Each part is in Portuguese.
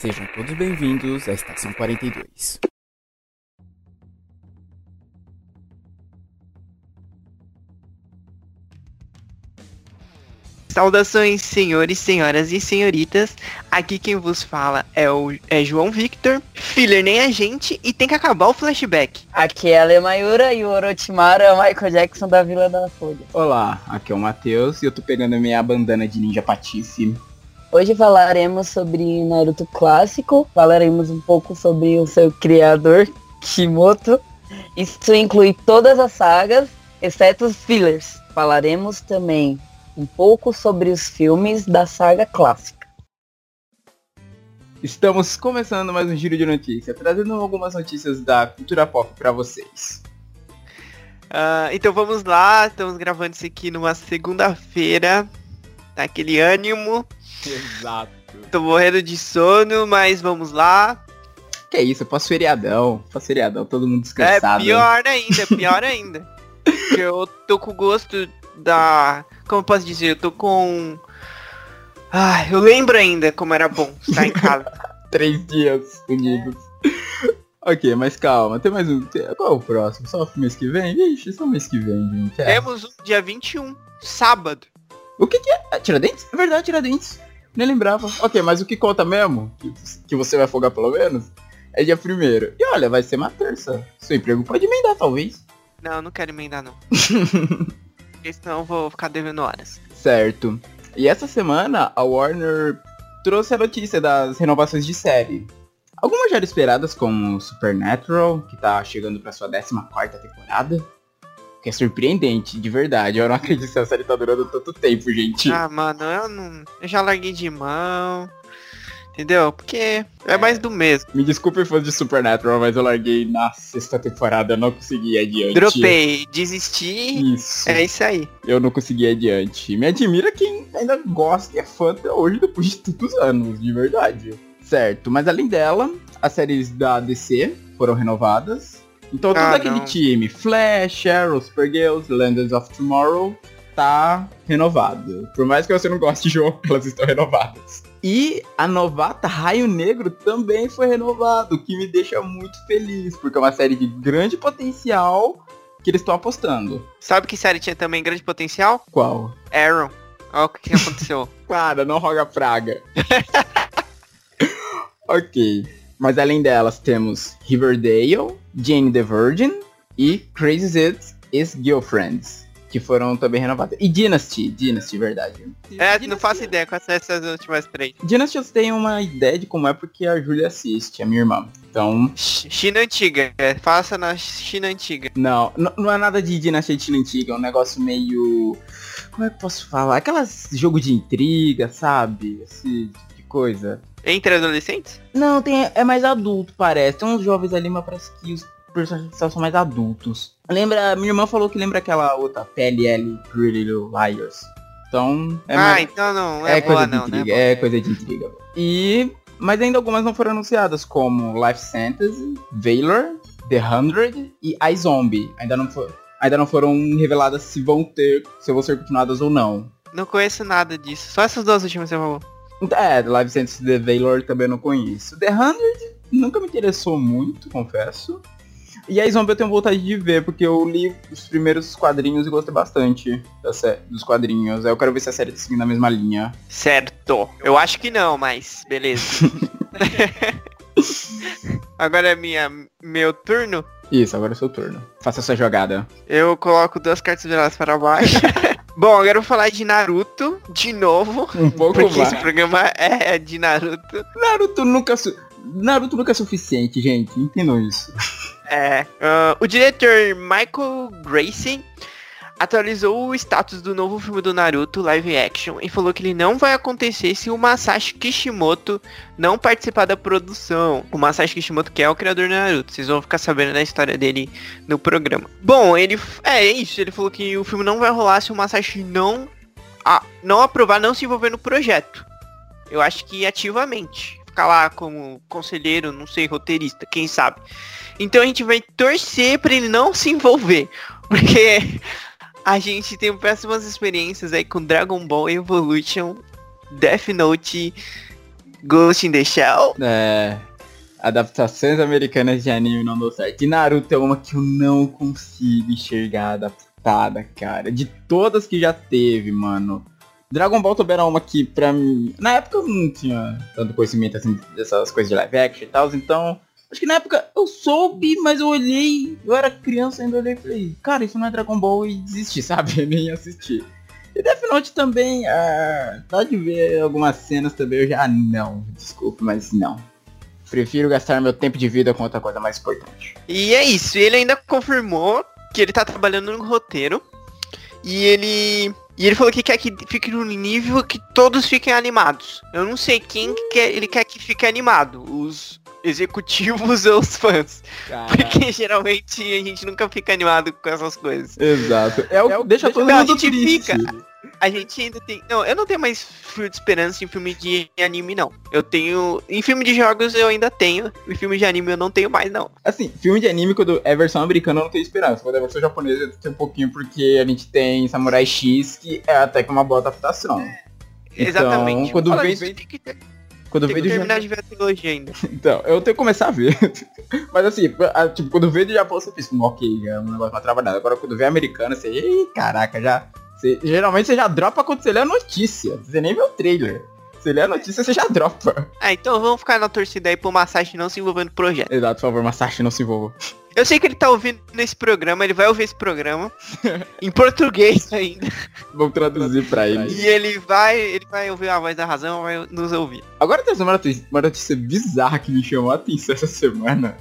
Sejam todos bem-vindos à Estação 42. Saudações, senhores, senhoras e senhoritas. Aqui quem vos fala é o é João Victor, filler nem a gente, e tem que acabar o flashback. Aqui é a Lemayura e o Orochimaru é o Michael Jackson da Vila da Folha. Olá, aqui é o Matheus e eu tô pegando a minha bandana de ninja patife. Hoje falaremos sobre Naruto clássico, falaremos um pouco sobre o seu criador, Kimoto. Isso inclui todas as sagas, exceto os fillers. Falaremos também um pouco sobre os filmes da saga clássica. Estamos começando mais um giro de notícias, trazendo algumas notícias da cultura pop para vocês. Uh, então vamos lá, estamos gravando isso aqui numa segunda-feira, naquele ânimo. Exato. Tô morrendo de sono, mas vamos lá. Que isso, pós feriadão, pós feriadão, todo mundo descansado. É pior ainda, pior ainda. eu tô com gosto da como eu posso dizer, eu tô com. Ah, eu lembro ainda como era bom estar em casa. Três dias unidos. ok, mas calma, tem mais um. Qual é o próximo? Só o mês que vem? Vixe, só o mês que vem, gente. É. Temos o dia 21, sábado. O que, que é? é? Tiradentes? É verdade, Tiradentes. Nem lembrava. Ok, mas o que conta mesmo? Que, que você vai folgar pelo menos? É dia primeiro. E olha, vai ser uma terça. Seu emprego pode emendar, talvez. Não, não quero emendar, não. porque senão eu vou ficar devendo horas. Certo. E essa semana a Warner trouxe a notícia das renovações de série. Algumas já eram esperadas, como Supernatural, que tá chegando pra sua 14 temporada. É surpreendente, de verdade. Eu não acredito que a série tá durando tanto tempo, gente. Ah, mano, eu não. Eu já larguei de mão. Entendeu? Porque é, mais do mesmo. Me desculpe fãs de Supernatural, mas eu larguei na sexta temporada, eu não consegui adiante. Dropei, desisti. Isso. É isso aí. Eu não consegui adiante. Me admira quem ainda gosta e é fã até hoje, depois de tantos anos, de verdade. Certo, mas além dela, as séries da DC foram renovadas. Então todo ah, aquele não. time, Flash, Arrow, Supergirls, Landers of Tomorrow, tá renovado. Por mais que você não goste de jogo, elas estão renovadas. E a novata Raio Negro também foi renovado, o que me deixa muito feliz, porque é uma série de grande potencial que eles estão apostando. Sabe que série tinha também grande potencial? Qual? Arrow. Olha o que, aconteceu. Para, não roga praga. ok. Mas além delas temos Riverdale, Jane the Virgin e Crazy Ex-Girlfriends que foram também renovadas. E Dynasty, Dynasty, verdade. É, Dynasty... não faço ideia quais são essas últimas três. Dynasty eu tenho uma ideia de como é porque a Julia assiste, a minha irmã. Então. China antiga, é, faça na China antiga. Não, não é nada de Dynasty de China antiga, é um negócio meio. Como é que posso falar? Aquelas jogo de intriga, sabe? Esse tipo de coisa. Entre adolescentes? Não, tem, é mais adulto, parece. Tem uns jovens ali, mas parece que os personagens são mais adultos. Lembra, minha irmã falou que lembra aquela outra PLL Pretty Little Liars. Então, é Ah, mais... então não é, é boa, coisa não, de intriga, né? É coisa de intriga. E mas ainda algumas não foram anunciadas, como Life Sentence, Valor, The Hundred e iZombie. Ainda não for, ainda não foram reveladas se vão ter, se vão ser continuadas ou não. Não conheço nada disso. Só essas duas últimas você falou. É, Life Sentence e The Valor também não conheço. The Hundred nunca me interessou muito, confesso. E a Zombie eu tenho vontade de ver, porque eu li os primeiros quadrinhos e gostei bastante dos quadrinhos. Aí eu quero ver se a série tá seguindo a mesma linha. Certo. Eu acho que não, mas beleza. agora é minha, meu turno? Isso, agora é seu turno. Faça essa jogada. Eu coloco duas cartas viradas para baixo. Bom, agora eu vou falar de Naruto de novo. Um pouco porque mais. esse programa é de Naruto. Naruto nunca... Naruto nunca é suficiente, gente. Entendam isso. É. Uh, o diretor Michael Gracie atualizou o status do novo filme do Naruto live action e falou que ele não vai acontecer se o Masashi Kishimoto não participar da produção. O Masashi Kishimoto que é o criador do Naruto, vocês vão ficar sabendo da história dele no programa. Bom, ele é, isso, ele falou que o filme não vai rolar se o Masashi não a, não aprovar, não se envolver no projeto. Eu acho que ativamente. Ficar lá como conselheiro, não sei, roteirista, quem sabe. Então a gente vai torcer para ele não se envolver. Porque a gente tem péssimas experiências aí com Dragon Ball Evolution, Death Note Ghost in the Shell. É. Adaptações americanas de anime não deu certo. E Naruto é uma que eu não consigo enxergar adaptada, cara. De todas que já teve, mano. Dragon Ball também era uma que, pra mim. Na época eu não tinha tanto conhecimento assim dessas coisas de live action e tal, então. Acho que na época eu soube, mas eu olhei, eu era criança ainda olhei e falei, cara, isso não é Dragon Ball e desisti, sabe? Nem assisti. E Death Note também, ah, pode ver algumas cenas também, eu já não, desculpa, mas não. Prefiro gastar meu tempo de vida com outra coisa mais importante. E é isso, ele ainda confirmou que ele tá trabalhando no roteiro. E ele. E ele falou que quer que fique no nível que todos fiquem animados. Eu não sei quem que quer, ele quer que fique animado. Os executivos ou os fãs. Porque geralmente a gente nunca fica animado com essas coisas. Exato. É o, É o- deixa deixa todo eu- a mundo gente triste. fica- A gente ainda tem. Não, eu não tenho mais fio de esperança em filme de anime, não. Eu tenho. Em filme de jogos eu ainda tenho. Em filme de anime eu não tenho mais, não. Assim, filme de anime, quando é versão americana, eu não tenho esperança. Quando é versão japonesa, tem um pouquinho, porque a gente tem Samurai X, que é até que uma boa adaptação. Então, Exatamente. quando Fala vem isso, tem que, ter- Quando que do terminar Japão. de ver a trilogia ainda. Então, eu tenho que começar a ver. Mas assim, tipo, quando veio do Japão, você pensa, "Hum, ok, é um negócio pra trabalhar. Agora, quando vê americana, você, Ih, caraca, já. você- geralmente você já dropa quando você lê a notícia. Você nem vê o trailer. Você lê a notícia, você já dropa. Ah, então vamos ficar na torcida aí pro Masashi não se envolver no projeto. Exato, por favor, Masashi, não se envolva. Eu sei que ele tá ouvindo esse programa, ele vai ouvir esse programa. em português ainda. Vamos traduzir pra ele. E ele vai. Ele vai ouvir a voz da razão, vai nos ouvir. Agora tem uma notícia, uma notícia bizarra que me chamou a atenção essa semana.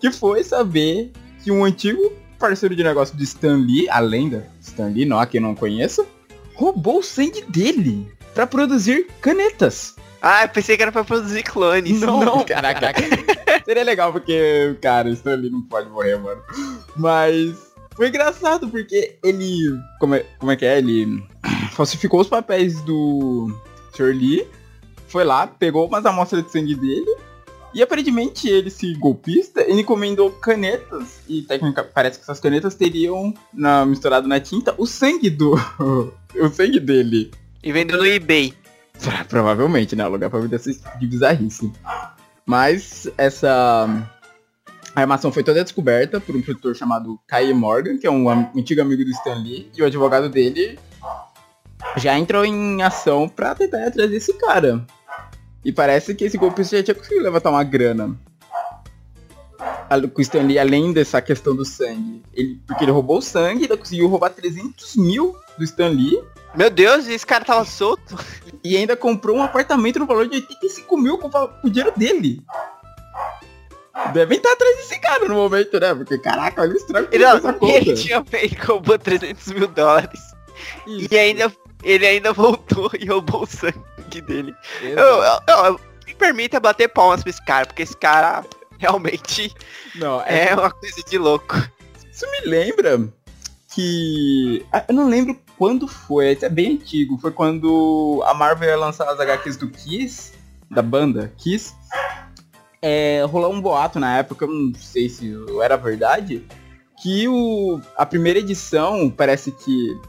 Que foi saber que um antigo parceiro de negócio de Stan Lee, a lenda Stan Lee, não há quem não conheça, roubou o sangue dele pra produzir canetas. Ah, eu pensei que era pra produzir clones. caraca. Seria legal porque, cara, Stan Lee não pode morrer, mano. Mas foi engraçado porque ele. Como é, como é que é? Ele falsificou os papéis do Sr. Lee, foi lá, pegou umas amostras de sangue dele. E aparentemente ele, esse golpista, ele encomendou canetas. E técnica, parece que essas canetas teriam na, misturado na tinta o sangue do. o sangue dele. E vendeu no eBay. Provavelmente, né? Lugar pra desse tipo de bizarrice. Mas essa armação foi toda descoberta por um produtor chamado Kai Morgan, que é um antigo amigo do Stan Lee, e o advogado dele já entrou em ação pra tentar ir atrás desse cara. E parece que esse golpista já tinha conseguido levantar uma grana. A- Com o Stan Lee, além dessa questão do sangue. Ele, porque ele roubou o sangue, ainda conseguiu roubar 300 mil do Stan Lee. Meu Deus, esse cara tava solto. E ainda comprou um apartamento no valor de 85 mil com o dinheiro dele. Devem estar atrás desse cara no momento, né? Porque, caraca, olha o estrago que Ele, essa ele tinha ele roubou 300 mil dólares. Isso, E ainda, ele ainda voltou e roubou o sangue dele. Eu, eu, eu- me permita bater palmas pra esse cara, porque esse cara realmente Não, é, é uma coisa de louco. Isso me lembra que... ah, Eu não lembro quando foi, é bem antigo. Foi quando a Marvel ia lançar as HQs do Kiss, da banda Kiss. É, rolou um boato na época, eu não sei se era verdade, que o, a primeira edição, parece que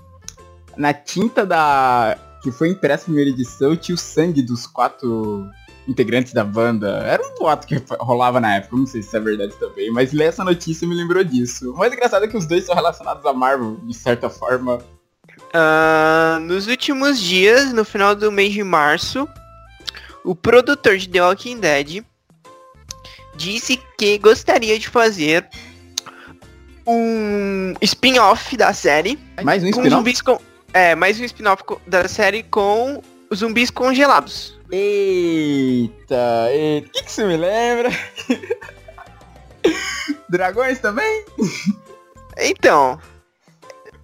na tinta da... que foi impressa a primeira edição, tinha o sangue dos quatro integrantes da banda. Era um boato que rolava na época, não sei se é verdade também, mas ler essa notícia me lembrou disso. O mais engraçado é que os dois são relacionados a Marvel, de certa forma. Ah, nos últimos dias, no final do mês de março, o produtor de The Walking Dead disse que gostaria de fazer um spin-off da série Mais um spin-off? com é mais um spin-off da série com zumbis congelados. Eita, eita. O que, que você me lembra? Dragões também? Então,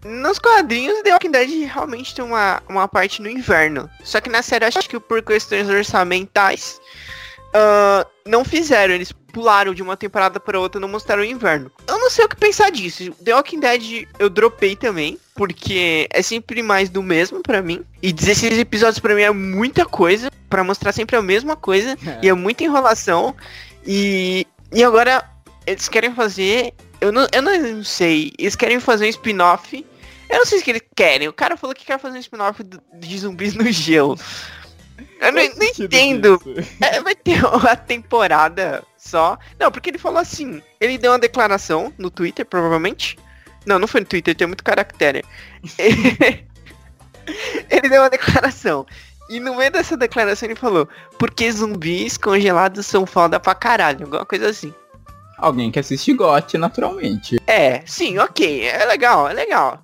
nos quadrinhos The Walking Dead realmente tem uma, uma parte no inverno. Só que na série acho que por questões orçamentais ah, não fizeram. Eles pularam de uma temporada para outra, não mostraram o inverno. Eu não sei o que pensar disso. The Walking Dead eu dropei também, porque é sempre mais do mesmo pra mim. E 16 episódios pra mim é muita coisa, pra mostrar sempre a mesma coisa. E é muita enrolação. E, e agora eles querem fazer. Eu não, eu não sei. Eles querem fazer um spin-off. Eu não sei o que eles querem. O cara falou que quer fazer um spin-off de zumbis no gelo. Eu não, não entendo. É, vai ter uma temporada só. Não, porque ele falou assim. Ele deu uma declaração no Twitter, provavelmente. Não, não foi no Twitter, tem muito caractere. ele deu uma declaração. E no meio dessa declaração ele falou, porque zumbis congelados são foda pra caralho, alguma coisa assim. Alguém que assiste GOT, naturalmente. É, sim, ok, é legal, é legal.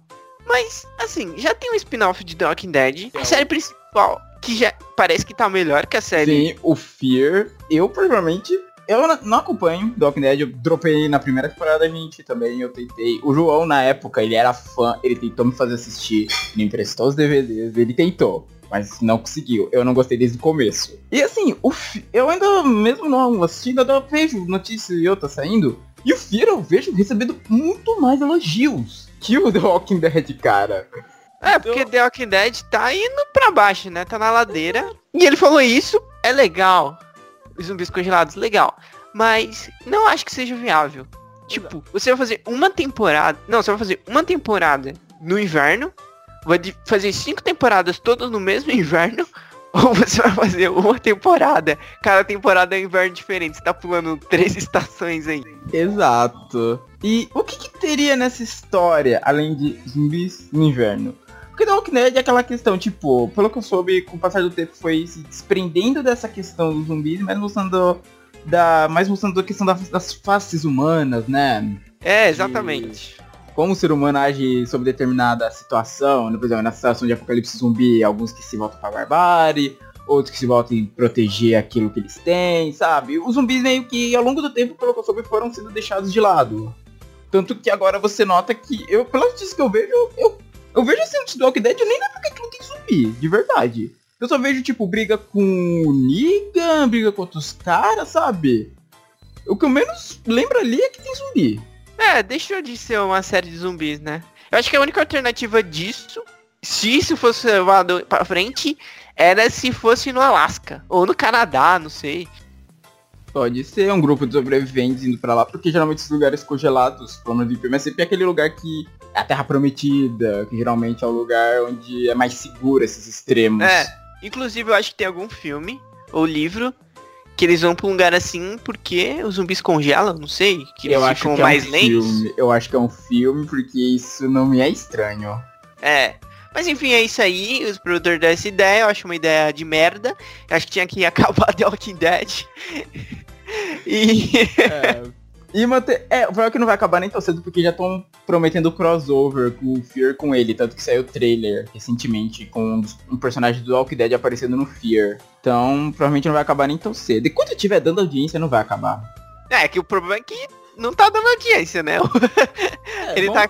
Mas, assim, já tem um spin-off de The Walking Dead. A série principal, que já parece que tá melhor que a série. Sim, o Fear, eu particularmente, eu não- acompanho The Walking Dead, eu dropei na primeira temporada, gente, também, eu tentei. O João, na época, ele era fã, ele tentou me fazer assistir, me emprestou os DVDs, ele tentou. Mas não conseguiu, eu não gostei desde o começo. E assim, o Fe- eu ainda, mesmo não assistindo, eu vejo notícias e outras saindo. E o Fear eu vejo recebendo muito mais elogios que o The Walking Dead, cara. É, porque The Walking Dead tá indo pra baixo, né? Tá na ladeira. E ele falou isso, é legal. Os zumbis congelados, legal. Mas não acho que seja viável. Tipo, você vai fazer uma temporada. Não, você vai fazer uma temporada no inverno. Vai fazer cinco temporadas todas no mesmo inverno. Ou você vai fazer uma temporada. Cada temporada é um inverno diferente. Você tá pulando três estações aí. Exato. E o que, que teria nessa história, além de zumbis no inverno? Porque The Walking Dead é aquela questão, tipo, pelo que eu soube, com o passar do tempo foi se desprendendo dessa questão dos zumbis, mas mostrando da. mais mostrando a questão das, faces humanas, né? É, exatamente. Como o ser humano age sob determinada situação, né? por exemplo, na situação de apocalipse zumbi, alguns que se voltam pra barbárie, outros que se voltam em proteger aquilo que eles têm, sabe? Os zumbis meio que ao longo do tempo, pelo que eu soube, foram sendo deixados de lado. Tanto que agora você nota que, eu, pelo notícias que eu vejo, eu, eu, vejo assim, The Walking Dead, eu nem lembro que aquilo tem zumbi, de verdade. Eu só vejo, tipo, briga com o Negan, briga com outros caras, sabe? O que eu menos lembro ali é que tem zumbi. É, deixou de ser uma série de zumbis, né? Eu acho que a única alternativa disso, se isso fosse levado pra frente, era se fosse no Alasca. Ou no Canadá, não sei. Pode ser um grupo de sobreviventes indo pra lá, porque geralmente esses lugares congelados, plano de filme, é sempre aquele lugar que é a Terra Prometida, que geralmente é o lugar onde é mais seguro esses extremos. É. Inclusive, eu acho que tem algum filme ou livro que eles vão pra um lugar assim porque os zumbis congelam, não sei. Que eles eu acho ficam que é mais um lentos. filme. Eu acho que é um filme, porque isso não me é estranho. É. Mas enfim, é isso aí. Os produtores deram essa ideia. Eu acho uma ideia de merda. Eu acho que tinha que acabar The Walking Dead. e. É. E manter. É, o problema é que não vai acabar nem tão cedo, porque já estão prometendo crossover com o Fear com ele, tanto que saiu o trailer recentemente com um, personagem do Walking Dead aparecendo no Fear. Então, provavelmente não vai acabar nem tão cedo. E quando tiver dando audiência, não vai acabar. É, que o problema é que não tá dando audiência, né? Ele vamos- tá,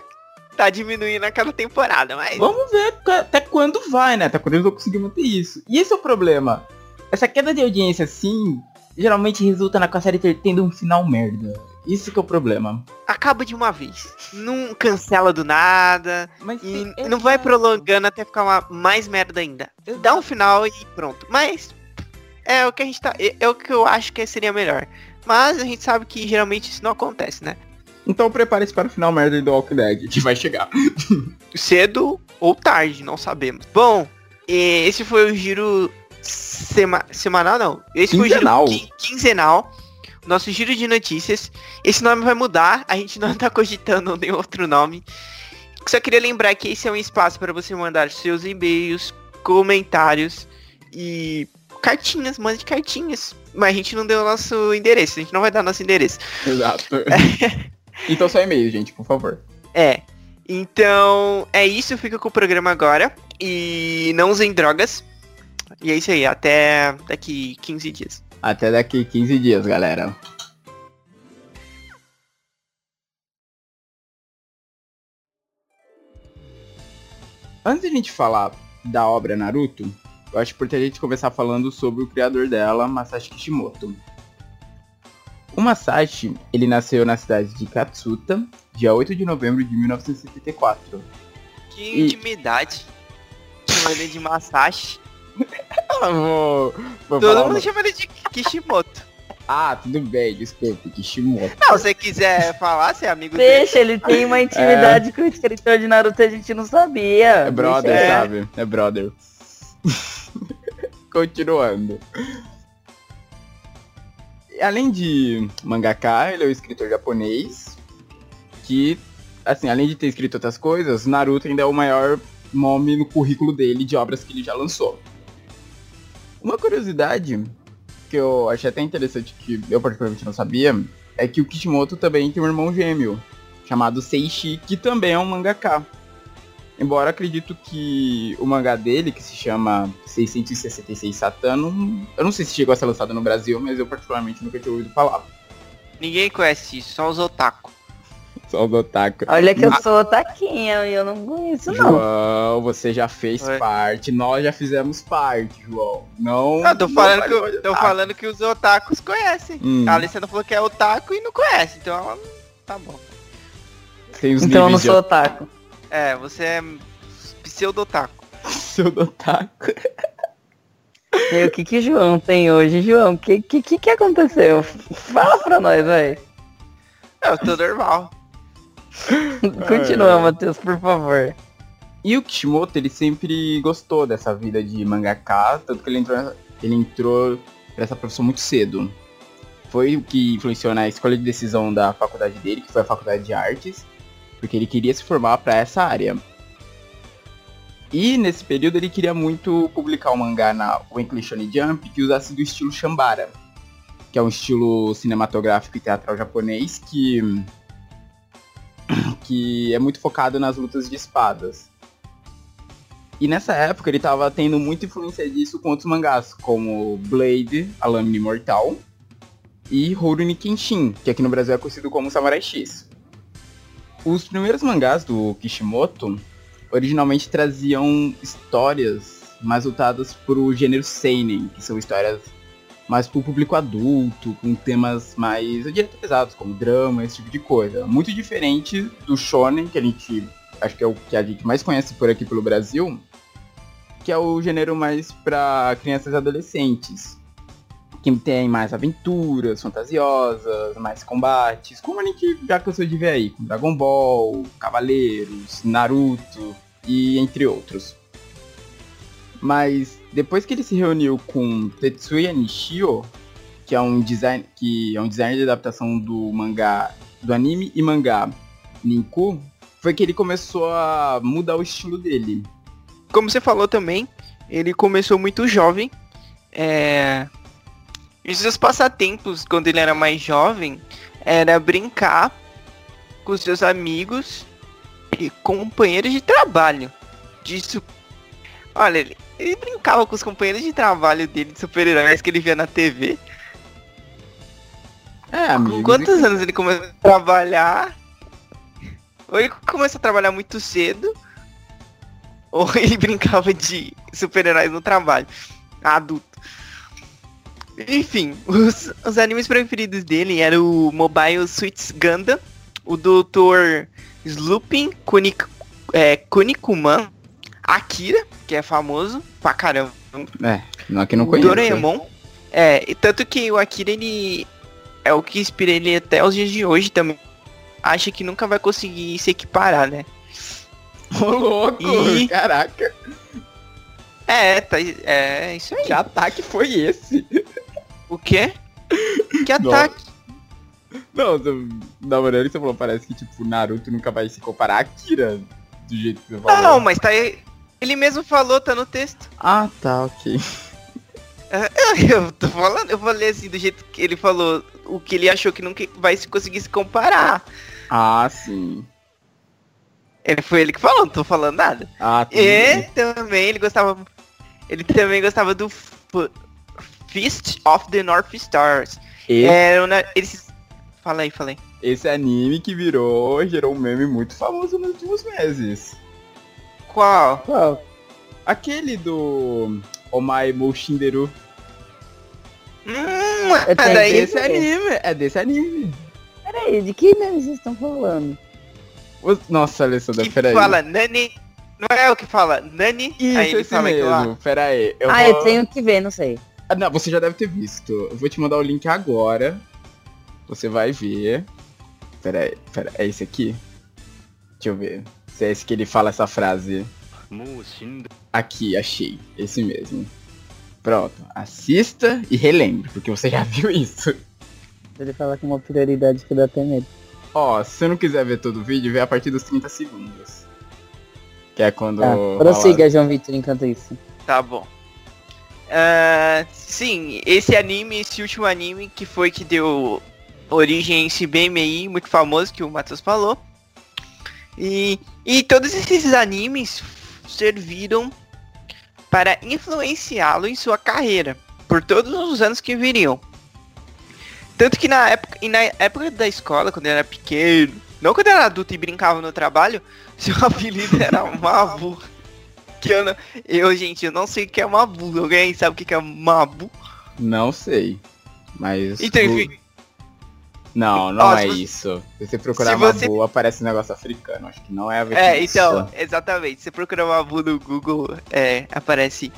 tá diminuindo a cada temporada, mas. Vamos ver até quando vai, né? Até quando eles vão conseguir manter isso. E esse é o problema. Essa queda de audiência, assim, geralmente resulta na com a série ter, tendo um final merda. Isso que é o problema. Acaba de uma vez. Não cancela do nada. Mas E tem- não vai exato. prolongando até ficar uma, mais merda ainda. Dá um final e pronto. Mas é o que a gente tá. É, é o que eu acho que seria melhor. Mas a gente sabe que geralmente isso não acontece, né? Então prepare-se para o final merda do Walking Dead, que vai chegar. Cedo ou tarde, não sabemos. Bom, esse foi o giro sema- semanal, não. Esse Quinzenal. foi o giro quin- quinzenal. Nosso giro de notícias. Esse nome vai mudar. A gente não tá cogitando nenhum outro nome. Só queria lembrar que esse é um espaço para você mandar seus e-mails, comentários e cartinhas. Mande cartinhas. Mas a gente não deu o nosso endereço. A gente não vai dar nosso endereço. Exato. então só e-mail, gente, por favor. É. Então, é isso. Fica com o programa agora. E não usem drogas. E é isso aí. Até daqui 15 dias. Até daqui 15 dias, galera. Antes de a gente falar da obra Naruto, eu acho importante a gente começar falando sobre o criador dela, Masashi Kishimoto. O Masashi, ele nasceu na cidade de Katsuta, dia 8 de novembro de 1974. Que E- intimidade. Chamando ele de Masashi. Ah, vou, vou Todo mundo chama ele de Kishimoto. Ah, tudo bem, desculpe, Kishimoto. Não, se você quiser falar, você é amigo dele. Deixa, ele tem uma intimidade com o escritor de Naruto a gente não sabia. É brother, Deixa. É. sabe? É brother. Continuando. Além de mangaka, ele é um escritor japonês que, assim, além de ter escrito outras coisas, Naruto ainda é o maior nome no currículo dele de obras que ele já lançou. Uma curiosidade que eu achei até interessante, que eu particularmente não sabia, é que o Kishimoto também tem um irmão gêmeo, chamado Seishi, que também é um mangaka. Embora acredito que o mangá dele, que se chama 666 Satano, eu não sei se chegou a ser lançado no Brasil, mas eu particularmente nunca tinha ouvido falar. Ninguém conhece isso, só os otaku. Só o otaku. Olha que eu sou otaquinha e eu não conheço não. João, você já fez Oi. parte, nós já fizemos parte, João. Não. Ah, tô não falando, que, tô otaku. falando que os otakus conhecem. Hum. A Alessandra falou que é otaku e não conhece, então ela tá bom. Tem os Então eu não sou otaku. É, você é seu otaku. E o que que João tem hoje, João? O que, que que aconteceu? Fala pra nós, velho. É, eu tô normal. Continua, Ai. Matheus, por favor. E o Kishimoto, ele sempre gostou dessa vida de mangaka, tanto que ele entrou, ele entrou pra essa profissão muito cedo. Foi o que influenciou na escolha de decisão da faculdade dele, que foi a faculdade de artes, porque ele queria se formar para essa área. E nesse período ele queria muito publicar um mangá na Weekly Shonen Jump que usasse do estilo Shambara, que é um estilo cinematográfico e teatral japonês que que é muito focado nas lutas de espadas. E nessa época ele tava tendo muita influência disso com outros mangás, como Blade, a Lâmina Imortal, e Rurouni Kenshin, que aqui no Brasil é conhecido como Samurai X. Os primeiros mangás do Kishimoto originalmente traziam histórias mais voltadas pro gênero seinen, que são histórias mais pro público adulto, com temas mais pesados, como drama, esse tipo de coisa. Muito diferente do shonen, que a gente acho que é o que a gente mais conhece por aqui pelo Brasil, que é o gênero mais para crianças e adolescentes. Que tem mais aventuras fantasiosas, mais combates, como a gente já cansou de ver aí, com Dragon Ball, Cavaleiros, Naruto e entre outros. Mas depois que ele se reuniu com Tetsuya Nishio, que é um design que é um designer de adaptação do mangá, do anime e mangá Ninku, foi que ele começou a mudar o estilo dele. Como você falou também, ele começou muito jovem. É... E os seus passatempos, quando ele era mais jovem, era brincar com seus amigos e companheiros de trabalho. Disso. Olha, ele, ele brincava com os companheiros de trabalho dele de super-heróis que ele via na TV. É, Com amigo. quantos anos ele começou a trabalhar? Ou ele começou a trabalhar muito cedo, ou ele brincava de super-heróis no trabalho, adulto. Enfim, os, os animes preferidos dele eram o Mobile Suits Gundam, o Dr. Slooping Kunik, é, Kunikuman, Akira, que é famoso pra caramba, É, não, aqui não o conheço. Doraemon. É, e tanto que o Akira, ele é o que inspira ele até os dias de hoje também. Acha que nunca vai conseguir se equiparar, né? Ô, louco! E- Caraca, É, tá, é isso aí. que ataque foi esse? O quê? Que ataque? Não, na que você falou, parece que, tipo, Naruto nunca vai se comparar a Akira do jeito que você falou. Não, mas tá aí. Ele mesmo falou, tá no texto. Ah, tá, ok. Eu tô falando, eu falei assim, do jeito que ele falou, o que ele achou que nunca vai se conseguir se comparar. Ah, sim. Ele foi ele que falou, não tô falando nada. Ah, tudo E também ele gostava. Ele também gostava do Fist of the North Stars. Esse, Era uma, eles... Fala aí, fala aí. esse anime que virou, gerou um meme muito famoso nos últimos meses. Qual? Qual? Aquele do Omai Moushinderu. Hum, é É daí. desse anime, é desse anime. Peraí, de que meme vocês estão falando? Nossa, Alessandra, Que peraí. fala Nani. Não é o que fala Nani? Isso, aí ele esse fala lá. mesmo. Pera aí. Eu ah, vou... eu tenho que ver, não sei. Ah, não, você já deve ter visto. Eu vou te mandar o link agora. Você vai ver. Pera aí, pera É esse aqui? Deixa eu ver. Se é esse que ele fala essa frase. Aqui, achei. Esse mesmo. Pronto, assista e relembre, porque você já viu isso. Ele fala com uma prioridade que dá até medo. Ó, se você não quiser ver todo o vídeo, vê a partir dos 30 segundos. Que é quando. Tá, rola- prossiga, João Vitor, enquanto isso. Tá bom. Ah, sim, esse anime, esse último anime que foi que deu origem a esse BMI muito famoso que o Matheus falou. E, e todos esses animes serviram para influenciá-lo em sua carreira por todos os anos que viriam. Tanto que na época, e na época da escola, quando ele era pequeno, não quando era adulto e brincava no trabalho, seu apelido era Mabu. Que eu, não- eu, gente, eu não sei o que é Mabu. Alguém sabe o que é Mabu? Não sei. Mas. Então, enfim, Não, não é se isso. Se você procurar se você- boa, aparece um negócio africano. Acho que não é a É, isso. então, exatamente. Você procura Mabu no Google, é, aparece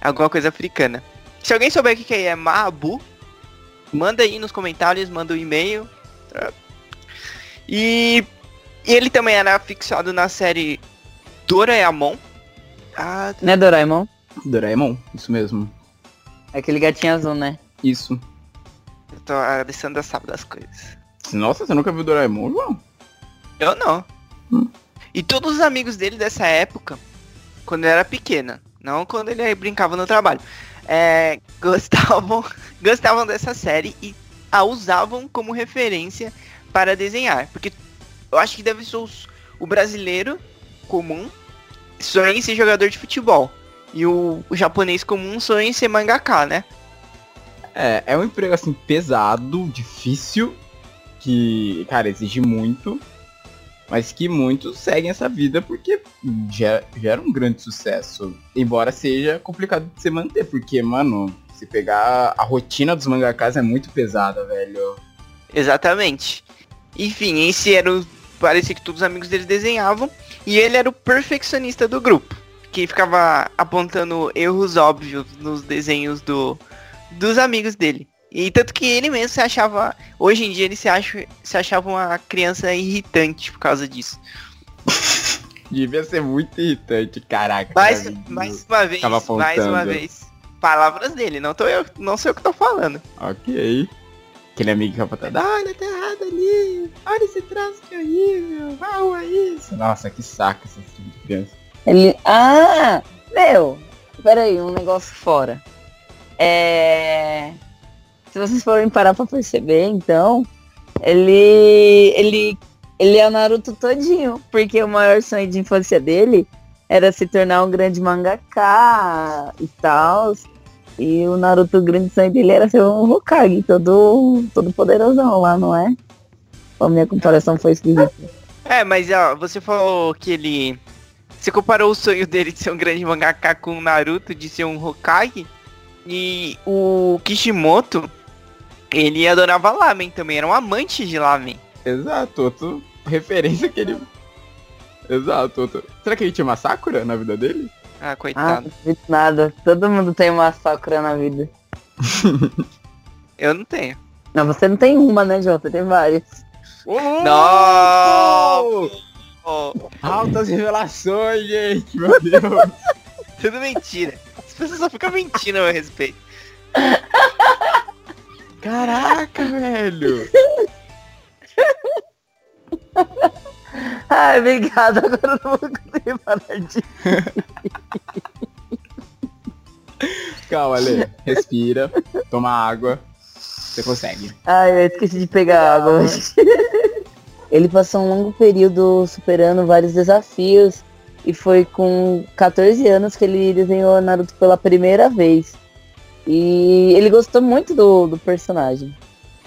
alguma coisa africana. Se alguém souber o que que é Mabu, manda aí nos comentários, manda um e-mail. E, e ele também era fixado na série Doraemon. Ah, Né, Doraemon? Doraemon, isso mesmo. É aquele gatinho azul, né? Isso. eu tô, a Alessandra sabe das coisas. Nossa, você nunca viu Doraemon, João? Eu não. Hum. E todos os amigos dele dessa época, quando ele era pequena, não quando ele brincava no trabalho, é, gostavam, gostavam dessa série e a usavam como referência para desenhar. Porque eu acho que deve ser os- o brasileiro comum sonha em ser jogador de futebol. E o, o japonês comum sonha em ser mangaka, né? É, é um emprego assim pesado, difícil, que, cara, exige muito, mas que muitos seguem essa vida porque gera, gera um grande sucesso. Embora seja complicado de se manter, porque, mano, se pegar a rotina dos mangakas é muito pesada, velho. Exatamente. Enfim, esse era o. Parecia que todos os amigos dele desenhavam. E ele era o perfeccionista do grupo. Que ficava apontando erros óbvios nos desenhos do, dos amigos dele. E tanto que ele mesmo se achava. Hoje em dia ele se, acha, se achava uma criança irritante por causa disso. Devia ser muito irritante, caraca. Mais, cara, mais uma vez, mais uma vez. Palavras dele, não, tô eu, não sei o que tô falando. Ok. Aquele amigo que botar, olha, tá errado ali. Olha esse traço que horrível. Mal é isso. Nossa, que saco esse tipo de criança. Ele. Ah! Meu! Peraí, um negócio fora. É. Se vocês forem parar pra perceber, então, ele. ele. ele é o Naruto todinho. Porque o maior sonho de infância dele era se tornar um grande mangaka e tal. E o Naruto, o grande sonho dele era ser um Hokage, todo, todo poderosão lá, não é? A minha comparação foi esquisita. É, mas ó, você falou que ele. Você comparou o sonho dele de ser um grande mangaka com o Naruto de ser um Hokage. E o Kishimoto, ele adorava lamen também, era um amante de lamen. Exato, outro referência que ele. Exato, outro. Será que ele tinha uma Sakura na vida dele? Ah, Ah, coitado. duvido nada. Todo mundo tem uma Sakura na vida. Eu não tenho. Não, você não tem uma, né, João? Você tem várias. Não! Oh, Altas revelações, gente, meu Deus! tudo mentira. As pessoas só ficam mentindo a meu respeito. Caraca, velho! Ai, obrigada. Agora eu não vou conseguir parar de... Calma, Ale. Respira, toma água. Você consegue. Ai, eu esqueci de pegar água hoje. Ele passou um longo período superando vários desafios. E foi com 14 anos que ele desenhou Naruto pela primeira vez. E ele gostou muito do, do personagem.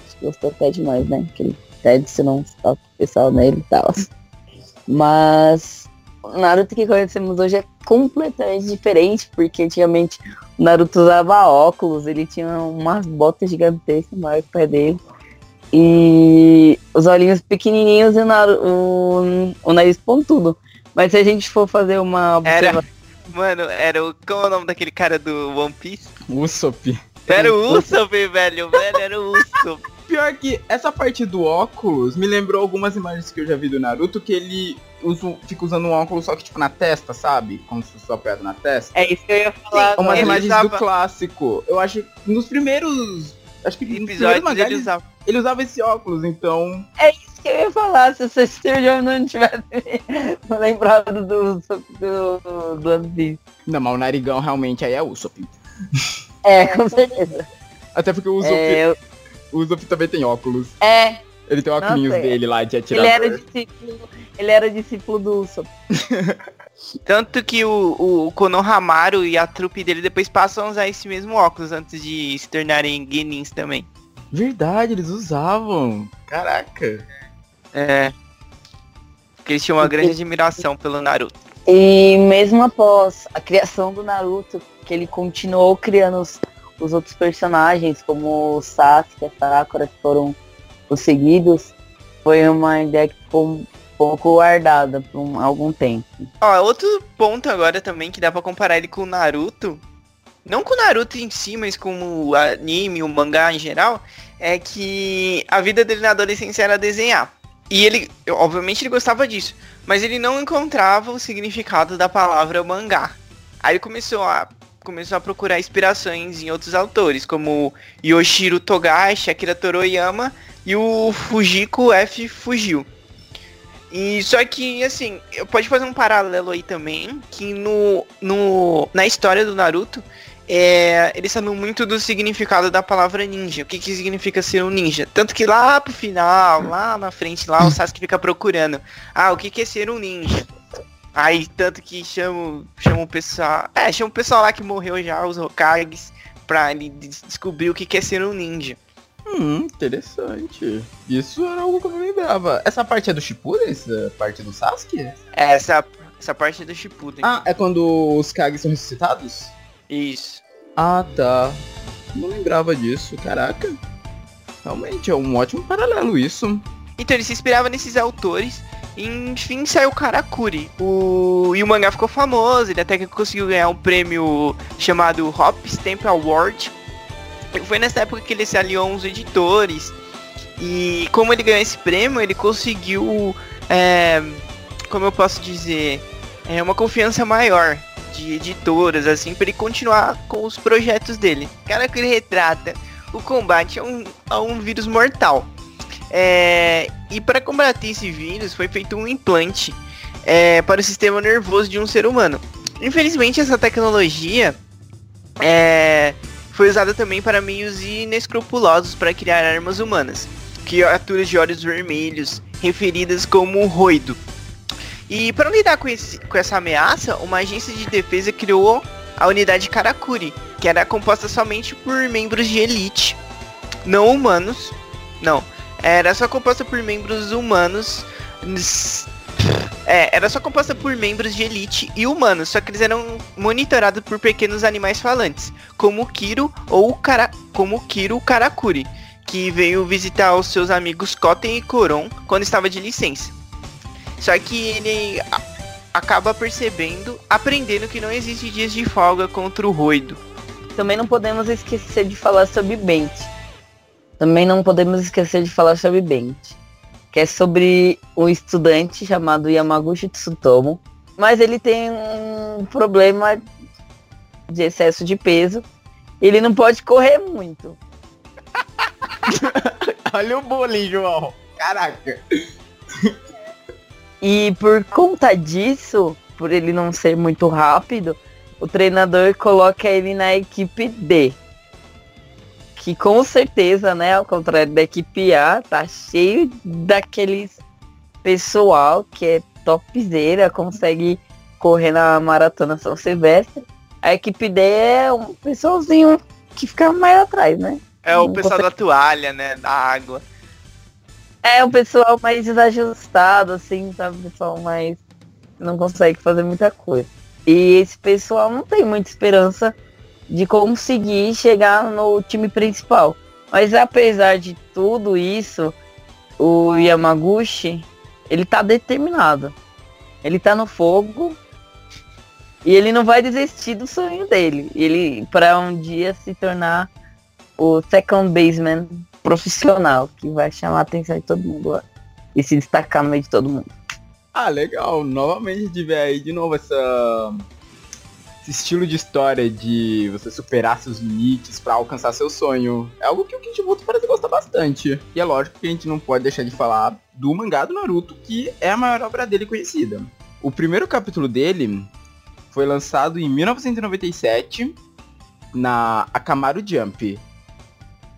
Acho que Gostou até demais, né? Que ele até adicionou um toque pessoal nele e tal. Mas o Naruto que conhecemos hoje é completamente diferente, porque antigamente o Naruto usava óculos, ele tinha umas botas gigantescas maior que o pé dele. E os olhinhos pequenininhos e o, Naru- o, o nariz pontudo. Mas se a gente for fazer uma Era. observação Mano, era o. Como é o nome daquele cara do One Piece? Usopp. Era o Usopp, velho. Velho, era o Usopp. Pior que essa parte do óculos me lembrou algumas imagens que eu já vi do Naruto que ele usa, fica usando um óculos só que tipo na testa, sabe? Como se fosse apoiado na testa. É isso que eu ia falar. Umas ele imagens usava- do clássico. Eu acho que nos primeiros. Acho que nos primeiros mangá ele usava. ele usava esse óculos, então. É isso que eu ia falar. Se Sister John não tivesse lembrado do, do, do Piece. Não, mas o narigão realmente aí é Usopp. É, com certeza. Até porque o Usopp, É, eu- o Usopp também tem óculos. é Ele tem o óculos dele lá de ele atirador. era discípulo. Ele era discípulo do Usopp. Tanto que o, o Konohamaru e a trupe dele depois passam a usar esse mesmo óculos antes de se tornarem Genins também. Verdade, eles usavam. Caraca. É. Porque eles tinham uma grande admiração pelo Naruto. E mesmo após a criação do Naruto, que ele continuou criando os, os outros personagens, como o Sasuke a Sakura, que foram os seguidos, foi uma ideia que ficou um pouco guardada por um- algum tempo. Ó, outro ponto agora também que dá pra comparar ele com o Naruto, não com o Naruto em si, mas com o anime, o mangá em geral, é que a vida dele na adolescência era desenhar. E ele, obviamente ele gostava disso, mas ele não encontrava o significado da palavra mangá. Aí ele começou a começou a procurar inspirações em outros autores, como Yoshiro Togashi, Akira Toroyama e o Fujiko F. Fujio. E só que, assim, pode fazer um paralelo aí também, que no, no, na história do Naruto, é, eles sabem muito do significado da palavra ninja, o que, que significa ser um ninja. Tanto que lá pro final, lá na frente, lá o Sasuke fica procurando, ah, o que, que é ser um ninja? Aí, tanto que chama, chama o pessoal, é, chama o pessoal lá que morreu já, os Hokages, pra ele des- descobrir o que, que é ser um ninja. Hum, interessante. Isso era algo que eu não lembrava. Essa parte é do Shippuden? Essa parte do Sasuke? Essa, essa parte é do Shippuden. Ah, é quando os Kages são ressuscitados? Isso. Ah, tá. Não lembrava disso, caraca. Realmente, é um ótimo paralelo isso. Então ele se inspirava nesses autores. E, enfim, saiu Karakuri. O... E o mangá ficou famoso. Ele até que conseguiu ganhar um prêmio chamado Hop Stamp Award. Foi nessa época que ele se aliou a uns editores. E como ele ganhou esse prêmio, ele conseguiu, é, como eu posso dizer, é uma confiança maior de editoras, assim, para ele continuar com os projetos dele. Karakuri retrata o combate a um, a um vírus mortal. É, e para combater esse vírus foi feito um implante é, para o sistema nervoso de um ser humano. Infelizmente essa tecnologia é, foi usada também para meios inescrupulosos para criar armas humanas, criaturas de olhos vermelhos, referidas como roido. E para lidar com, esse- com essa ameaça, uma agência de defesa criou a unidade Karakuri, que era composta somente por membros de elite, não humanos. Não, era só composta por membros humanos. É, era só composta por membros de elite e humanos, só que eles eram monitorados por pequenos animais falantes, como o Kiro ou o Kara, como o Kiro Karakuri, que veio visitar os seus amigos Koten e Koron quando estava de licença. Só que ele acaba percebendo, aprendendo que não existe dias de folga contra o Roido. Também não podemos esquecer de falar sobre Bent. Também não podemos esquecer de falar sobre Bent. Que é sobre um estudante chamado Yamaguchi Tsutomo. Mas ele tem um problema de excesso de peso. Ele não pode correr muito. Olha o bullying, João. Caraca. E por conta disso, por ele não ser muito rápido, o treinador coloca ele na equipe D. Que com certeza, né, ao contrário da equipe A, tá cheio daqueles pessoal que é topzera, consegue correr na maratona São Silvestre. A equipe D é um pessoalzinho que fica mais atrás, né? É o Não pessoal da toalha, né? Da água. É um pessoal mais desajustado, assim, sabe? Pessoal mais. não consegue fazer muita coisa. E esse pessoal não tem muita esperança de conseguir chegar no time principal. Mas apesar de tudo isso, o Yamaguchi, ele tá determinado. Ele tá no fogo e ele não vai desistir do sonho dele. Ele para um dia se tornar o second baseman profissional, que vai chamar a atenção de todo mundo ó, e se destacar no meio de todo mundo. Ah, legal. Novamente de ver aí de novo essa esse estilo de história de você superar seus limites para alcançar seu sonho. É algo que o Kishimoto parece gostar bastante. E é lógico que a gente não pode deixar de falar do mangá do Naruto, que é a maior obra dele conhecida. O primeiro capítulo dele foi lançado em 1997 na Akamaru Jump.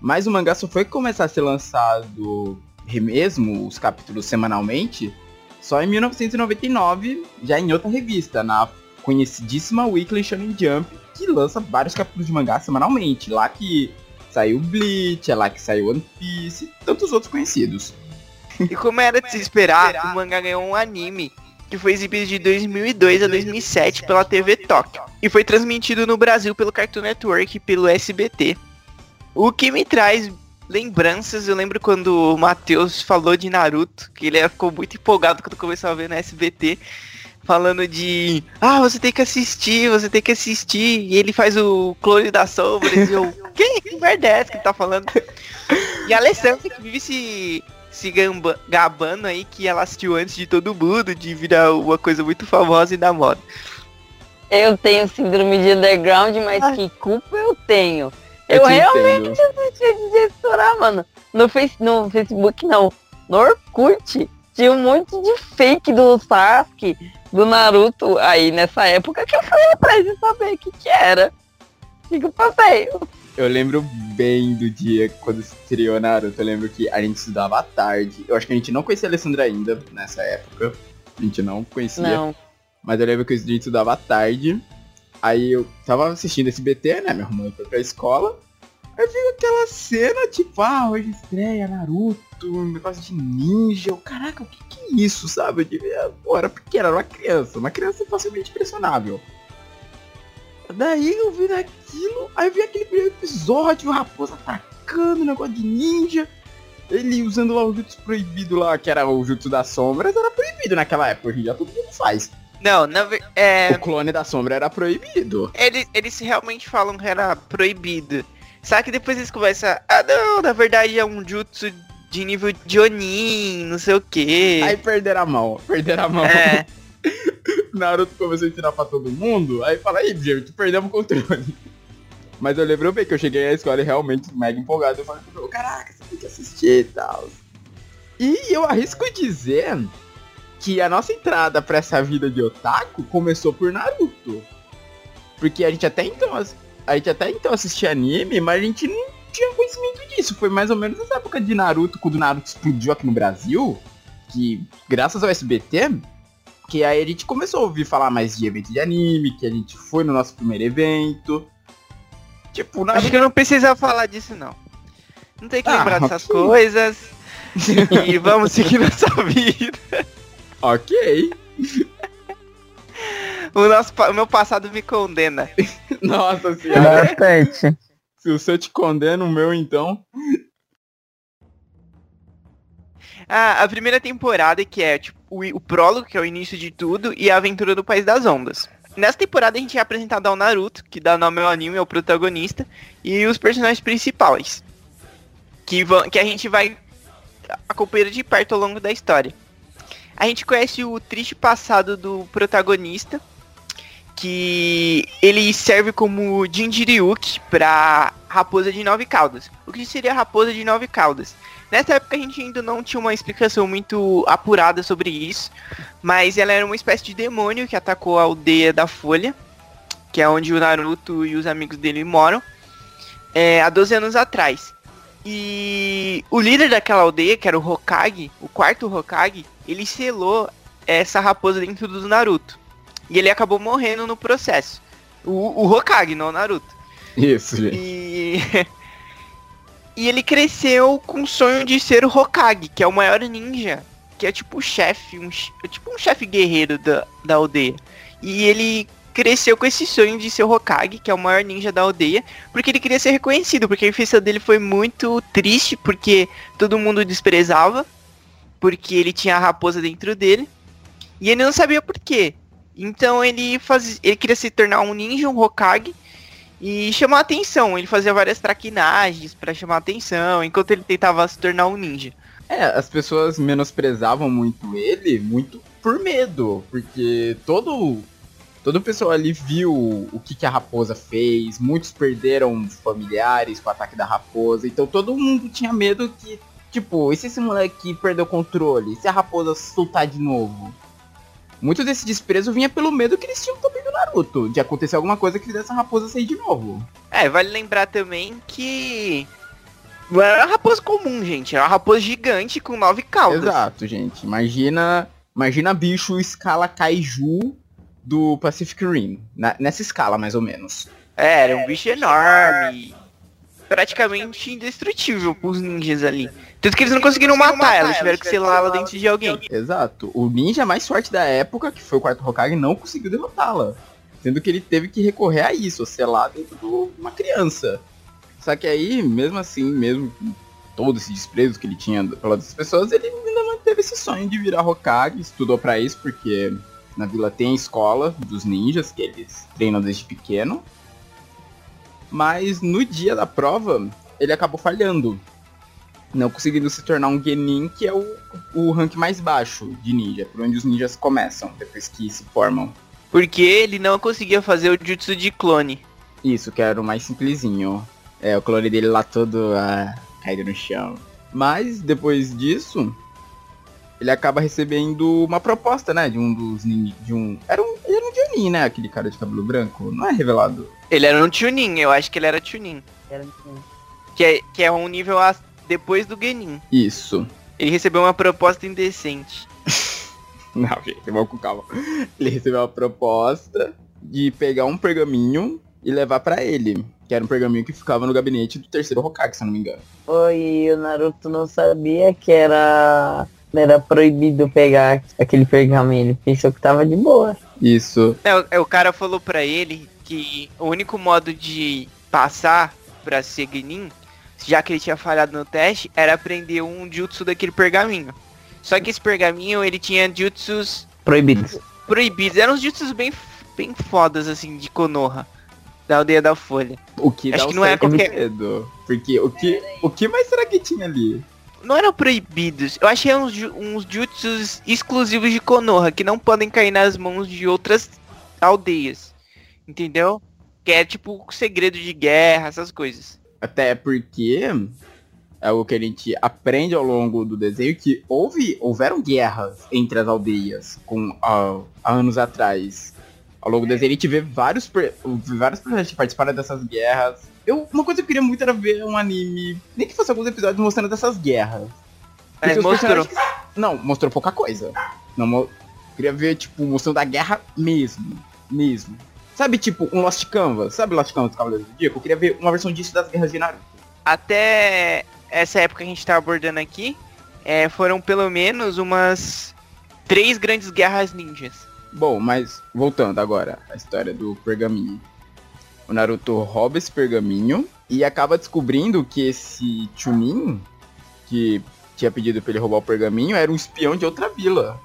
Mas o mangá só foi começar a ser lançado mesmo, os capítulos semanalmente, só em 1999, já em outra revista, na conhecidíssima Weekly Shonen Jump, que lança vários capítulos de mangá semanalmente. Lá que saiu Bleach, é lá que saiu One Piece e tantos outros conhecidos. E como era de se esperar, o mangá ganhou um anime que foi exibido de 2002 a 2007 pela TV Tóquio e foi transmitido no Brasil pelo Cartoon Network e pelo SBT. O que me traz lembranças, eu lembro quando o Matheus falou de Naruto, que ele ficou muito empolgado quando começou a ver no SBT, falando de ah, você tem que assistir, você tem que assistir, e ele faz o clone da sombra, e eu, quem que merda é que ele tá falando? E a Alessandra que vive se, se gamba, gabando aí que ela assistiu antes de todo mundo, de virar uma coisa muito famosa e da moda. Eu tenho síndrome de underground, mas ah. que culpa eu tenho? Eu, eu realmente assisti de estourar, mano. No, face, no Facebook não. No Orkut. Tinha um monte de fake do Sasuke, do Naruto. Aí nessa época que eu fui atrás de saber o que, que era. O que, que eu passei. Eu lembro bem do dia quando estreou Naruto. Eu lembro que a gente estudava à tarde. Eu acho que a gente não conhecia a Alessandra ainda nessa época. A gente não conhecia. Não. Mas eu lembro que a gente estudava à tarde. Aí eu tava assistindo esse BT, né? Me arrumando pra, pra escola. Aí vi aquela cena, tipo, ah, hoje estreia Naruto, um negócio de ninja. Eu, caraca, o que que é isso, sabe? Eu devia, pô, era pequena, era uma criança. Uma criança facilmente impressionável. Daí eu vi aquilo, aí vi aquele primeiro episódio, o Raposa atacando, negócio de ninja. Ele usando lá o jutsu proibido lá, que era o jutsu das sombras, era proibido naquela época, hoje em dia todo mundo faz. Não, na, é... O clone da sombra era proibido. Eles, eles realmente falam que era proibido. Só que depois eles começam, ah não, na verdade é um jutsu de nível de Onin, não sei o que. Aí perderam a mão, perderam a mão. É. Naruto começou a ensinar pra todo mundo, aí fala, aí, gente, perdemos o controle. Mas eu lembro bem que eu cheguei à escola e realmente mega empolgado. Eu falei, caraca, você tem que assistir e tal. E eu arrisco dizer que a nossa entrada para essa vida de otaku começou por Naruto. Porque a gente até então a gente até então assistia anime, mas a gente não tinha conhecimento disso. Foi mais ou menos nessa época de Naruto, quando Naruto explodiu aqui no Brasil, que graças ao SBT, que aí a gente começou a ouvir falar mais de evento de anime, que a gente foi no nosso primeiro evento. Tipo, Naruto... Acho que eu não precisava falar disso não. Não tem que ah, lembrar dessas okay. coisas. e vamos seguir nossa vida. Ok. o, nosso, o meu passado me condena. Nossa senhora. Bastante. Se o seu te condena, o meu então. Ah, a primeira temporada, que é tipo, o, o prólogo, que é o início de tudo, e a aventura do País das Ondas. Nessa temporada a gente é apresentado ao Naruto, que dá nome ao anime, é o protagonista, e os personagens principais. Que, vão, que a gente vai acompanhando de perto ao longo da história. A gente conhece o triste passado do protagonista, que ele serve como Jinjiriuki para raposa de nove caudas. O que seria raposa de nove caudas? Nessa época a gente ainda não tinha uma explicação muito apurada sobre isso, mas ela era uma espécie de demônio que atacou a aldeia da Folha, que é onde o Naruto e os amigos dele moram, é, há 12 anos atrás. E o líder daquela aldeia, que era o Hokage, o quarto Hokage, ele selou essa raposa dentro do Naruto. E ele acabou morrendo no processo. O, o Hokage, não o Naruto. Isso, gente. E... e ele cresceu com o sonho de ser o Hokage, que é o maior ninja. Que é tipo o chefe, um, tipo um chefe guerreiro da, da aldeia. E ele cresceu com esse sonho de ser o Hokage, que é o maior ninja da aldeia, porque ele queria ser reconhecido, porque a infância dele foi muito triste, porque todo mundo desprezava, porque ele tinha a raposa dentro dele, e ele não sabia por quê. Então ele faz, ele queria se tornar um ninja, um Hokage, e chamar atenção. Ele fazia várias traquinagens para chamar atenção, enquanto ele tentava se tornar um ninja. É, as pessoas menosprezavam muito ele, muito por medo, porque todo todo o pessoal ali viu o que, que a raposa fez, muitos perderam familiares com o ataque da raposa, então todo mundo tinha medo que, tipo, e se esse moleque perdeu o controle? E se a raposa soltar de novo? Muito desse desprezo vinha pelo medo que eles tinham também do Naruto, de acontecer alguma coisa que fizesse a raposa sair de novo. É, vale lembrar também que não era uma raposa comum, gente. Era uma raposa gigante com nove caudas. Exato, gente. Imagina, imagina bicho escala kaiju do Pacific Rim. Na- nessa escala, mais ou menos. É, era um bicho enorme. Praticamente indestrutível pros ninjas ali. Tanto que eles não conseguiram matar ela, tiveram que selá-la dentro de alguém. Exato. O ninja mais forte da época, que foi o quarto Hokage, não conseguiu derrotá-la. Sendo que ele teve que recorrer a isso, selar dentro de uma criança. Só que aí, mesmo assim, mesmo com todo esse desprezo que ele tinha pelas pessoas, ele ainda manteve esse sonho de virar Hokage, estudou pra isso, porque na vila tem escola dos ninjas, que eles treinam desde pequeno. Mas no dia da prova, ele acabou falhando. Não conseguindo se tornar um Genin, que é o, o rank mais baixo de ninja, por onde os ninjas começam, depois que se formam. Porque ele não conseguia fazer o jutsu de clone. Isso, que era o mais simplesinho. É, o clone dele lá todo ah, caído no chão. Mas, depois disso, ele acaba recebendo uma proposta, né, de um dos nin- de um... Era um, ele era um Jonin, né, aquele cara de cabelo branco. Não é revelado. Ele era um Chunin, eu acho que ele era Chunin. Era assim. Que é, que é um nível a- depois do Genin. Isso. Ele recebeu uma proposta indecente. Não, gente, vamos com calma. Ele recebeu uma proposta de pegar um pergaminho e levar pra ele. Que era um pergaminho que ficava no gabinete do terceiro Hokage, se eu não me engano. Oi, o Naruto não sabia que era, era proibido pegar aquele pergaminho. Ele pensou que tava de boa. Isso. É, o- é, o cara falou pra ele que o único modo de passar pra ser Genin, já que ele tinha falhado no teste, era aprender um jutsu daquele pergaminho. Só que esse pergaminho, ele tinha jutsus Proibido. proibidos. Eram uns jutsus bem, bem fodas, assim, de Konoha. Da aldeia da Folha. O que Acho dá que um não é qualquer- medo. Porque o que, o que mais será que tinha ali? Não eram proibidos. Eu achei uns, uns jutsus exclusivos de Konoha, que não podem cair nas mãos de outras aldeias. Entendeu? Que é tipo segredo de guerra, essas coisas. Até porque é o que a gente aprende ao longo do desenho que houve, houveram guerras entre as aldeias com há, há anos atrás. Ao longo do desenho a gente vê vários, vários personagens que participaram dessas guerras. Eu, uma coisa que eu queria muito era ver um anime, nem que fosse alguns episódios mostrando dessas guerras. Mas os mostrou. personagens- Não, mostrou pouca coisa. Não, mo- queria ver, tipo, mostrando a guerra mesmo. Mesmo. Sabe, tipo, um Lost Canvas? Sabe Lost Canvas do Cavaleiro do Zodíaco? Eu queria ver uma versão disso das guerras de Naruto. Até essa época que a gente tá abordando aqui, é, foram pelo menos umas três grandes guerras ninjas. Bom, mas voltando agora à história do pergaminho. O Naruto rouba esse pergaminho e acaba descobrindo que esse Chunin, que tinha pedido pra ele roubar o pergaminho, era um espião de outra vila.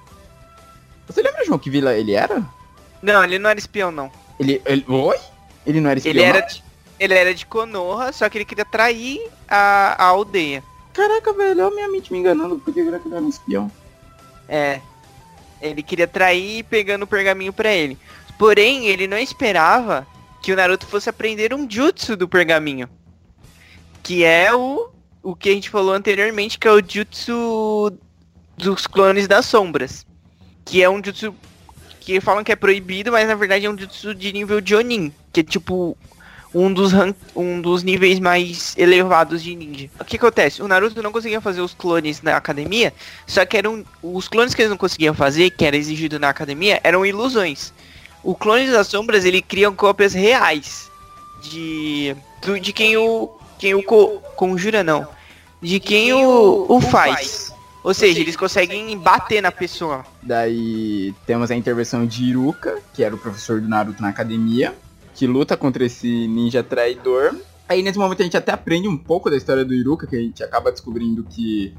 Você lembra, João, que vila ele era? Não, ele não era espião, não. Ele. ele oi? Ele não era espião? Ele era, de, ele era de Konoha, só que ele queria trair a, a aldeia. Caraca, velho, olha a minha mente me enganando, porque ele era um espião. É. Ele queria trair pegando o pergaminho pra ele. Porém, ele não esperava que o Naruto fosse aprender um jutsu do pergaminho. Que é o, o que a gente falou anteriormente, que é o jutsu dos clones das sombras. Que é um jutsu que falam que é proibido, mas na verdade é um jutsu de nível Jonin. Que é tipo um dos, um dos níveis mais elevados de ninja. O que acontece? O Naruto não conseguia fazer os clones na academia, só que eram os clones que eles não conseguiam fazer, que era exigido na academia, eram ilusões. O clone das sombras, ele criam cópias reais de do- de quem o quem o co- conjura não, de quem o, o faz. Ou seja, eles conseguem bater na pessoa. Daí temos a intervenção de Iruka, que era o professor do Naruto na academia, que luta contra esse ninja traidor. Aí nesse momento a gente até aprende um pouco da história do Iruka, que a gente acaba descobrindo que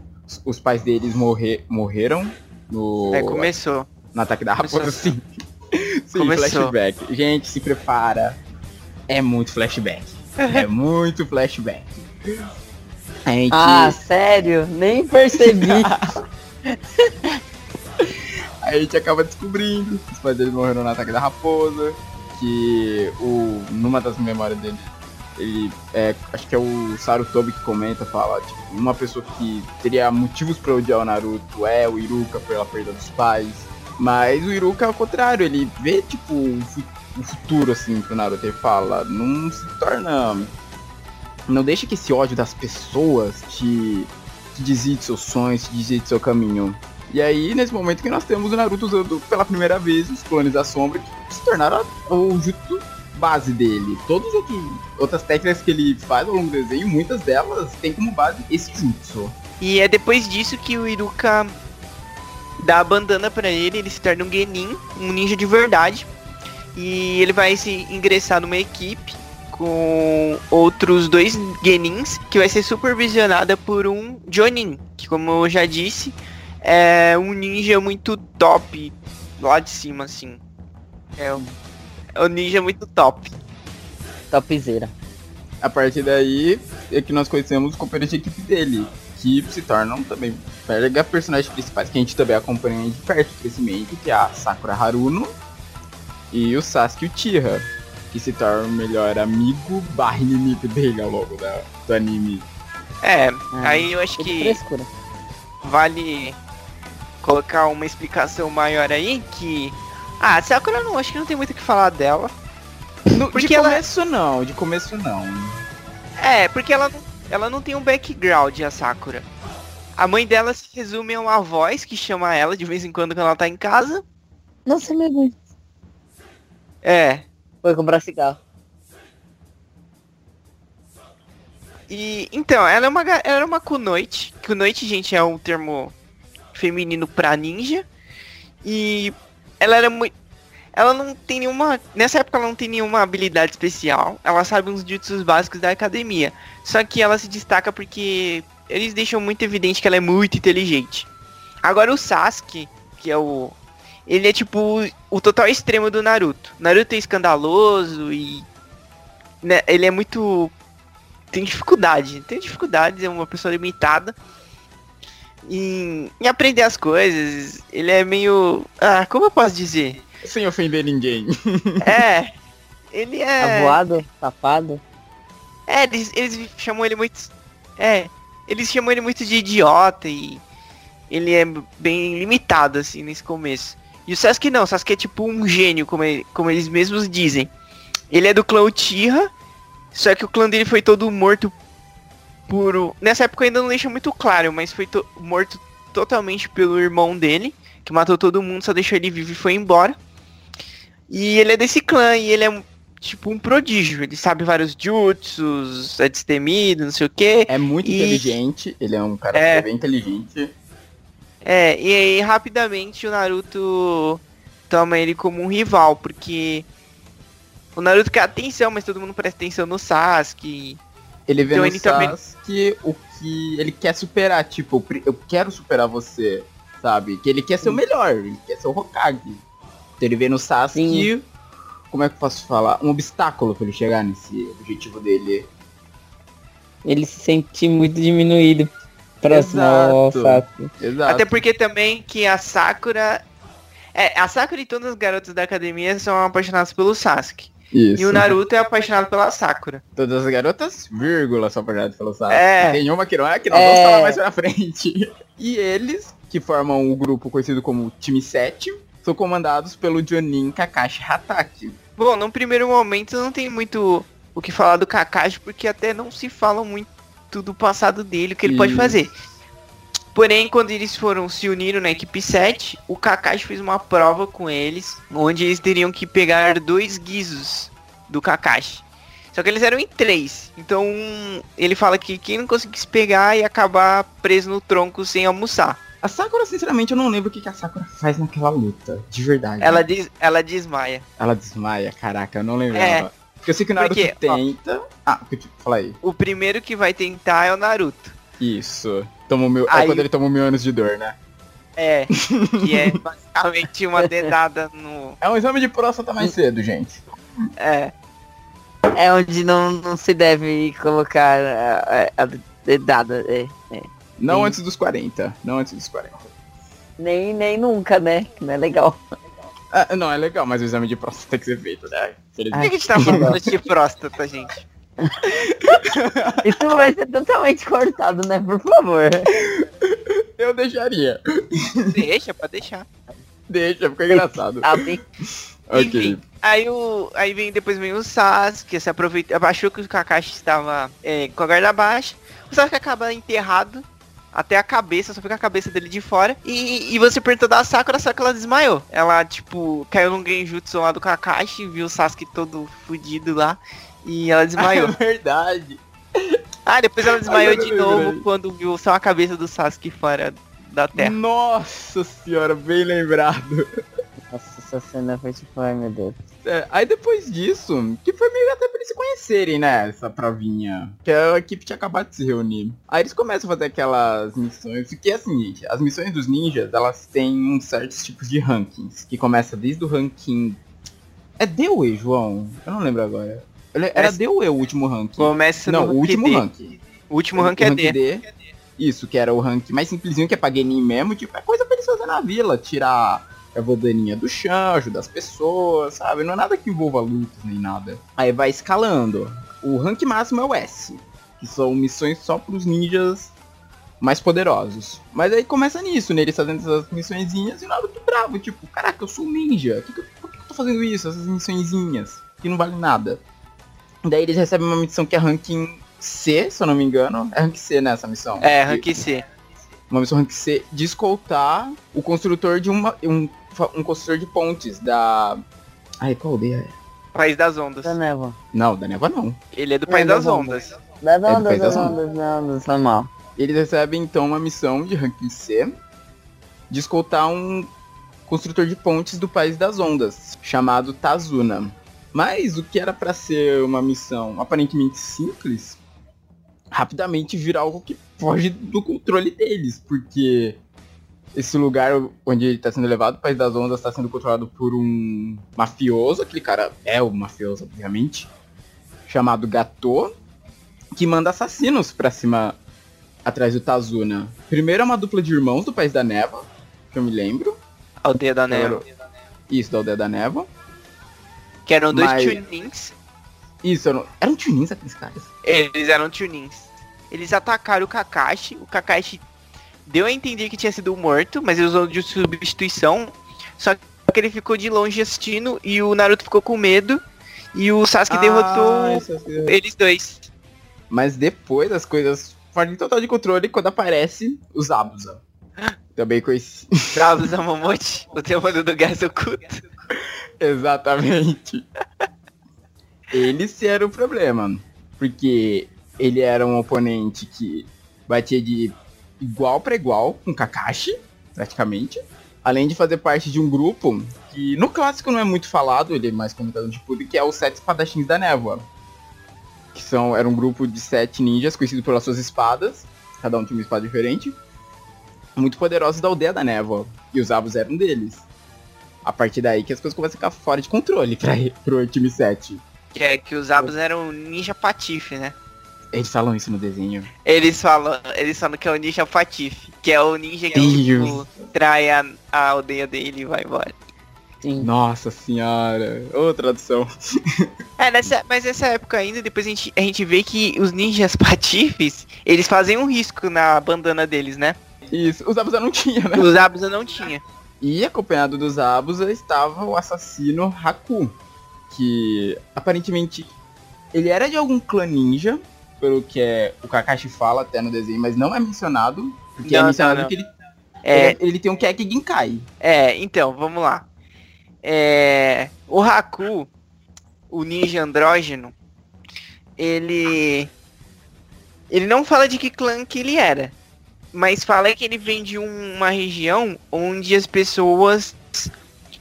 os- pais deles morre, morreram no, É, começou. no ataque da começou. raposa, sim. sim, Começou. flashback. Gente, se prepara. É muito flashback. é muito flashback. Gente... Ah, sério? Nem percebi. A gente acaba descobrindo que os pais dele morreram no ataque da raposa, que o, numa das memórias dele, ele é, acho que é o Sarutobi que comenta, fala, tipo, uma pessoa que teria motivos pra odiar o Naruto é o Iruka pela perda dos pais. Mas o Iruka é o contrário, ele vê, tipo, o o futuro, assim, pro Naruto. Ele fala, não se torna... Não deixa que esse ódio das pessoas te, te seus sonhos, te desvie de seu caminho. E aí, nesse momento que nós temos o Naruto usando pela primeira vez os clones da sombra, que se tornaram o jutsu base dele. Todas as outras técnicas que ele faz ao longo do desenho, muitas delas têm como base esse jutsu. E é depois disso que o Iruka dá a bandana pra ele, ele se torna um Genin, um ninja de verdade. E ele vai se ingressar numa equipe com outros dois Genins, que vai ser supervisionada por um Jonin, que como eu já disse, é um ninja muito top lá de cima, assim. É um, é um ninja muito top. Topzera. A partir daí é que nós conhecemos os companheiros de equipe dele, que se tornam também pega personagens principais que a gente também acompanha de perto o crescimento, que é a Sakura Haruno e o Sasuke Uchiha, que se torna o melhor amigo barra inimigo dele ao longo da- do anime. É, Ah, aí eu acho Que vale colocar uma explicação maior aí que. Ah, a Sakura não, acho que não tem muito o que falar dela. No- Porque de ela- começo não, de começo não. É, porque ela, não- ela não tem um background, a Sakura. A mãe dela se resume a uma voz que chama ela de vez em quando quando ela tá em casa. Nossa, meu Deus. É. Foi comprar cigarro. E então, ela é uma ela é uma kunoite. Kunoite, gente, é um termo feminino pra ninja. E ela era muito ela não tem nenhuma. Nessa época ela não tem nenhuma habilidade especial. Ela sabe uns jutsus básicos da academia. Só que ela se destaca porque eles deixam muito evidente que ela é muito inteligente. Agora o Sasuke, que é o. Ele é tipo o- o total extremo do Naruto. Naruto é escandaloso e. né, ele é muito. Tem dificuldade. Tem dificuldades, é uma pessoa limitada. Em, em aprender as coisas. Ele é meio. Ah, como eu posso dizer? Sem ofender ninguém. É. Ele é. Avoado, safado. É, eles, eles chamam ele muito. É, eles chamam ele muito de idiota e ele é bem limitado, assim, nesse começo. E o Sasuke não, o Sasuke é tipo um gênio, como, ele- como eles mesmos dizem. Ele é do clã Uchiha, só que o clã dele foi todo morto por. Nessa época ainda não deixa muito claro, mas foi to- morto totalmente pelo irmão dele, que matou todo mundo, só deixou ele vivo e foi embora. E ele é desse clã e ele é um- tipo um prodígio. Ele sabe vários jutsus, é destemido, não sei o que. É muito E- inteligente, ele é um cara É. bem inteligente. É, e aí rapidamente o Naruto toma ele como um rival, porque o Naruto quer atenção, mas todo mundo presta atenção no Sasuke. Ele vê Então no ele também- Sasuke o que ele quer superar, tipo, eu quero superar você, sabe? Que ele quer ser o melhor, ele quer ser o Hokage. Então ele vê no Sasuke, como é que eu posso falar? Um obstáculo pra ele chegar nesse objetivo dele. Ele se sente muito diminuído próximo ao Exato. Sasuke. Exato. Até porque também que a Sakura. É, a Sakura e todas as garotas da academia são apaixonadas pelo Sasuke. Isso. E o Naruto é apaixonado pela Sakura. Todas as garotas, vírgula, só pra pelo Sasuke. É. Tem uma que não é, que nós É. vamos falar mais pra frente. E eles, que formam o grupo conhecido como Time 7, são comandados pelo Jonin Kakashi Hatake. Bom, num primeiro momento não tem muito o que falar do Kakashi, porque até não se fala muito do passado dele, o que ele pode fazer. Porém, quando eles foram se uniram na equipe 7, o Kakashi fez uma prova com eles, onde eles teriam que pegar dois guizos do Kakashi. Só que eles eram em três. Então ele fala que quem não conseguisse pegar ia acabar preso no tronco sem almoçar. A Sakura, sinceramente, eu não lembro o que, que a Sakura faz naquela luta. De verdade. Ela, des ela desmaia. Ela desmaia, caraca, eu não lembro. É. Porque eu sei que o Naruto Porque, ó. tenta. Ah, o que eu- fala aí. O primeiro que vai tentar é o Naruto. Isso. Toma o meu... É Aí- quando ele toma mil anos de dor, né? É, que é basicamente uma dedada no. É um exame de próstata mais cedo, gente. É, É onde não, não se deve colocar a, a, a dedada. É, é. Não Sim. antes dos 40. Não antes dos 40. Nem, nem nunca, né? Que não é legal. Ah, não, é legal, mas o exame de próstata tem que ser feito, né? Por que a gente tá falando de próstata, gente? Isso vai ser totalmente cortado, né? Por favor. Eu deixaria. Deixa, pode deixar. Deixa, fica engraçado. Bem. ok. Enfim, aí o. Aí vem, depois vem o Sasuke, se aproveita. Achou que o Kakashi estava é, com a guarda baixa. O Sasuke acaba enterrado. Até a cabeça, só fica a cabeça dele de fora. E, e você perguntou da Sakura, a Sakura ela desmaiou. Ela, tipo, caiu num genjutsu lá do Kakashi, viu o Sasuke todo fudido lá. E ela desmaiou. É verdade. ah, depois ela desmaiou de novo lembrei. quando viu só a cabeça do Sasuke fora da terra. Nossa senhora, bem lembrado. Nossa, essa cena foi tipo, ai meu Deus. É, aí depois disso, que foi meio até pra eles se conhecerem, né? Essa provinha. Que a equipe tinha acabado de se reunir. Aí eles começam a fazer aquelas missões. Que é assim, gente, as missões dos ninjas, elas têm uns certos tipos de rankings. Que começa desde o ranking. É DOE, João? Eu não lembro agora. Era Essa- DOE o último ranking. Começa Não, no o último D. ranking. O último rank é D. Isso, que era o rank mais simplesinho, que é pra Genin mesmo, tipo, é coisa pra eles fazerem na vila, tirar a vodaninha do chão, ajudar as pessoas, sabe? Não é nada que envolva lutas nem nada. Aí vai escalando. O rank máximo é o S, que são missões só pros ninjas mais poderosos. Mas aí começa nisso, né? Eles fazendo essas missõezinhas e o Naruto bravo, tipo, caraca, eu sou um ninja, que que eu- por que eu tô fazendo isso, essas missõezinhas, que não valem nada? Daí eles recebem uma missão que é ranking C, se eu não me engano. É rank C nessa missão. É, rank C. Uma missão rank C de escoltar o construtor de uma. Um, um construtor de pontes da. Ai, qual aldeia é? País das Ondas. Da névoa. Não, da Neva não. Ele é do País É, das das Ondas. Das do ondas, país das das ondas, das ondas, foi mal. Eles recebem então uma missão de ranking C de escoltar um construtor de pontes do país das ondas, chamado Tazuna. Mas o que era pra ser uma missão aparentemente simples, rapidamente vira algo que foge do controle deles, porque esse lugar onde ele tá sendo levado, o país das ondas, está sendo controlado por um mafioso, aquele cara é o mafioso, obviamente, chamado Gato, que manda assassinos pra cima atrás do Tazuna. Primeiro é uma dupla de irmãos do País da Neva, que eu me lembro. Aldeia da Neva. Isso, da Aldeia da Neva. Que eram dois Mas- tunins. Isso, eram, eram tunins aqueles caras. Eles eram tunins. Eles atacaram o Kakashi. O Kakashi deu a entender que tinha sido morto, mas ele usou de substituição. Só que ele ficou de longe assistindo e o Naruto ficou com medo. E o Sasuke Ah, derrotou isso. eles dois. Mas depois as coisas fogem total de controle quando aparece os Abusa. Também conheci. Bravos Momote, o demônio do gás oculto. Exatamente. Eles eram o problema. Porque ele era um oponente que batia de igual pra igual com Kakashi, praticamente. Além de fazer parte de um grupo que no clássico não é muito falado, ele é mais comentado de tudo, que é os Sete Espadachins da Névoa. Que são, era um grupo de sete ninjas conhecido pelas suas espadas. Cada um tinha uma espada diferente. Muito poderosos da aldeia da Névoa. E os Abus eram deles. A partir daí que as coisas começam a ficar fora de controle pra, pro time 7. Que é que os Abus eram ninja patife, né? Eles falam isso no desenho. Eles falam, eles falam que é o ninja patife, que é o ninja que tipo, trai a, a aldeia dele e vai embora. Sim. Nossa senhora. Ô, tradução. É, nessa, mas nessa época ainda, depois a gente, a gente vê que os ninjas patifes, eles fazem um risco na bandana deles, né? Isso. Os Abusa não tinha, né? Os Abusa não tinha. E acompanhado dos Abusa estava o assassino Haku. Que aparentemente ele era de algum clã ninja. Pelo que é, o Kakashi fala até no desenho, mas não é mencionado. Porque Não, é não, mencionado não. que ele, É, ele, ele tem um Kek Ginkai. é, então, vamos lá. É, o Haku, o ninja andrógeno, ele ele não fala de que clã que ele era, mas fala que ele vem de um- uma região onde as pessoas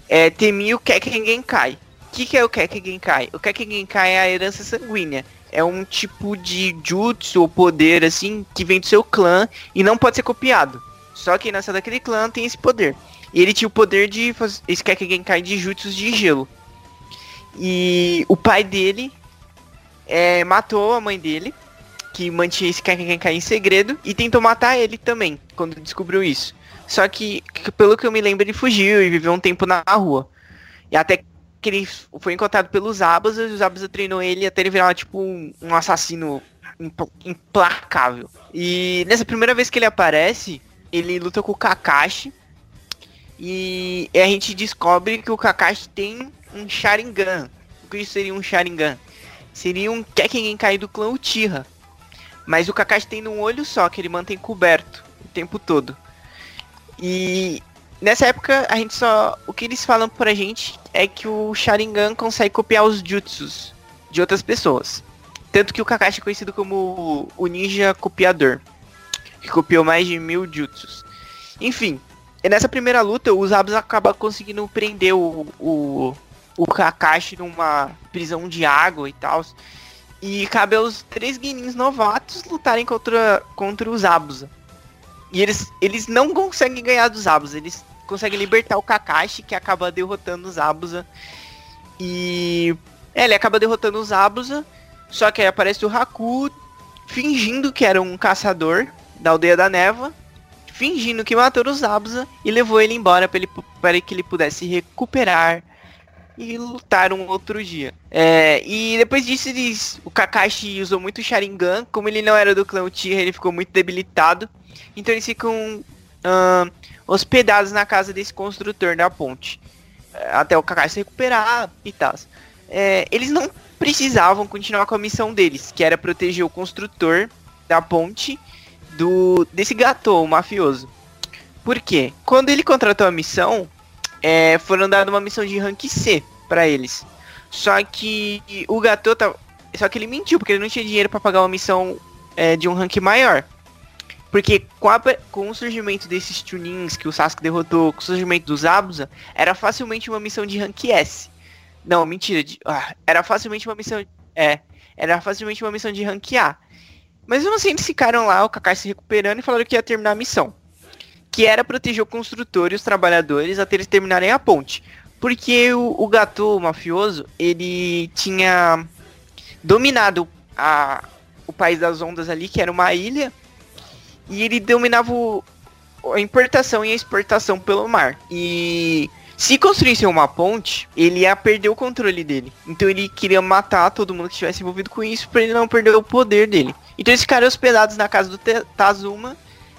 é, temiam o Kekken Genkai. O que, que é o Kekken Genkai? O Kekken Genkai é a herança sanguínea. É um tipo de jutsu ou poder assim que vem do seu clã e não pode ser copiado. Só quem nasceu daquele clã tem esse poder. E ele tinha o poder de fazer esse Kekken Genkai de jutsus de gelo. E o pai dele é, matou a mãe dele, que mantinha esse Kenkai em segredo e tentou matar ele também, quando descobriu isso. Só que, pelo que eu me lembro, ele fugiu e viveu um tempo na rua. E até que ele foi encontrado pelos Abusa, e os Abusa treinou ele até ele virar, tipo, um, um assassino implacável. E nessa primeira vez que ele aparece, ele luta com o Kakashi. E a gente descobre que o Kakashi tem um Sharingan. O que seria um Sharingan? Seria um Kekken cair do clã Uchiha. Mas o Kakashi tem um olho só, que ele mantém coberto o tempo todo. E nessa época a gente só. O que eles falam pra gente é que o Sharingan consegue copiar os jutsus de outras pessoas. Tanto que o Kakashi é conhecido como o ninja copiador. Que copiou mais de mil jutsus. Enfim, nessa primeira luta, os Abus acabam conseguindo prender o, o, o Kakashi numa prisão de água e tal. E cabe aos três guinins novatos lutarem contra, contra os Abusa. E eles, eles não conseguem ganhar dos Abusa, eles conseguem libertar o Kakashi, que acaba derrotando os Abusa. E é, ele acaba derrotando os Abusa, só que aí aparece o Haku fingindo que era um caçador da aldeia da Neva, fingindo que matou os Abusa e levou ele embora para ele, que ele pudesse recuperar e lutar um outro dia. É, e depois disso, o Kakashi usou muito Sharingan. Como ele não era do clã Uchiha, ele ficou muito debilitado. Então eles ficam uh, hospedados na casa desse construtor da ponte. É, até o Kakashi se recuperar e tal. É, eles não precisavam continuar com a missão deles, que era proteger o construtor da ponte do desse gato, mafioso. Por quê? Quando ele contratou a missão, é, foram dado uma missão de rank C para eles. Só que o Gato tá, só que ele mentiu porque ele não tinha dinheiro para pagar uma missão é, de um rank maior. Porque com, a, com o surgimento desses tunings que o Sasuke derrotou, com o surgimento dos Abusa, era facilmente uma missão de rank S. Não, mentira. De, ah, era facilmente uma missão. É. Era facilmente uma missão de rank A. Mas mesmo assim eles ficaram lá, o Kakashi se recuperando e falaram que ia terminar a missão que era proteger o construtor e os trabalhadores até eles terminarem a ponte. Porque o, o gato mafioso, ele tinha dominado a, o país das ondas ali, que era uma ilha, e ele dominava o, a importação e a exportação pelo mar. E se construísse uma ponte, ele ia perder o controle dele. Então ele queria matar todo mundo que estivesse envolvido com isso para ele não perder o poder dele. Então eles ficaram hospedados na casa do Tazuma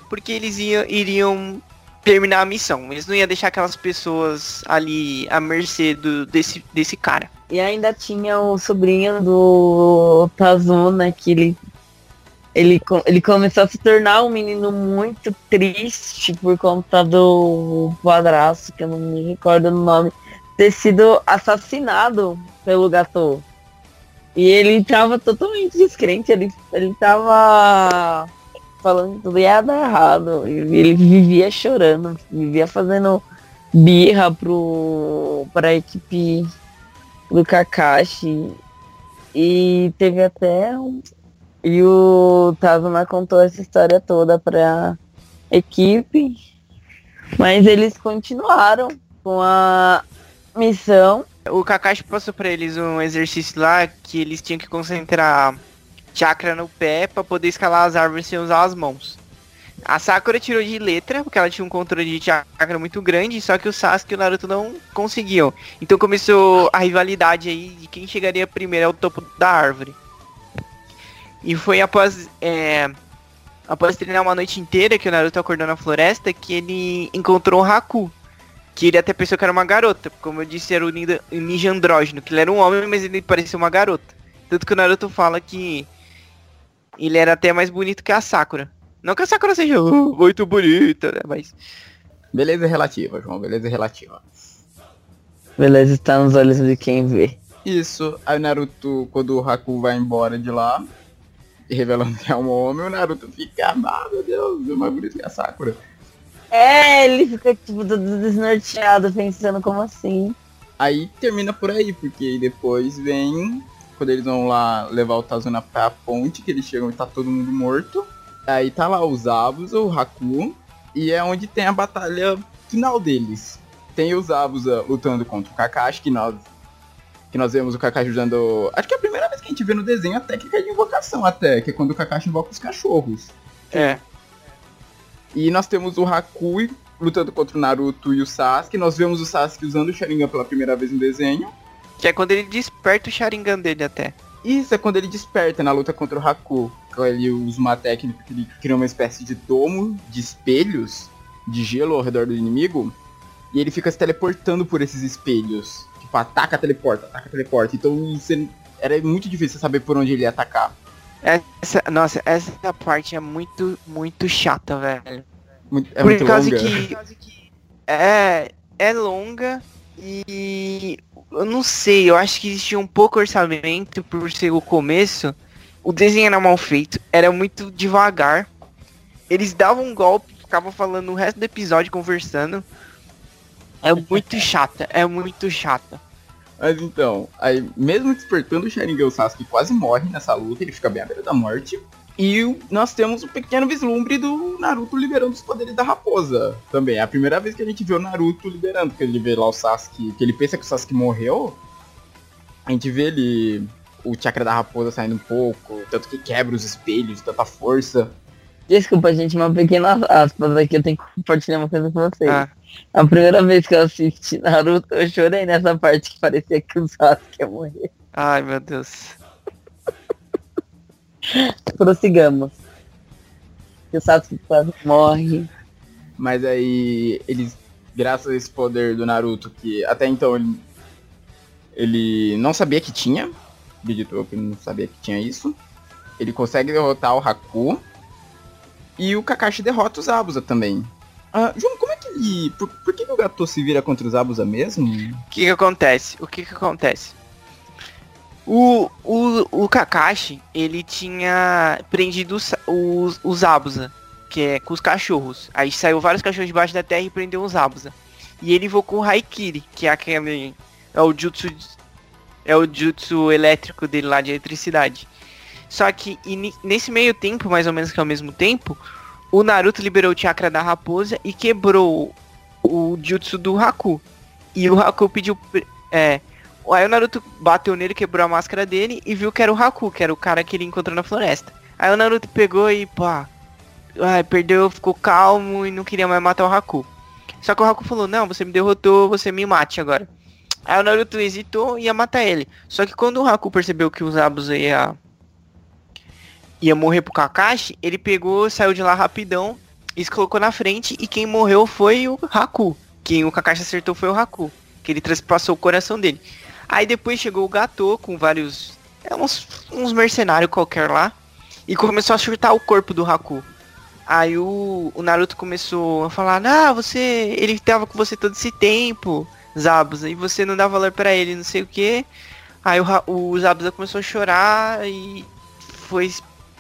porque eles ia, iriam terminar a missão. Eles não iam deixar aquelas pessoas ali à mercê do, desse, desse cara. E ainda tinha o sobrinho do Tazuna, que ele, ele, ele começou a se tornar um menino muito triste por conta do padrasto, que eu não me recordo o nome, ter sido assassinado pelo gato. E ele tava totalmente descrente, ele, ele tava falando tudo ia dar errado. Ele vivia chorando, vivia fazendo birra pro, pra equipe do Kakashi. E teve até um. E o Tazuma contou essa história toda pra equipe. Mas eles continuaram com a missão. O Kakashi passou pra eles um exercício lá que eles tinham que concentrar chakra no pé para poder escalar as árvores sem usar as mãos. A Sakura tirou de letra, porque ela tinha um controle de chakra muito grande, só que o Sasuke e o Naruto não conseguiam. Então começou a rivalidade aí de quem chegaria primeiro ao topo da árvore. E foi após, é, após treinar uma noite inteira que o Naruto acordou na floresta que ele encontrou o Haku. Que ele até pensou que era uma garota. Como eu disse, era o ninja andrógeno. Que ele era um homem, mas ele parecia uma garota. Tanto que o Naruto fala que ele era até mais bonito que a Sakura. Não que a Sakura seja uh, muito bonita, né? Mas. Beleza relativa, João, beleza relativa. Beleza está nos olhos de quem vê. Isso, aí o Naruto, quando o Haku vai embora de lá, revelando que é um homem, o Naruto fica, ah, meu Deus, é mais bonito que a Sakura. É, ele fica tipo todo desnorteado, pensando como assim. Aí termina por aí, porque depois vem quando eles vão lá levar o Tazuna pra ponte, que eles chegam e tá todo mundo morto. Aí tá lá os Abus, o Haku, e é onde tem a batalha final deles. Tem os Abusa lutando contra o Kakashi, que nós Que nós vemos o Kakashi usando. Acho que é a primeira vez que a gente vê no desenho a técnica de invocação até, que é quando o Kakashi invoca os cachorros. É. E nós temos o Haku lutando contra o Naruto e o Sasuke. Nós vemos o Sasuke usando o Sharingan pela primeira vez no desenho. Que é quando ele desperta o Sharingan dele até. Isso é quando ele desperta na luta contra o Haku. Ele usa uma técnica que ele cria uma espécie de domo de espelhos de gelo ao redor do inimigo. E ele fica se teleportando por esses espelhos. Tipo, ataca, teleporta, ataca, teleporta. Então você... era muito difícil saber por onde ele ia atacar. Essa, nossa, essa parte é muito, muito chata, velho. Muito- é Por muito causa longa. que é, é longa e eu não sei, eu acho que existia um pouco orçamento por ser o começo. O desenho era mal feito, era muito devagar. Eles davam um golpe, ficavam falando o resto do episódio conversando. É muito chata, é muito chata. Mas então, aí, mesmo despertando o Sharingan, o Sasuke quase morre nessa luta, ele fica bem à beira da morte. E o- nós temos um pequeno vislumbre do Naruto liberando os poderes da raposa também. É a primeira vez que a gente vê o Naruto liberando, porque ele vê lá o Sasuke, que ele pensa que o Sasuke morreu. A gente vê ele, o chakra da raposa saindo um pouco, tanto que quebra os espelhos, tanta força. Desculpa, gente, uma pequena aspas aqui, eu tenho que compartilhar uma coisa com vocês. Ah, A primeira vez que eu assisti Naruto, eu chorei nessa parte que parecia que o Sasuke ia morrer. ai meu Deus. Prossigamos. Que o Sasuke quase morre. Mas aí eles, graças a esse poder do Naruto, que até então ele, ele não sabia que tinha, que ele não sabia que tinha isso, ele consegue derrotar o Haku e o Kakashi derrota os Abusa também. Ah, João, como é que. Por, por que, o Gato se vira contra os Abusa mesmo? O que que acontece? O que que acontece? O, o, o Kakashi, ele tinha prendido os, os, os Abusa, que é com os cachorros. Aí saiu vários cachorros debaixo da terra e prendeu os Abusa. E ele invocou o Haikiri, que é aquele... É o jutsu... É o jutsu elétrico dele lá, de eletricidade. Só que nesse meio tempo, mais ou menos que ao mesmo tempo, o Naruto liberou o chakra da raposa e quebrou o jutsu do Haku. E o Haku pediu. É. Aí o Naruto bateu nele, quebrou a máscara dele e viu que era o Haku, que era o cara que ele encontrou na floresta. Aí o Naruto pegou e, pá. Ai, perdeu, ficou calmo e não queria mais matar o Haku. Só que o Haku falou, não, você me derrotou, você me mate agora. Aí o Naruto hesitou e ia matar ele. Só que quando o Haku percebeu que os Abusa ia. Ia morrer pro Kakashi, ele pegou, saiu de lá rapidão e se colocou na frente e quem morreu foi o Haku. Quem o Kakashi acertou foi o Haku. Que ele transpassou o coração dele. Aí depois chegou o Gato com vários. É, uns, uns mercenários qualquer lá. E começou a surtar o corpo do Haku. Aí o, o Naruto começou a falar, ah, você. Ele tava com você todo esse tempo, Zabuza, e você não dá valor pra ele, não sei o que. Aí o, o Zabuza começou a chorar e foi.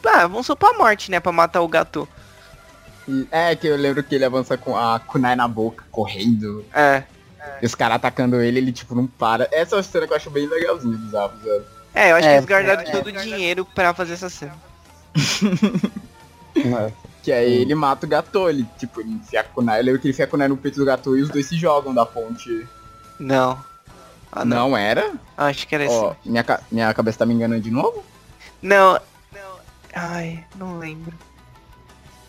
Ah, avançou pra morte, né? Pra matar o Gato. É, que eu lembro que ele avança com a kunai na boca, correndo. É. E os caras atacando ele, ele tipo não para. Essa é uma cena que eu acho bem legalzinha dos Abusa. É, eu acho É, que eles guardaram é, todo o dinheiro pra fazer essa cena. Que aí ele mata o gato, ele, tipo, ele enfia a kunai, eu lembro que ele enfia a kunai no peito do gato e os dois se jogam da ponte. Não. Ah, não. não era? Acho que era Ó, assim. minha, ca- minha cabeça tá me enganando de novo? Não. Não. Ai, não lembro.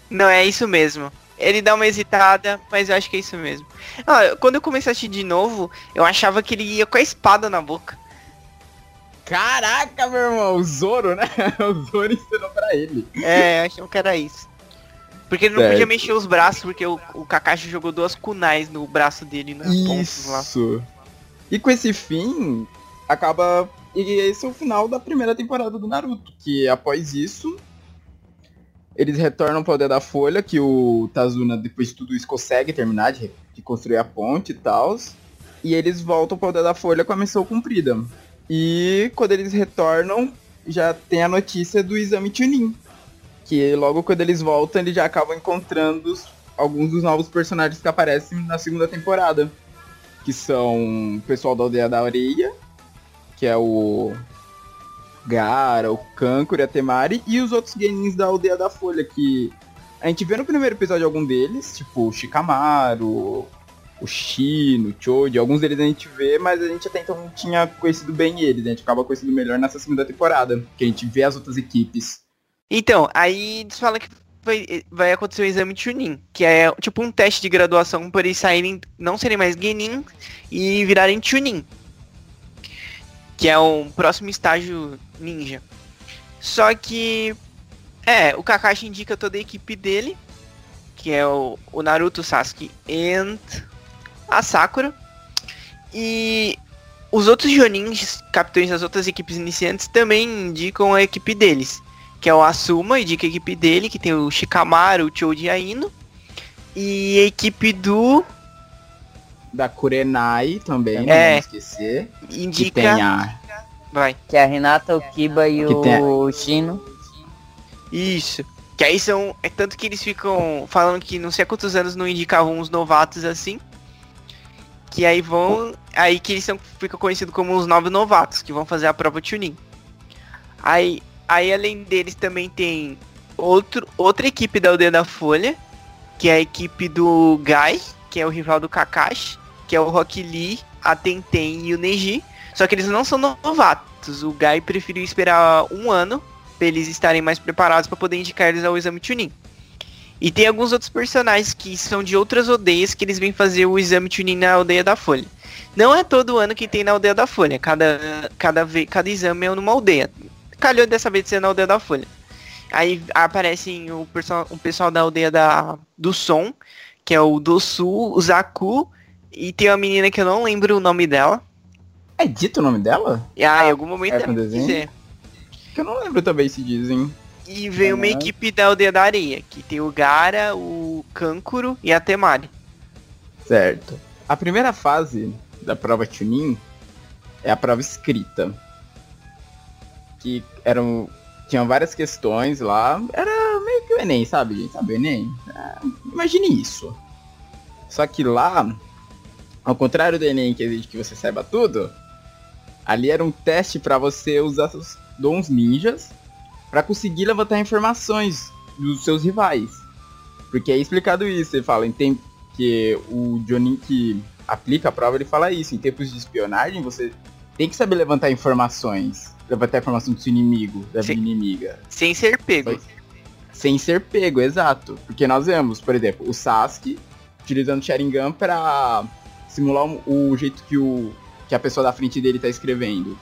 Não, é isso mesmo. Ele dá uma hesitada, mas eu acho que é isso mesmo. Ah, quando eu comecei a assistir de novo, eu achava que ele ia com a espada na boca. Caraca, meu irmão, o Zoro, né? o Zoro ensinou pra ele. É, eu achava que era isso. Porque ele não Certo. podia mexer os braços, porque o, o Kakashi jogou duas kunais no braço dele, lá. Isso. E com esse fim, acaba. E esse é o final da primeira temporada do Naruto. Que após isso, eles retornam ao poder da Folha, que o Tazuna, depois de tudo isso, consegue terminar de, de construir a ponte e tal. E eles voltam ao poder da Folha com a missão cumprida. E quando eles retornam, já tem a notícia do exame Chunin. Que logo quando eles voltam, eles já acabam encontrando alguns dos novos personagens que aparecem na segunda temporada que são o pessoal da Aldeia da Areia, que é o Gara, o Kankuro e a Temari, e os outros genins da Aldeia da Folha, que a gente vê no primeiro episódio algum deles, tipo o Shikamaru, o Shino, o Choji, alguns deles a gente vê, mas a gente até então não tinha conhecido bem eles, a gente acaba conhecendo melhor nessa segunda temporada, que a gente vê as outras equipes. Então, aí eles falam que vai, vai acontecer o exame Chunin, que é tipo um teste de graduação para eles saírem, não serem mais Genin e virarem Chunin. Que é um próximo estágio ninja. Só que. É, o Kakashi indica toda a equipe dele. Que é o, o Naruto, Sasuke e a Sakura. E os outros Jonins, capitães das outras equipes iniciantes, também indicam a equipe deles que é o Asuma, indica a equipe dele, que tem o Shikamaru, o Choji Aino. E a equipe do. Da Kurenai também, é, não esquecer. Indica. Que tem a... Vai. Que é a Renata, o Kiba e que o tem... Shino. Isso. Que aí são. É tanto que eles ficam falando que não sei há quantos anos não indicavam uns novatos assim. Que aí vão. Aí que eles são, ficam conhecidos como os novos novatos, que vão fazer a prova tuning. Aí Aí além deles também tem outro, outra equipe da Aldeia da Folha, que é a equipe do Guy, que é o rival do Kakashi, que é o Rock Lee, a Tenten e o Neji. Só que eles não são novatos. O Guy preferiu esperar um ano para eles estarem mais preparados para poder indicar eles ao exame Chunin. E tem alguns outros personagens que são de outras aldeias que eles vêm fazer o exame Chunin na aldeia da Folha. Não é todo ano que tem na aldeia da Folha, cada, cada, cada exame é numa aldeia calhou dessa vez de ser na aldeia da Folha. Aí aparecem o pessoal, o pessoal da aldeia da, do som, que é o Dosu, o Zaku, e tem uma menina que eu não lembro o nome dela. É dito o nome dela? Ah, em algum momento é dizer. Que eu não lembro também se dizem. E vem uma equipe da aldeia da areia, que tem o Gara, o Kankuro e a Temari. Certo. A primeira fase da prova Chunin é a prova escrita que eram. Tinham várias questões lá. Era meio que o Enem, sabe, gente? Sabe o Enem? É, imagine isso. Só que lá, ao contrário do Enem que exige que você saiba tudo, ali era um teste para você usar seus dons ninjas para conseguir levantar informações dos seus rivais. Porque é explicado isso, ele fala, em tempo que o Johnny que aplica a prova, ele fala isso, em tempos de espionagem você tem que saber levantar informações levantar a informação do seu inimigo, da Sem, inimiga. Sem ser pego. Sem ser pego, exato. Porque nós vemos, por exemplo, o Sasuke utilizando o Sharingan para simular o, jeito que, o, que a pessoa da frente dele tá escrevendo.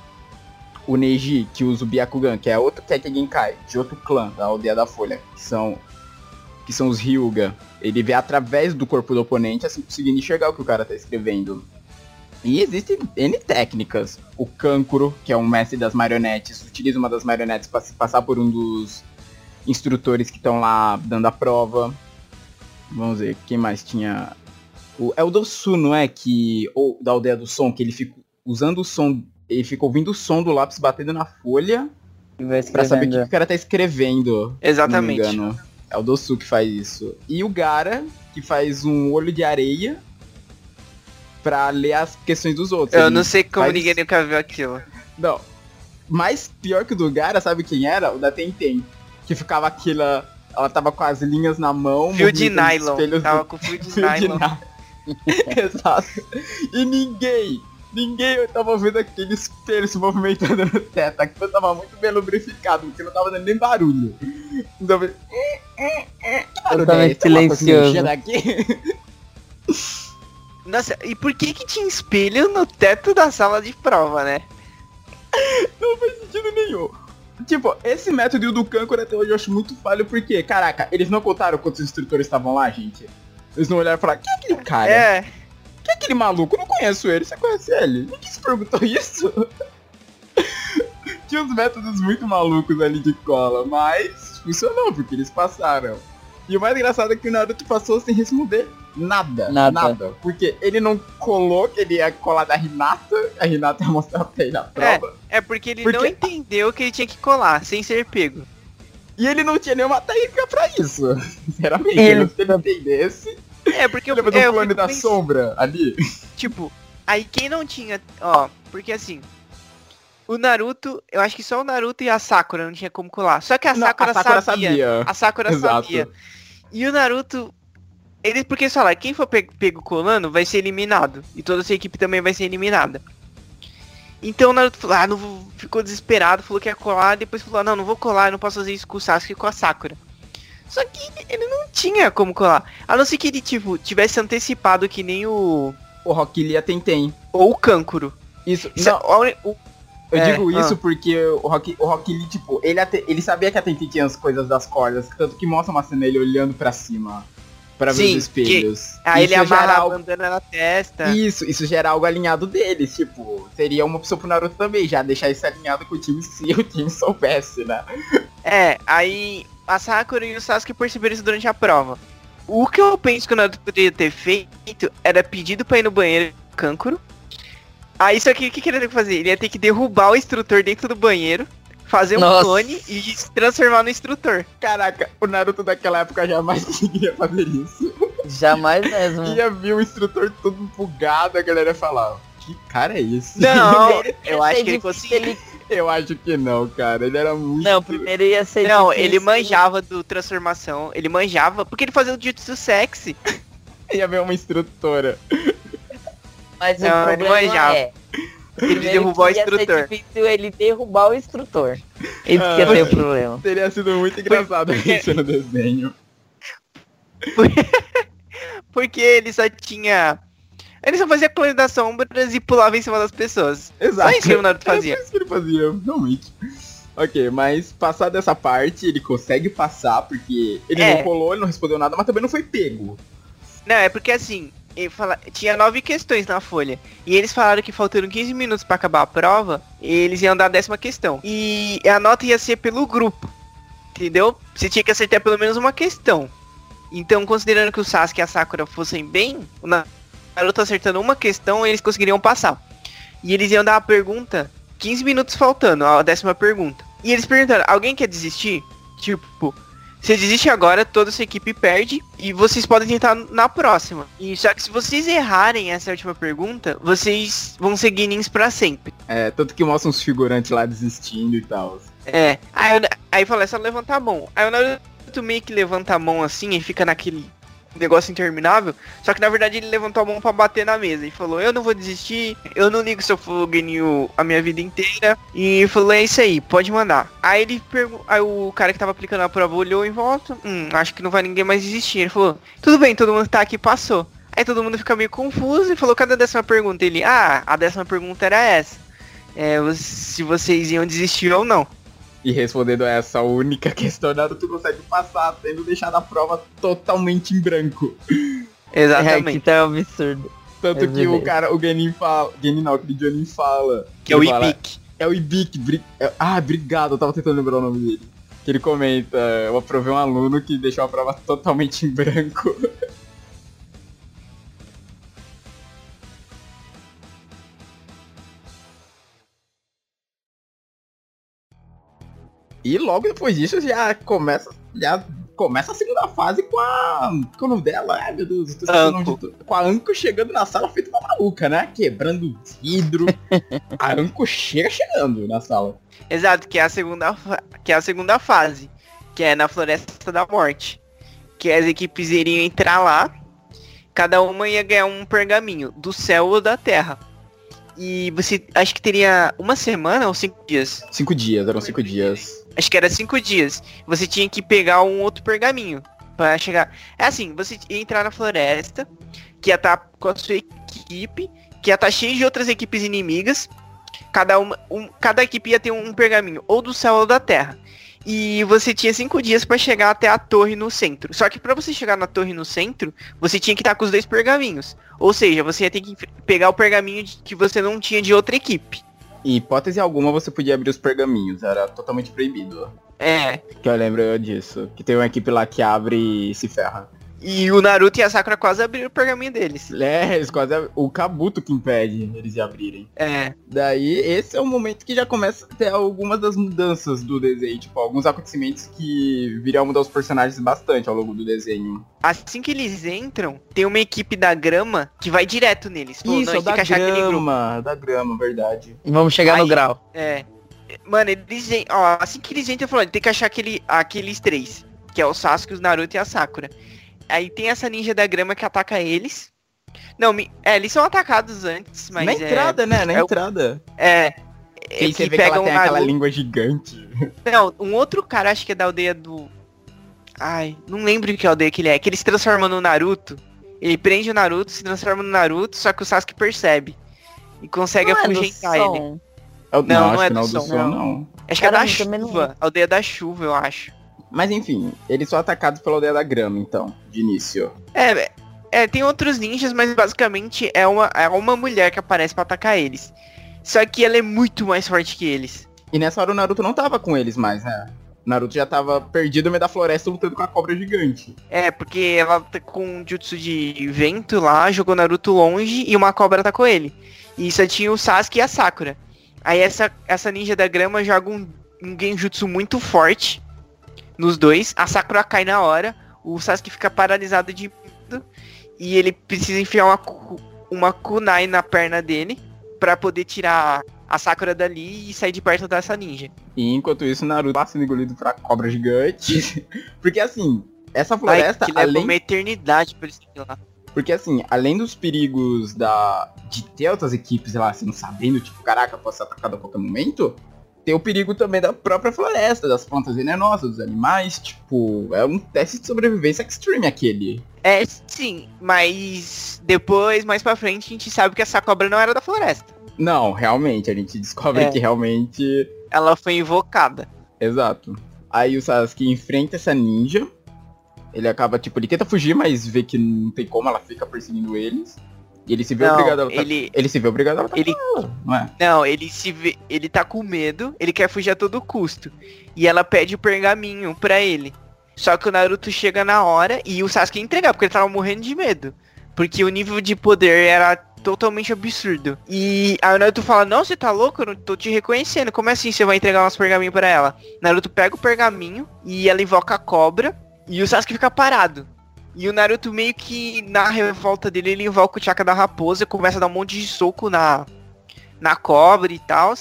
O Neji, que usa o Byakugan, que é outro Kekkei Genkai, de outro clã da Aldeia da Folha, que são que são os Ryuga. Ele vê através do corpo do oponente, assim conseguindo enxergar o que o cara tá escrevendo. E existem N técnicas. O Kankuro, que é um mestre das marionetes, utiliza uma das marionetes para se passar por um dos instrutores que estão lá dando a prova. Vamos ver, quem mais tinha. O, é o Dosu, não é? Que. Ou da aldeia do som, que ele fica usando o som. Ele fica ouvindo o som do lápis batendo na folha. Pra saber o que o cara tá escrevendo. Exatamente. É o Dosu que faz isso. E o Gara, que faz um olho de areia pra ler as questões dos outros. Eu não sei como faz... ninguém nunca viu aquilo. Não. Mais pior que o do Gara, sabe quem era? O da Tenten. Que ficava aquela. Ela tava com as linhas na mão. Fio de nylon. Tava com fio de fio nylon. De Exato. E ninguém, ninguém eu tava vendo aquele espelho se movimentando no teto. Aquilo tava muito bem lubrificado, porque não tava dando nem barulho. Então, eu, Totalmente silencioso. Daqui? Nossa, e por que que tinha espelho no teto da sala de prova, né? Não faz sentido nenhum. Tipo, esse método do Kankura até hoje eu acho muito falho, porque, caraca, eles não contaram quantos instrutores estavam lá, gente? Eles não olharam e falaram, quem é aquele cara? É. Quem é aquele maluco? Eu não conheço ele, você conhece ele? Ninguém se perguntou isso. Tinha uns métodos muito malucos ali de cola, mas funcionou, porque eles passaram. E o mais engraçado é que o Naruto passou sem responder nada. Nada. Nada. Porque ele não colou que ele ia colar da Hinata, a Hinata ia mostrar pra ele na prova. É, é porque ele porque... não entendeu que ele tinha que colar, sem ser pego. E ele não tinha nenhuma técnica pra isso. Sinceramente, ele... se ele entendesse. É, porque ele eu, é, o clone da pensando... sombra ali. Tipo, aí quem não tinha. Ó, porque assim. O Naruto, eu acho que só o Naruto e a Sakura não tinha como colar. Só que a Sakura, não, a Sakura sabia. sabia. A Sakura Exato. sabia. E o Naruto, eles porque eles falaram, quem for pe- pego colando vai ser eliminado. E toda essa equipe também vai ser eliminada. Então o Naruto falou, ah, não vou- ficou desesperado, falou que ia colar, depois falou, não, não vou colar, não posso fazer isso com o Sasuke e com a Sakura. Só que ele não tinha como colar. A não ser que ele, tipo, tivesse antecipado que nem o. O Rock Lee a Tenten. Ou o Kankuro. Isso, Isso- não, a o- eu É, digo isso ah. porque o Rock, o Rock Lee, tipo, ele, até- ele sabia que a Tenten tinha as coisas das cordas, tanto que mostra uma cena ele olhando pra cima, pra ver Sim, os espelhos. Aí ele Isso já era amarra a algo- bandana na testa. Isso, isso já era algo alinhado deles, tipo, seria uma opção pro Naruto também, já deixar isso alinhado com o time se o time soubesse, né? É, aí a Sakura e o Sasuke perceberam isso durante a prova. O que eu penso que o Naruto poderia ter feito era pedido pra ir no banheiro Kankuro. Aí só que o que, que ele ia ter que fazer? Ele ia ter que derrubar o instrutor dentro do banheiro, fazer um Nossa. clone e se transformar no instrutor. Caraca, o Naruto daquela época jamais conseguiria fazer isso. Jamais mesmo. Ia vir o instrutor todo bugado, a galera ia falar, que cara é esse? Não, eu ia acho que ele conseguiu. ele- Eu acho que não, cara, ele era muito... Não, primeiro ia ser Não, difícil. ele manjava do transformação, ele manjava, porque ele fazia o jutsu sexy. Ia ver uma instrutora. Mas Não, o ele problema manjava. é... Ele derrubou o instrutor. ser difícil ele derrubar o instrutor. Esse Ah, que ia ser o problema. Teria sido muito engraçado isso no desenho. Porque ele só tinha. Ele só fazia clone das sombras e pulava em cima das pessoas. Exato. Só isso que o Naruto fazia. só isso que ele fazia, realmente. Ok, mas passada essa parte, ele consegue passar, porque ele É. não colou, ele não respondeu nada, mas também não foi pego. Não, é porque assim, ele fala... tinha nove questões na folha. E eles falaram que faltando 15 minutos pra acabar a prova, eles iam dar a décima questão. E a nota ia ser pelo grupo. Entendeu? Você tinha que acertar pelo menos uma questão. Então, considerando que o Sasuke e a Sakura fossem bem, o Naruto acertando uma questão, eles conseguiriam passar. E eles iam dar a pergunta 15 minutos faltando, a décima pergunta. E eles perguntaram, alguém quer desistir? Tipo, você desiste agora, toda sua equipe perde e vocês podem tentar na próxima. E só que se vocês errarem essa última pergunta, vocês vão ser Guinins pra sempre. É, tanto que mostra uns figurantes lá desistindo e tal. É. Aí, eu- aí fala, é só levantar a mão. Aí o Naruto meio que levanta a mão assim e fica naquele negócio interminável. Só que na verdade ele levantou a mão pra bater na mesa e falou, eu não vou desistir, eu não ligo se eu for Guinil a minha vida inteira. E falou, é isso aí, pode mandar. Aí ele aí o cara que tava aplicando a prova olhou em volta, hum, acho que não vai ninguém mais desistir. Ele falou, tudo bem, todo mundo que tá aqui passou. Aí todo mundo fica meio confuso e falou, cadê a décima pergunta? Ele, ah, a décima pergunta era essa. É, se vocês iam desistir ou não. E respondendo a essa única questão, Naruto consegue passar, tendo deixado a prova totalmente em branco. É, Exatamente. que tá um absurdo. Tanto É que o cara, o Genin fala. Genin não, aquele Jonin fala. que é o Ibik. É o bri- é- Ah, obrigado, eu tava tentando lembrar o nome dele. Que ele comenta, eu aprovei um aluno que deixou a prova totalmente em branco. E logo depois disso já começa, já começa a segunda fase com a. É o nome dela? Ai meu Deus, eu tô de Anko. tudo. Com a Anko chegando na sala feita uma maluca, né? Quebrando vidro. a Anko chega chegando na sala. Exato, que é a segunda que é a segunda fase, que é na Floresta da Morte. Que as equipes iriam entrar lá, cada uma ia ganhar um pergaminho do céu ou da terra. E você acho que teria uma semana ou cinco dias. Cinco dias, eram cinco dias. Acho que era cinco dias. Você tinha que pegar um outro pergaminho para chegar. É assim, você ia entrar na floresta, que ia estar com a sua equipe, que ia estar cheio de outras equipes inimigas. Cada uma, um- cada equipe ia ter um pergaminho, ou do céu ou da terra. E você tinha cinco dias para chegar até a torre no centro. Só que para você chegar na torre no centro, você tinha que estar com os dois pergaminhos. Ou seja, você ia ter que pegar o pergaminho de- que você não tinha de outra equipe. Em hipótese alguma você podia abrir os pergaminhos, era totalmente proibido. É, Que eu lembro disso. Que tem uma equipe lá que abre e se ferra. E o Naruto e a Sakura quase abriram o pergaminho deles. É, eles quase. ab- O Kabuto que impede eles de abrirem. É. Daí, esse é o momento que já começa a ter algumas das mudanças do desenho. Tipo, alguns acontecimentos que viriam mudar os personagens bastante ao longo do desenho. Assim que eles entram, tem uma equipe da grama que vai direto neles. Falou, Isso, não, é da que achar aquele grupo. grama, da grama, verdade. Vamos chegar no Aí- grau. É. Mano, eles ó, assim que eles entram, falou, tem que achar aquele, aqueles três. Que é o Sasuke, o Naruto e a Sakura. Aí tem essa ninja da grama que ataca eles. Não, me- é, eles são atacados antes, mas Na é- entrada, né? Na é o- entrada. É. Que aí é você que vê que ela tem aquela língua gigante. Não, um outro cara, acho que é da aldeia do. Ai, não lembro que aldeia que ele é. Que ele se transforma no Naruto. Ele prende o Naruto, se transforma no Naruto, só que o Sasuke percebe. E consegue Não é do afugentar ele. som. Eu- Não, não acho é não do do som, som, não. não. Acho que é da Caramba, não chuva. Aldeia da chuva, eu acho. Mas enfim, eles são atacados pela aldeia da grama, então, de início. É, é, tem outros ninjas, mas basicamente é uma, é uma mulher que aparece pra atacar eles. Só que ela é muito mais forte que eles. E nessa hora o Naruto não tava com eles mais, né? O Naruto já tava perdido no meio da floresta lutando com a cobra gigante. É, porque ela tá com um jutsu de vento lá, jogou Naruto longe e uma cobra atacou ele. E só tinha o Sasuke e a Sakura. Aí essa, essa ninja da grama joga um, um genjutsu muito forte nos dois. A Sakura cai na hora. O Sasuke fica paralisado de medo. E ele precisa enfiar uma, uma kunai na perna dele pra poder tirar a Sakura dali e sair de perto dessa ninja. E enquanto isso, o Naruto tá sendo engolido pra cobra gigante. Porque assim, essa Ai, floresta, que leva além uma eternidade pra irem lá. Porque assim, além dos perigos da de ter outras equipes lá, assim, não sabendo, tipo, caraca, posso ser atacado a qualquer momento, tem o perigo também da própria floresta, das plantas venenosas, dos animais, tipo, é um teste de sobrevivência extreme aquele. É, sim, mas depois, mais pra frente, a gente sabe que essa cobra não era da floresta. Não, realmente, a gente descobre É. que realmente. Ela foi invocada. Exato. Aí o Sasuke enfrenta essa ninja. Ele acaba, tipo, ele tenta fugir, mas vê que não tem como, ela fica perseguindo eles. Ele se vê Não, obrigado a lutar. ele, Ele se vê obrigado a lutar ele, ela, não é? não, ele se vê, ele tá com medo, ele quer fugir a todo custo. E ela pede o pergaminho pra ele. Só que o Naruto chega na hora e o Sasuke entregar, porque ele tava morrendo de medo. Porque o nível de poder era totalmente absurdo. E aí o Naruto fala, não, você tá louco? Eu não tô te reconhecendo. Como assim você vai entregar nosso pergaminho pra ela? Naruto pega o pergaminho e ela invoca a cobra. E o Sasuke fica parado. E o Naruto meio que na revolta dele, ele invoca o Chakra da Raposa, começa a dar um monte de soco na, na cobra e tal.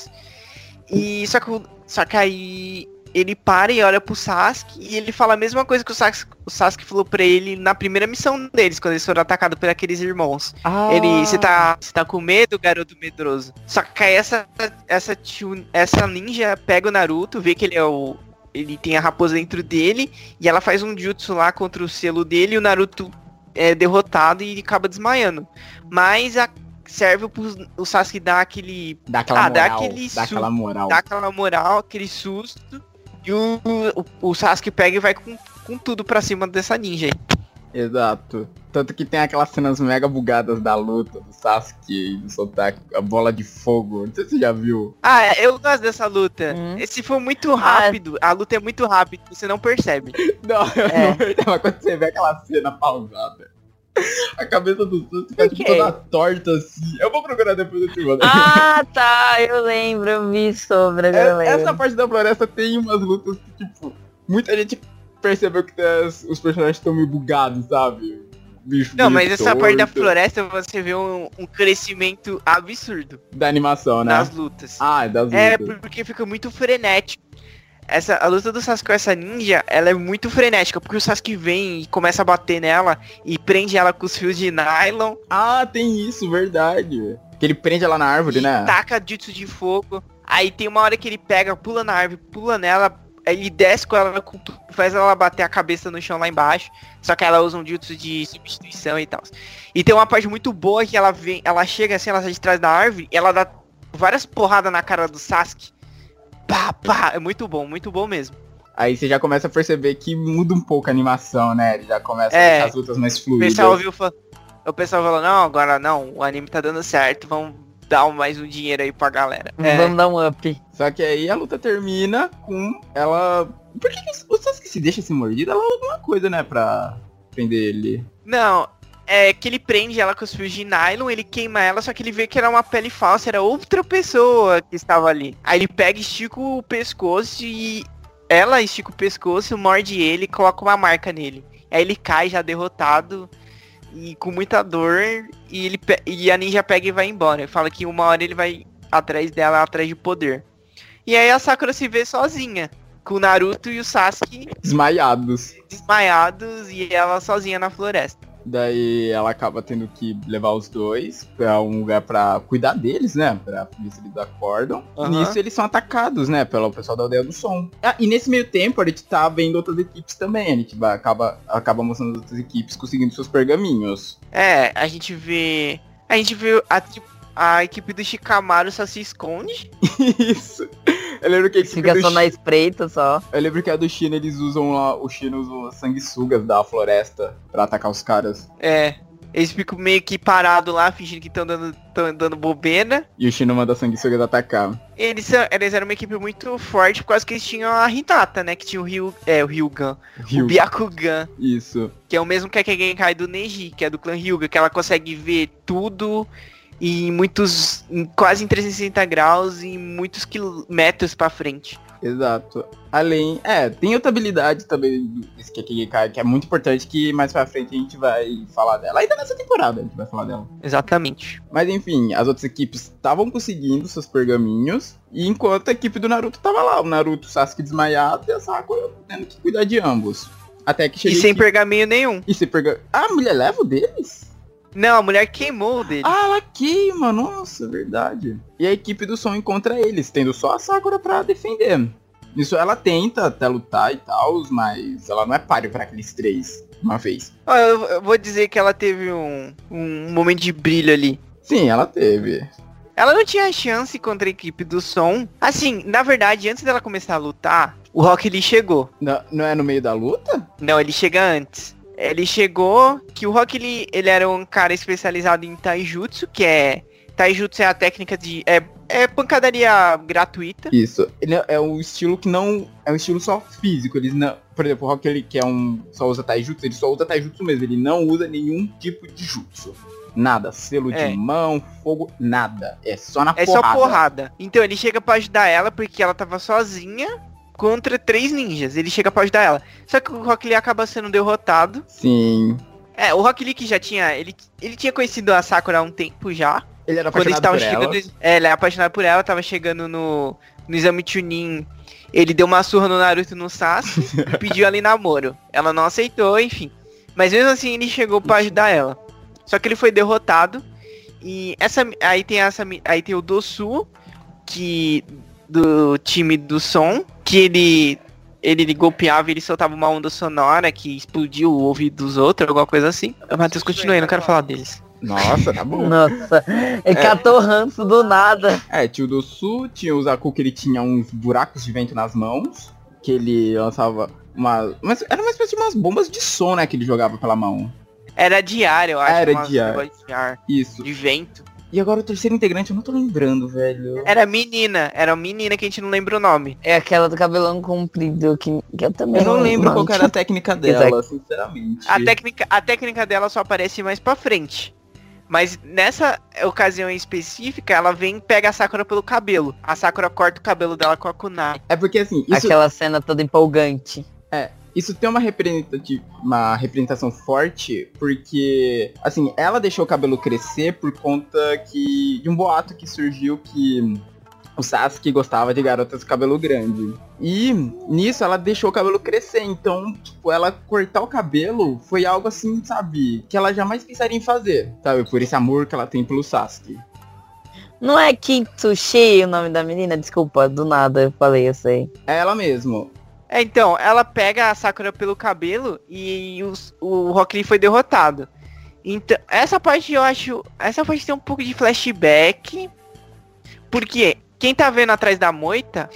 E só que, só que aí ele para e olha pro Sasuke e ele fala a mesma coisa que o Sasuke, o Sasuke falou pra ele na primeira missão deles, quando eles foram atacados por aqueles irmãos. Ele, você tá, tá com medo, garoto medroso? Só que aí essa, essa, essa ninja pega o Naruto, vê que ele é o, ele tem a raposa dentro dele e ela faz um jutsu lá contra o selo dele e o Naruto é derrotado e acaba desmaiando. Mas a, serve pro o Sasuke dar aquele Dá aquela Ah, dá moral. aquele dá aquela moral. dá aquela moral, aquele susto. E o, o, o Sasuke pega e vai com, com tudo pra cima dessa ninja aí. Exato. Tanto que tem aquelas cenas mega bugadas da luta do Sasuke e do soltar a bola de fogo. Não sei se você já viu. Ah, eu gosto dessa luta. Hum. Esse foi muito rápido. A luta é muito rápida, você não percebe. Não, É. não verdade, mas quando você vê aquela cena pausada. A cabeça do Sasuke tá Por tipo toda torta assim. Eu vou procurar depois do filme. Ah, tá, eu lembro, eu vi sobre, eu É- Essa lembro. parte da floresta tem umas lutas que, tipo, muita gente percebeu que as- os personagens estão meio bugados, sabe? Bicho Não, mas essa parte da torto. floresta você vê um, um crescimento absurdo Da animação, né? nas lutas. Ah, é das É, lutas. porque fica muito frenético. Essa, a luta do Sasuke com essa ninja, ela é muito frenética, porque o Sasuke vem e começa a bater nela e prende ela com os fios de nylon Ah, tem isso, verdade. Que ele prende ela na árvore, né? taca jutsu de fogo. Aí tem uma hora que ele pega, pula na árvore, pula nela, ele desce com ela faz ela bater a cabeça no chão lá embaixo. Só que ela usa um jutsu de substituição e tal. E tem uma parte muito boa que ela vem, ela chega assim, ela sai de trás da árvore, e ela dá várias porradas na cara do Sasuke. Pá, pá, é muito bom, muito bom mesmo. Aí você já começa a perceber que muda um pouco a animação, né? Ele já começa a É. deixar as lutas mais O fluidas. pessoal o pessoal falou, não, agora não, o anime tá dando certo, vamos dar mais um dinheiro aí pra galera. É, Vamos dar um up. Só que aí a luta termina com ela... Por que, que o Sasuke se deixa ser mordido? Ela usa alguma coisa, né? Pra prender ele. Não, é que ele prende ela com os fios de nylon, ele queima ela, só que ele vê que era uma pele falsa, era outra pessoa que estava ali. Aí ele pega, estica o pescoço e ela estica o pescoço, morde ele e coloca uma marca nele. Aí ele cai já derrotado e com muita dor e, ele e a ninja pega e vai embora. Fala que uma hora ele vai atrás dela, atrás de poder. E aí a Sakura se vê sozinha. com o Naruto e o Sasuke Desmaiados. desmaiados e ela sozinha na floresta. Daí ela acaba tendo que levar os dois pra um lugar pra cuidar deles, né? Pra ver se eles acordam. Aham. Nisso eles são atacados, né? Pelo pessoal da aldeia do som. Ah, e nesse meio tempo a gente tá vendo outras equipes também. A gente vai, acaba, acaba mostrando as outras equipes conseguindo seus pergaminhos. É, a gente vê. A gente vê a, tri- a equipe do Shikamaru só se esconde. Isso. Eu lembro que a equipe Fica só na espreita só. Eu lembro que a do China eles usam lá, o China usa as sanguessugas da floresta pra atacar os caras. É. Eles ficam meio que parados lá, fingindo que estão dando, tão dando bobeira. E o China manda as sanguessugas atacar. Eles, são- eles eram uma equipe muito forte por causa que eles tinham a Hinata, né? Que tinha o Ryu. É, o Ryugan. O Ryu. Byakugan. Isso. Que é o mesmo que a Kegenkai do Neji, que é do clã Ryuga, que ela consegue ver tudo em muitos. Em quase em 360 graus e muitos quilômetros pra frente. Exato. Além, é, tem outra habilidade também desse Kekigai que é muito importante que mais pra frente a gente vai falar dela. Ainda nessa temporada a gente vai falar dela. Exatamente. Mas enfim, as outras equipes estavam conseguindo seus pergaminhos. E enquanto a equipe do Naruto tava lá, o Naruto, Sasuke desmaiado e a Sakura tendo que cuidar de ambos. Até que E sem aqui- pergaminho nenhum. E sem pergaminho. Ah, a mulher leva o deles? Não, a mulher queimou o dele. Ah, ela queima, nossa, verdade. E a equipe do som encontra eles, tendo só a Sakura pra defender. Isso ela tenta até lutar e tal, mas ela não é páreo pra aqueles três, uma vez. Ó, eu, eu vou dizer que ela teve um, um momento de brilho ali. Sim, ela teve. Ela não tinha chance contra a equipe do som. Assim, na verdade, antes dela começar a lutar, o Rock Lee chegou. Não, não é no meio da luta? Não, ele chega antes. Ele chegou que o Rock Lee, ele era um cara especializado em taijutsu, que é taijutsu é a técnica de é, é pancadaria gratuita. Isso. Ele é- é um estilo que não. É um estilo só físico. Eles não. Por exemplo, o Rock ele que é um. Só usa taijutsu, ele só usa taijutsu mesmo. Ele não usa nenhum tipo de jutsu. Nada. Selo É. de mão, fogo, nada. É só na É porrada. só porrada. Então ele chega pra ajudar ela porque ela tava sozinha contra três ninjas. Ele chega pra ajudar ela. Só que o Rock Lee acaba sendo derrotado. Sim. É, o Rock Lee que já tinha, ele, ele tinha conhecido a Sakura há um tempo já. Ele era apaixonado por ela. É, ele é apaixonado por ela, tava chegando no, no exame Chunin. Ele deu uma surra no Naruto no Sasuke e pediu ela em namoro. Ela não aceitou, enfim. Mas mesmo assim ele chegou pra ajudar ela. Só que ele foi derrotado. E essa aí tem essa aí tem o Dosu, que do time do som, que ele ele golpeava, ele soltava uma onda sonora que explodiu o ouvido dos outros, alguma coisa assim. Matheus, continue aí, não quero falar deles. Nossa, tá bom. Nossa, ele catou ranço do nada. É, tinha o do Sul, tinha o Zaku que ele tinha uns buracos de vento nas mãos, que ele lançava uma. Mas era uma espécie de umas bombas de som, né, que ele jogava pela mão. Era diário, eu acho. Era diário. negócio De, ar, Isso. de vento. E agora o terceiro integrante, eu não tô lembrando, velho. Era menina, era menina que a gente não lembra o nome. É aquela do cabelão comprido que, que eu também Eu não lembro qual que era a técnica dela, sinceramente. A técnica, a técnica dela só aparece mais pra frente. Mas nessa ocasião em específica, ela vem e pega a Sakura pelo cabelo. A Sakura corta o cabelo dela com a kunai. É porque assim, isso, Aquela cena toda empolgante. Isso tem uma, representati- uma representação forte, porque, assim, ela deixou o cabelo crescer por conta que de um boato que surgiu que o Sasuke gostava de garotas com cabelo grande. E nisso ela deixou o cabelo crescer, então, tipo, ela cortar o cabelo foi algo assim, sabe, que ela jamais pensaria em fazer, sabe, por esse amor que ela tem pelo Sasuke. Não é Kitsushi o nome da menina? Desculpa, do nada eu falei, eu sei. É ela mesmo. É, então, ela pega a Sakura pelo cabelo e os- o Rock Lee foi derrotado. Então, essa parte eu acho. Essa parte tem um pouco de flashback. Porque quem tá vendo atrás da moita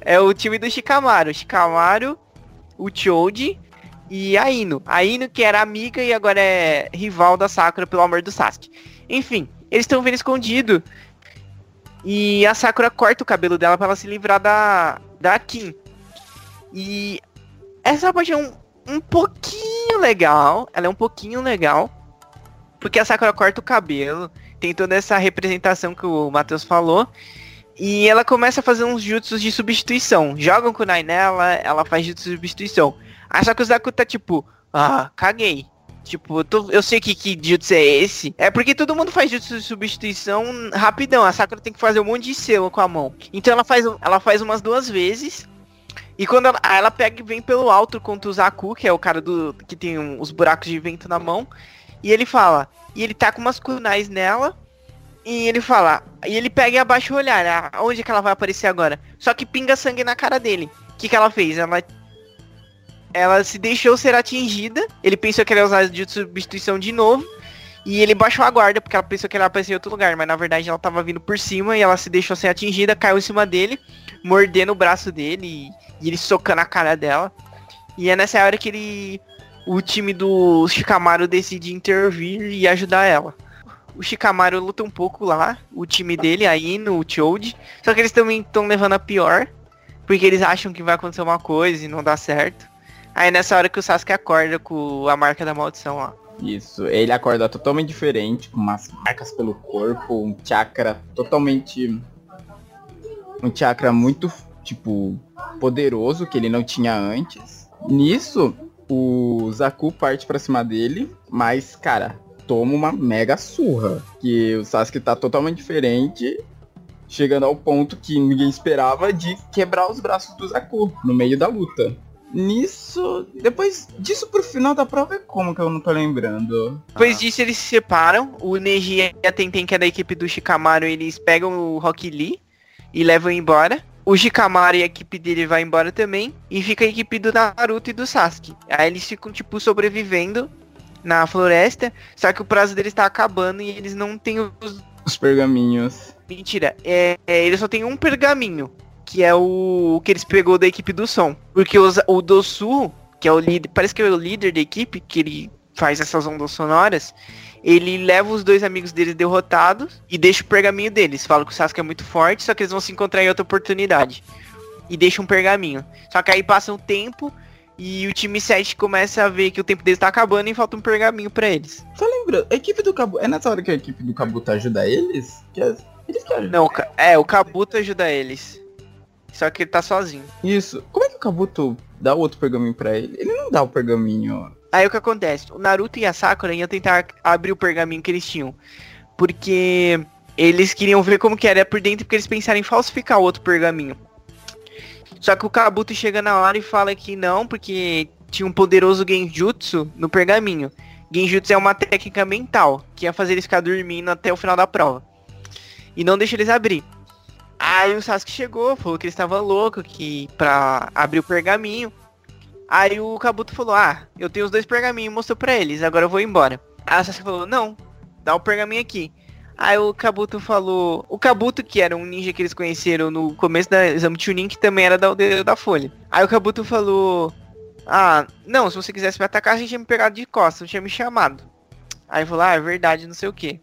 é o time do Shikamaru. Shikamaru, o Choji e a Ino. A Ino que era amiga e agora é rival da Sakura pelo amor do Sasuke. Enfim, eles estão vendo escondido. E a Sakura corta o cabelo dela pra ela se livrar da, da Kim. E essa parte é um, um pouquinho legal. Ela é um pouquinho legal. Porque a Sakura corta o cabelo. Tem toda essa representação que o Matheus falou. E ela começa a fazer uns jutsus de substituição. Jogam kunai nela, ela faz jutsu de substituição. A Sakuzaku tá tipo, ah, caguei. Tipo, eu, tô- eu sei que, que jutsu é esse. É porque todo mundo faz jutsu de substituição rapidão. A Sakura tem que fazer um monte de selo com a mão. Então ela faz, ela faz umas duas vezes. E quando ela, ela pega e vem pelo alto contra o Zaku, que é o cara do que tem um, os buracos de vento na mão, e ele fala, e ele tá com umas kunais nela, e ele fala, e ele pega e abaixa o olhar, ah, onde que ela vai aparecer agora? Só que pinga sangue na cara dele. O que que ela fez? Ela ela se deixou ser atingida, ele pensou que ela ia usar de substituição de novo, e ele baixou a guarda, porque ela pensou que ela ia aparecer em outro lugar, mas na verdade ela tava vindo por cima e ela se deixou ser atingida, caiu em cima dele, mordendo o braço dele e, e ele socando a cara dela. E é nessa hora que ele. O time do Shikamaru decide intervir e ajudar ela. O Shikamaru luta um pouco lá, o time dele, aí no Choji. Só que eles também estão levando a pior. Porque eles acham que vai acontecer uma coisa e não dá certo. Aí nessa hora que o Sasuke acorda com a marca da maldição lá. Isso, ele acorda totalmente diferente, com umas marcas pelo corpo, um chakra totalmente. Um chakra muito, tipo, poderoso que ele não tinha antes. Nisso, o Zaku parte pra cima dele, mas, cara, toma uma mega surra. Que o Sasuke tá totalmente diferente, chegando ao ponto que ninguém esperava de quebrar os braços do Zaku no meio da luta. Nisso, depois disso pro final da prova é como que eu não tô lembrando. Depois ah. disso eles se separam, o Neji e a Tenten, que é da equipe do Shikamaru, eles pegam o Rock Lee e levam embora. O Shikamaru e a equipe dele vai embora também. E fica a equipe do Naruto e do Sasuke. Aí eles ficam, tipo, sobrevivendo na floresta. Só que o prazo deles tá acabando e eles não têm os... Os pergaminhos. Mentira, é, é, eles só tem um pergaminho que é o, o que eles pegou da equipe do som. Porque os, o Dosu, que é o líder, parece que é o líder da equipe, que ele faz essas ondas sonoras, ele leva os dois amigos deles derrotados e deixa o pergaminho deles. Fala que o Sasuke é muito forte, só que eles vão se encontrar em outra oportunidade. E deixa um pergaminho. Só que aí passa um tempo e o time 7 começa a ver que o tempo deles tá acabando e falta um pergaminho para eles. Só lembra, a equipe do Kabuto. É nessa hora que a equipe do Kabuto ajuda eles? Que eles que ajudam. Não, é, o Kabuto ajuda eles. Só que ele tá sozinho. Isso. Como é que o Kabuto dá outro pergaminho pra ele? Ele não dá o pergaminho. Aí o que acontece? O Naruto e a Sakura iam tentar abrir o pergaminho que eles tinham. Porque eles queriam ver como que era por dentro, porque eles pensaram em falsificar o outro pergaminho. Só que o Kabuto chega na hora e fala que não, porque tinha um poderoso Genjutsu no pergaminho. Genjutsu é uma técnica mental, que ia fazer eles ficar dormindo até o final da prova. E não deixa eles abrir. Aí o Sasuke chegou, falou que ele estava louco, que pra abrir o pergaminho. Aí o Kabuto falou, ah, eu tenho os dois pergaminhos, mostrou pra eles, agora eu vou embora. O Sasuke falou, não, dá o pergaminho aqui. Aí o Kabuto falou, o Kabuto que era um ninja que eles conheceram no começo da exame Chunin, que também era da aldeia da Folha. Aí o Kabuto falou, ah, não, se você quisesse me atacar, a gente tinha me pegado de costas, não tinha me chamado. Aí falou, ah, é verdade, não sei o que.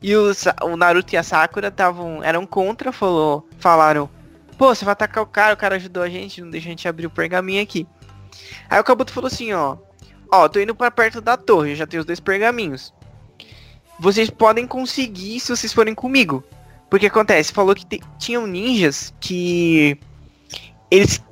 E o, o Naruto e a Sakura estavam eram contra, falou, falaram, pô, você vai atacar o cara, o cara ajudou a gente, não deixa a gente abrir o pergaminho aqui. Aí o Kabuto falou assim, ó, ó, tô indo para perto da torre, já tenho os dois pergaminhos. Vocês podem conseguir se vocês forem comigo. Porque acontece, falou que tinham ninjas que eles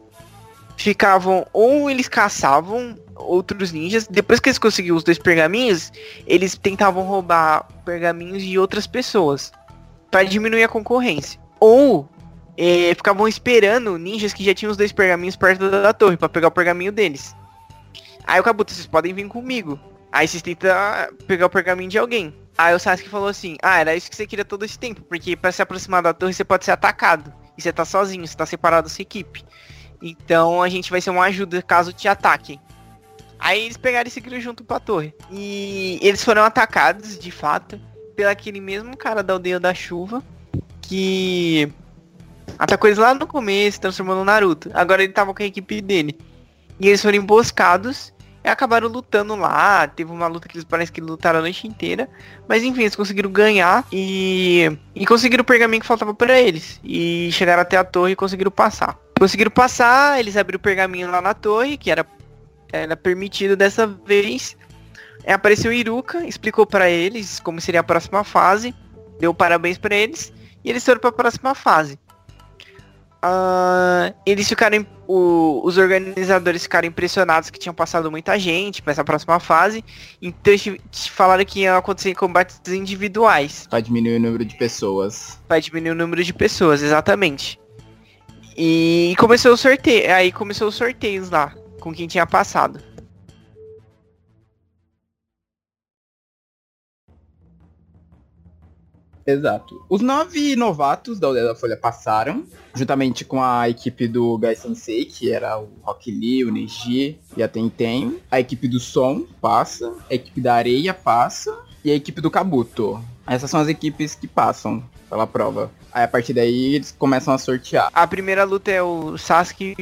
ficavam ou eles caçavam outros ninjas. Depois que eles conseguiram os dois pergaminhos, eles tentavam roubar pergaminhos de outras pessoas para diminuir a concorrência. Ou é, ficavam esperando ninjas que já tinham os dois pergaminhos perto da, da torre para pegar o pergaminho deles. Aí o Kabuto, vocês podem vir comigo. Aí vocês tentam pegar o pergaminho de alguém. Aí o Sasuke falou assim, ah, era isso que você queria todo esse tempo, porque para se aproximar da torre você pode ser atacado. E você tá sozinho, você tá separado da sua equipe. Então a gente vai ser uma ajuda caso te ataquem. Aí eles pegaram e seguiram junto pra torre. E eles foram atacados, de fato, pelo aquele mesmo cara da aldeia da chuva. Que atacou eles lá no começo, transformando no Naruto. Agora ele tava com a equipe dele. E eles foram emboscados e acabaram lutando lá. Teve uma luta que eles parece que lutaram a noite inteira. Mas enfim, eles conseguiram ganhar e, e conseguiram o pergaminho que faltava para eles. E chegaram até a torre e conseguiram passar. Conseguiram passar, eles abriram o pergaminho lá na torre, que era, era permitido dessa vez. É, apareceu Iruka, explicou para eles como seria a próxima fase, deu parabéns para eles e eles foram para a próxima fase. Uh, eles ficaram, o, os organizadores ficaram impressionados que tinham passado muita gente para essa próxima fase, então eles falaram que iam acontecer combates individuais. Para diminuir o número de pessoas. Para diminuir o número de pessoas, exatamente. E começou o sorteio. Aí começou os sorteios lá, com quem tinha passado. Exato. Os nove novatos da Aldeia da Folha passaram, juntamente com a equipe do Gai Sensei, que era o Rock Lee, o Neji e a Tenten. A equipe do Som passa, a equipe da Areia passa e a equipe do Kabuto. Essas são as equipes que passam pela prova. Aí a partir daí eles começam a sortear. A primeira luta é o Sasuke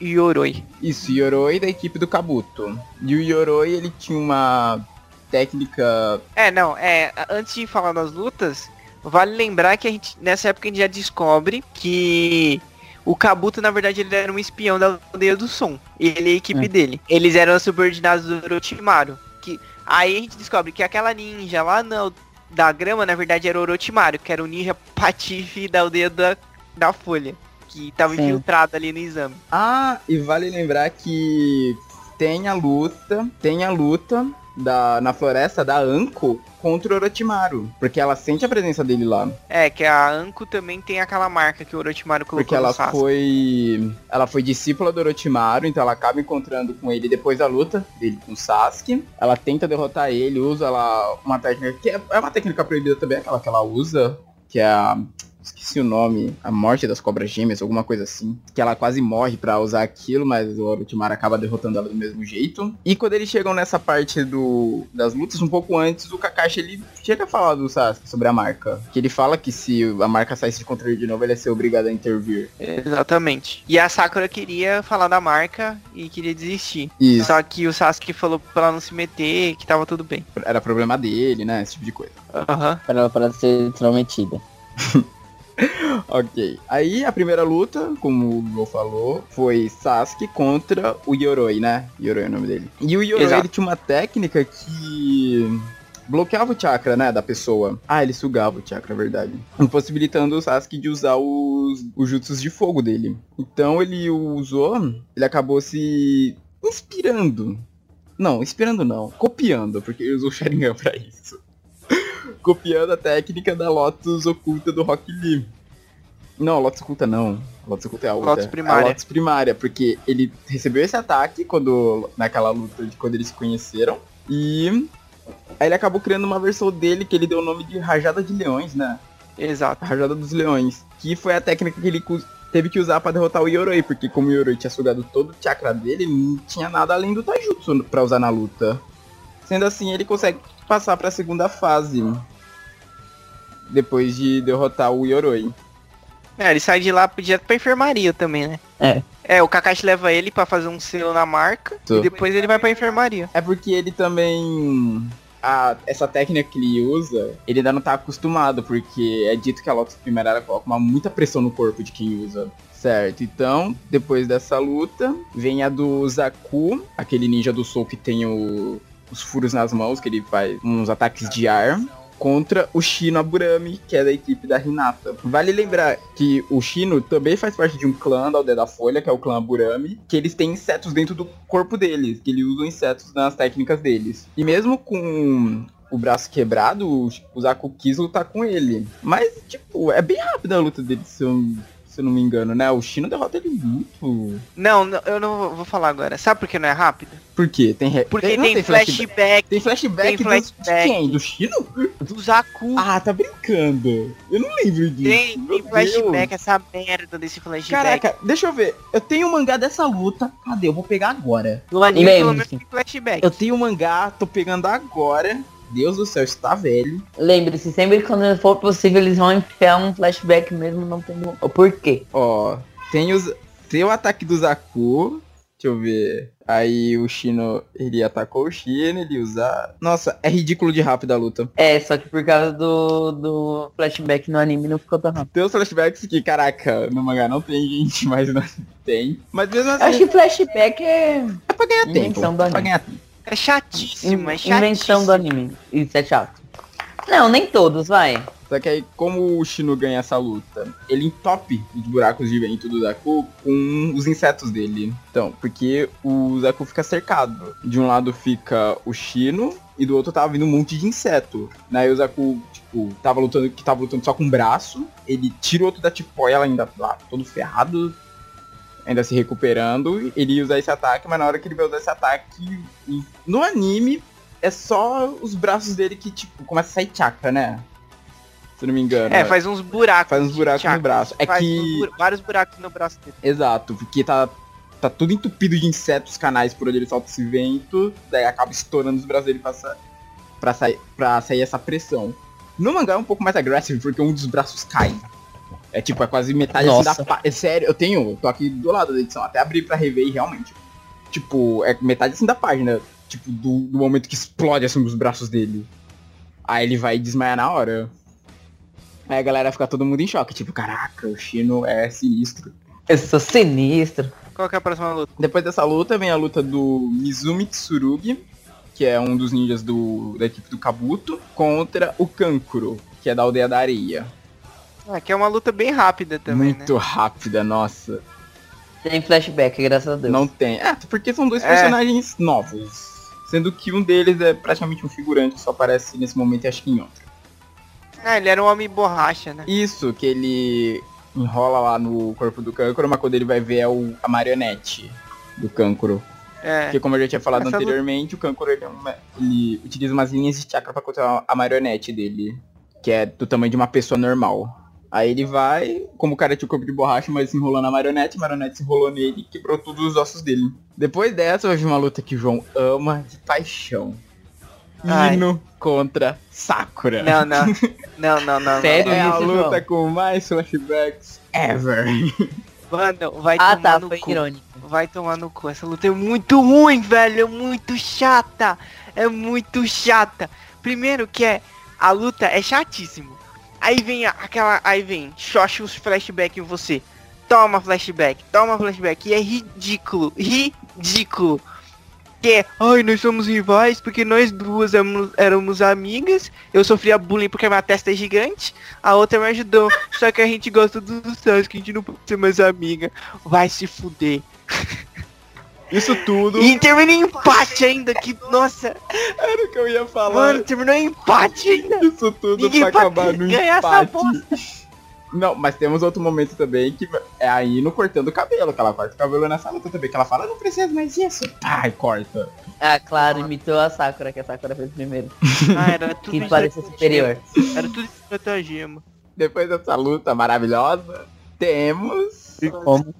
e o Yoroi. Isso, Yoroi da equipe do Kabuto. E o Yoroi, ele tinha uma técnica... É, não, é, antes de falar das lutas, vale lembrar que a gente, nessa época a gente já descobre que o Kabuto, na verdade, ele era um espião da aldeia do som. Ele e a equipe É. dele. Eles eram subordinados do Orochimaru. Que, aí a gente descobre que aquela ninja lá na, da grama, na verdade, era o Orochimaru, que era o ninja patife da aldeia da, da Folha. Que tava Sim. infiltrado ali no exame. Ah, e vale lembrar que tem a luta, tem a luta da, na floresta da Anko contra o Orochimaru. Porque ela sente a presença dele lá. É, que a Anko também tem aquela marca que o Orochimaru colocou Porque ela foi. Ela foi discípula do Orochimaru, então ela acaba encontrando com ele depois da luta dele com o Sasuke. Ela tenta derrotar ele, usa lá uma técnica que é, é uma técnica proibida também, aquela que ela usa, que é a. Esqueci o nome, a morte das cobras gêmeas, alguma coisa assim. Que ela quase morre pra usar aquilo, mas o Orochimaru acaba derrotando ela do mesmo jeito. E quando eles chegam nessa parte do, das lutas, um pouco antes, o Kakashi ele chega a falar do Sasuke sobre a marca. Que ele fala que se a marca saísse de controle de novo, ele ia ser obrigado a intervir. Exatamente. E a Sakura queria falar da marca e queria desistir. Isso. Só que o Sasuke falou pra ela não se meter, que tava tudo bem. Era problema dele, né? Esse tipo de coisa. Aham. Para ela para ser intrometida. Ok. Aí a primeira luta, como o Go falou, foi Sasuke contra o Yoroi, né? Yoroi é o nome dele. E o Yoroi ele tinha uma técnica que bloqueava o chakra, né, da pessoa. Ah, ele sugava o chakra, é verdade. Impossibilitando o Sasuke de usar os, os jutsus de fogo dele. Então ele usou, ele acabou se inspirando. Não, inspirando não, copiando, porque ele usou o Sharingan pra isso. Copiando a técnica da Lotus oculta do Rock Lee. Não, a Lotus oculta não. A Lotus oculta é a outra. Lotus primária. A Lotus primária, porque ele recebeu esse ataque quando naquela luta de quando eles se conheceram. E aí ele acabou criando uma versão dele que ele deu o nome de Rajada de Leões, né? Exato. A Rajada dos Leões. Que foi a técnica que ele teve que usar pra derrotar o Yoroi, porque como o Yoroi tinha sugado todo o chakra dele, ele não tinha nada além do Taijutsu pra usar na luta. Sendo assim, ele consegue passar pra segunda fase. Depois de derrotar o Yoroi. É, ele sai de lá direto pra enfermaria também, né? É. É, o Kakashi leva ele pra fazer um selo na marca Tô. e depois ele vai pra enfermaria. É porque ele também. a- essa técnica que ele usa, ele ainda não tá acostumado, porque é dito que a Lotus Primeira coloca uma, muita pressão no corpo de quem usa. Certo, então, depois dessa luta, vem a do Zaku, aquele ninja do Soul que tem o- os furos nas mãos, que ele faz uns ataques de ar, contra o Shino Aburami, que é da equipe da Hinata. Vale lembrar que o Shino também faz parte de um clã da Aldeia da Folha, que é o clã Aburami, que eles têm insetos dentro do corpo deles, que eles usam insetos nas técnicas deles. E mesmo com o braço quebrado, o Zaku quis lutar com ele. Mas, tipo, é bem rápida a luta dele, se eu, se eu não me engano, né? O Shino derrota ele muito. Não, não, eu não vou- vou falar agora. Sabe por que não é rápido? Por quê? Tem, re- Porque não tem, flashback Tem flashback, tem do- flashback. de quem? Do Shino? do Zaku. Ah, tá brincando. Eu não lembro disso. tem, tem flashback, Deus. essa merda desse flashback. Caraca, deixa eu ver. Eu tenho um mangá dessa luta. Cadê? Eu vou pegar agora. no anime pelo menos tem flashback. Eu tenho um mangá, tô pegando agora. Deus do céu, está velho. Lembre-se, sempre quando for possível eles vão enfiar um flashback mesmo, não tem o porquê. Ó, tem, os, tem o ataque do Zaku. Deixa eu ver. Aí o Shino, ele atacou o Shino, ele usa... Nossa, é ridículo de rápido a luta. É, só que por causa do, do flashback no anime não ficou tão rápido. Tem os flashbacks que, caraca, no mangá não tem, gente, mas não tem. Mas mesmo assim, Eu acho que flashback é é pra ganhar tempo. É pra ganhar tempo. É chatíssimo, é chatíssimo. invenção do anime. Isso é chato. Não, nem todos, vai. Só que aí, como o Shino ganha essa luta, ele entope os buracos de vento do Zaku com os insetos dele. Então, porque o Zaku fica cercado. De um lado fica o Shino e do outro tava vindo um monte de inseto. Aí o Zaku, tipo, tava lutando, que tava lutando só com o braço. Ele tira o outro da tipóia, ela ainda lá, todo ferrado. Ainda se recuperando, ele ia usar esse ataque, mas na hora que ele vai usar esse ataque, no anime, é só os braços dele que, tipo, começa a sair chakra, né? Se não me engano. É, faz uns buracos. Faz uns buracos no braço. É que... vários buracos no braço dele. Exato, porque tá, tá tudo entupido de insetos, canais por onde ele solta esse vento, daí acaba estourando os braços dele pra, sa pra, sair, pra sair essa pressão. No mangá é um pouco mais agressivo, porque um dos braços cai. É tipo, é quase metade assim Nossa. da pá- É sério, eu tenho, eu tô aqui do lado da edição, até abri pra rever e realmente. Tipo, é metade assim da página. Tipo, do, do momento que explode assim os braços dele. Aí ele vai desmaiar na hora. Aí a galera fica todo mundo em choque, tipo, caraca, o Shino é sinistro. Eu sou sinistro. Qual que é a próxima luta? Depois dessa luta vem a luta do Mizumi Tsurugi, que é um dos ninjas do, da equipe do Kabuto, contra o Kankuro, que é da aldeia da areia. Ah, que é uma luta bem rápida também, né? Muito rápida, nossa. Tem flashback, graças a Deus. Não tem. É, porque são dois É. personagens novos. Sendo que um deles é praticamente um figurante que só aparece nesse momento e acho que em outro. Ah, ele era um homem borracha, né? Isso, que ele enrola lá no corpo do Kankuro, mas quando ele vai ver é o, a marionete do Kankuro. É. Porque como eu já tinha falado Essa anteriormente, o Kankuro ele, é ele utiliza umas linhas de chakra pra controlar a marionete dele. Que é do tamanho de uma pessoa normal. Aí ele vai, como o cara tinha o corpo de borracha, mas se enrolou na marionete, a marionete se enrolou nele e quebrou todos os ossos dele. Depois dessa, vai vir uma luta que o João ama de paixão. Ai. Hino contra Sakura. Não, não. Não, não, não. Sério? É a luta João? com mais flashbacks ever. Não. Mano, vai Ah, tomar tá, no foi cu. irônico. Vai tomar no cu. Essa luta é muito ruim, velho. É muito chata. É muito chata. Primeiro que é. A luta é chatíssimo. Aí vem a- aquela. Aí vem. Xoxa os flashback em você. Toma flashback. Toma flashback. E é ridículo. Ridículo. Que é. Ai, nós somos rivais porque nós duas éramos, éramos amigas. Eu sofria bullying porque minha testa é gigante. A outra me ajudou. Só que a gente gosta do Sasuke. A gente não pode ser mais amiga. Vai se fuder. Isso tudo E termina em empate ainda, que nossa, era o que eu ia falar. mano, terminou em empate ainda. Isso tudo Ninguém pra acabar no ganhar essa empate. Não, mas temos outro momento também que é a Ino cortando o cabelo, que ela corta o cabelo nessa luta também, que ela fala, não precisa mais disso. Ai, corta. Ah, claro, imitou a Sakura, que a Sakura fez primeiro. Ah, era tudo Que parece superior. Era tudo estratagema. Depois dessa luta maravilhosa, temos Como?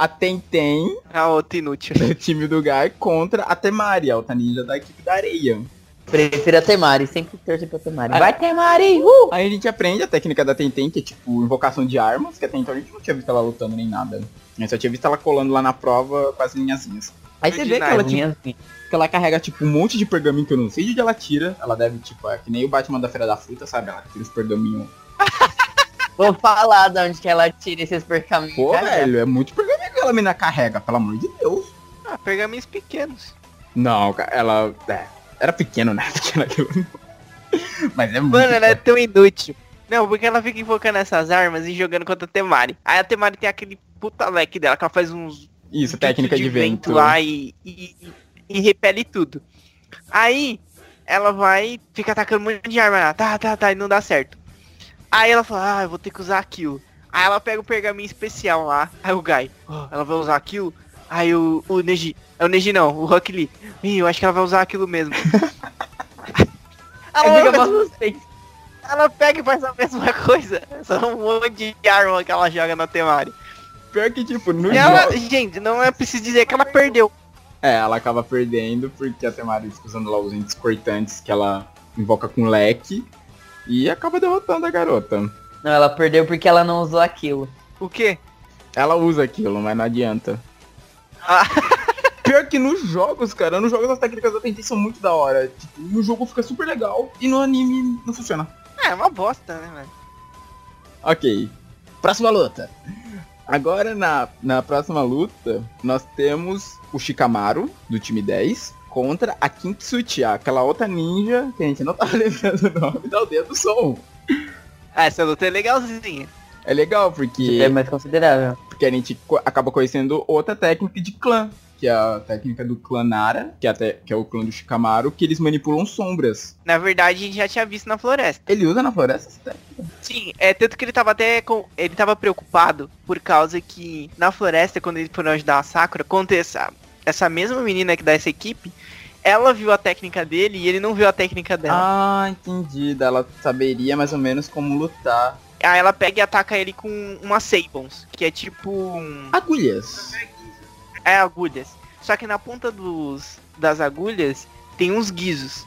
A Tenten, A outra inútil. do time do Gai, contra a Temari, a outra ninja da equipe da areia. Prefiro a Temari, sempre torço pra Temari. Vai Temari! Uh! Aí a gente aprende a técnica da Tenten, que é tipo invocação de armas, que até então a gente não tinha visto ela lutando nem nada. A gente só tinha visto ela colando lá na prova com as linhazinhas. Aí você vê que ela, tipo, que ela carrega, tipo, um monte de pergaminho que eu não sei de onde ela tira. Ela deve, tipo, é que nem o Batman da Feira da Fruta, sabe? Ela tira os pergaminhos. Vou falar de onde que ela tira esses pergaminhos. Pô, velho, é muito pergaminho que ela mina carrega, pelo amor de Deus. Ah, pergaminhos pequenos. Não, ela. É, era pequeno, né? Pequeno aquilo. Mas é muito. Mano, ela é tão inútil. Não, porque ela fica invocando essas armas e jogando contra a Temari. Aí a Temari tem aquele puta leque dela, que ela faz uns Isso, técnica de, vento. lá e, e, e repele tudo. Aí ela vai, fica atacando um monte de arma lá, tá, tá, tá, e não dá certo. Aí ela fala, ah, eu vou ter que usar aquilo. Aí ela pega o pergaminho especial lá, aí o Guy, "Oh, ela vai usar aquilo? Aí o, o Neji, é o Neji não, o Rock Lee, Ih, eu acho que ela vai usar aquilo mesmo. Aí ela, vocês. ela pega e faz a mesma coisa, só um monte de arma que ela joga na Temari. Pior que, tipo, no ela, jogo. gente, não é preciso dizer que ela perdeu. É, ela acaba perdendo porque a Temari fica usando lá os entes cortantes que ela invoca com leque. E acaba derrotando a garota. Não, ela perdeu porque ela não usou aquilo. O quê? Ela usa aquilo, mas não adianta. Ah. Pior que nos jogos, cara, nos jogos as técnicas da Tenten são muito da hora. Tipo, no jogo fica super legal e no anime não funciona. É, uma bosta, né, velho? Ok. Próxima luta. Agora na, na próxima luta, nós temos o Shikamaru, do time 10, contra a Kintsuchi, aquela outra ninja que a gente não tá lembrando o nome da aldeia do som. Ah, essa luta é legalzinha. É legal porque, É mais considerável. porque a gente co- acaba conhecendo outra técnica de clã, que é a técnica do clã Nara, que é, até, que é o clã do Shikamaru, que eles manipulam sombras. Na verdade, a gente já tinha visto na floresta. Ele usa na floresta essa técnica? Sim, é tanto que ele tava até com. Ele tava preocupado por causa que na floresta, quando ele foram ajudar a Sakura, aconteça essa mesma menina que dá essa equipe, ela viu a técnica dele e ele não viu a técnica dela. Ah, entendi. Ela saberia mais ou menos como lutar. Aí ela pega e ataca ele com uma Sabons, que é tipo. um- Agulhas. É agulhas. Só que na ponta dos, das agulhas tem uns guizos.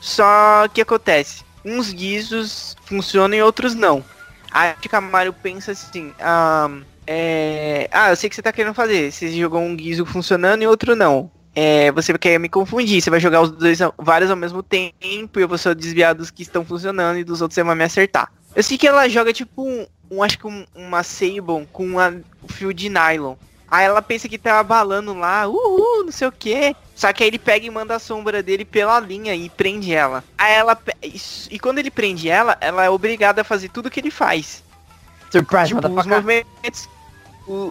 Só que acontece, uns guizos funcionam e outros não. Aí o Camaro pensa assim, ah, é... ah, eu sei o que você tá querendo fazer. Você jogou um guizo funcionando e outro não. É, você quer me confundir, você vai jogar os dois vários ao mesmo tempo e eu vou só desviar dos que estão funcionando e dos outros você vai me acertar. Eu sei que ela joga tipo um, um- acho que um- uma Sabon com uma- um fio de nylon. Aí ela pensa que tá abalando lá, uhul, não sei o que. Só que aí ele pega e manda a sombra dele pela linha e prende ela. Aí ela. E quando ele prende ela, ela é obrigada a fazer tudo que ele faz. Surprise, Tipo, os movimentos.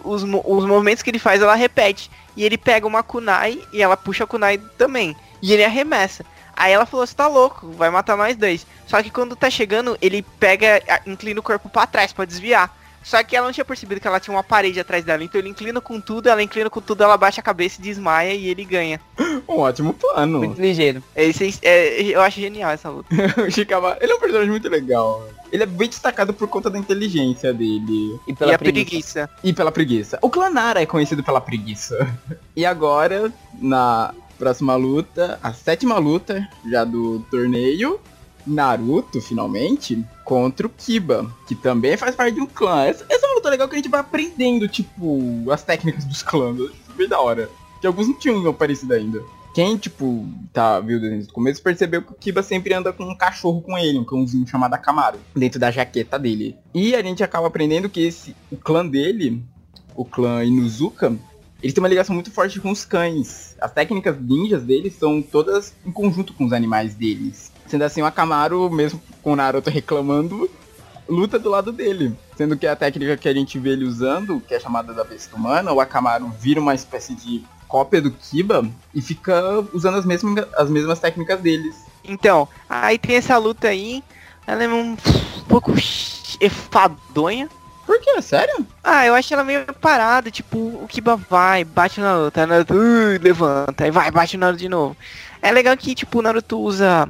Os, os movimentos que ele faz, ela repete. E ele pega uma kunai e ela puxa a kunai também. E ele arremessa. Aí ela falou, você tá louco, vai matar nós dois. Só que quando tá chegando, ele pega, inclina o corpo pra trás pra desviar. Só que ela não tinha percebido que ela tinha uma parede atrás dela. Então ele inclina com tudo, ela inclina com tudo, ela baixa a cabeça e desmaia e ele ganha. Um ótimo plano. Muito ligeiro. Esse, é, eu acho genial essa luta. o ele é um personagem muito legal. Ele é bem destacado por conta da inteligência dele. E pela e a preguiça. preguiça. E pela preguiça. O Clanara é conhecido pela preguiça. E agora, na próxima luta, a sétima luta já do torneio, Naruto, finalmente, contra o Kiba, que também faz parte de um clã. Essa, essa é uma luta legal que a gente vai aprendendo, tipo, as técnicas dos clãs. Isso bem da hora. Que alguns não tinham aparecido ainda. Quem, tipo, tá, viu desde o começo, percebeu que o Kiba sempre anda com um cachorro com ele, um cãozinho chamado Akamaru, dentro da jaqueta dele. E a gente acaba aprendendo que esse, o clã dele, o clã Inuzuka, eles têm uma ligação muito forte com os cães. As técnicas ninjas deles são todas em conjunto com os animais deles. Sendo assim, o Akamaru, mesmo com o Naruto reclamando, luta do lado dele. Sendo que a técnica que a gente vê ele usando, que é chamada da besta humana, o Akamaru vira uma espécie de cópia do Kiba e fica usando as mesmas, as mesmas técnicas deles. Então, aí tem essa luta aí. Ela é um pouco enfadonha. Por quê? Sério? Ah, eu acho ela meio parada, tipo, o Kiba vai, bate na luta, Naruto uh, levanta, aí vai, bate no Naruto de novo. É legal que, tipo, o Naruto usa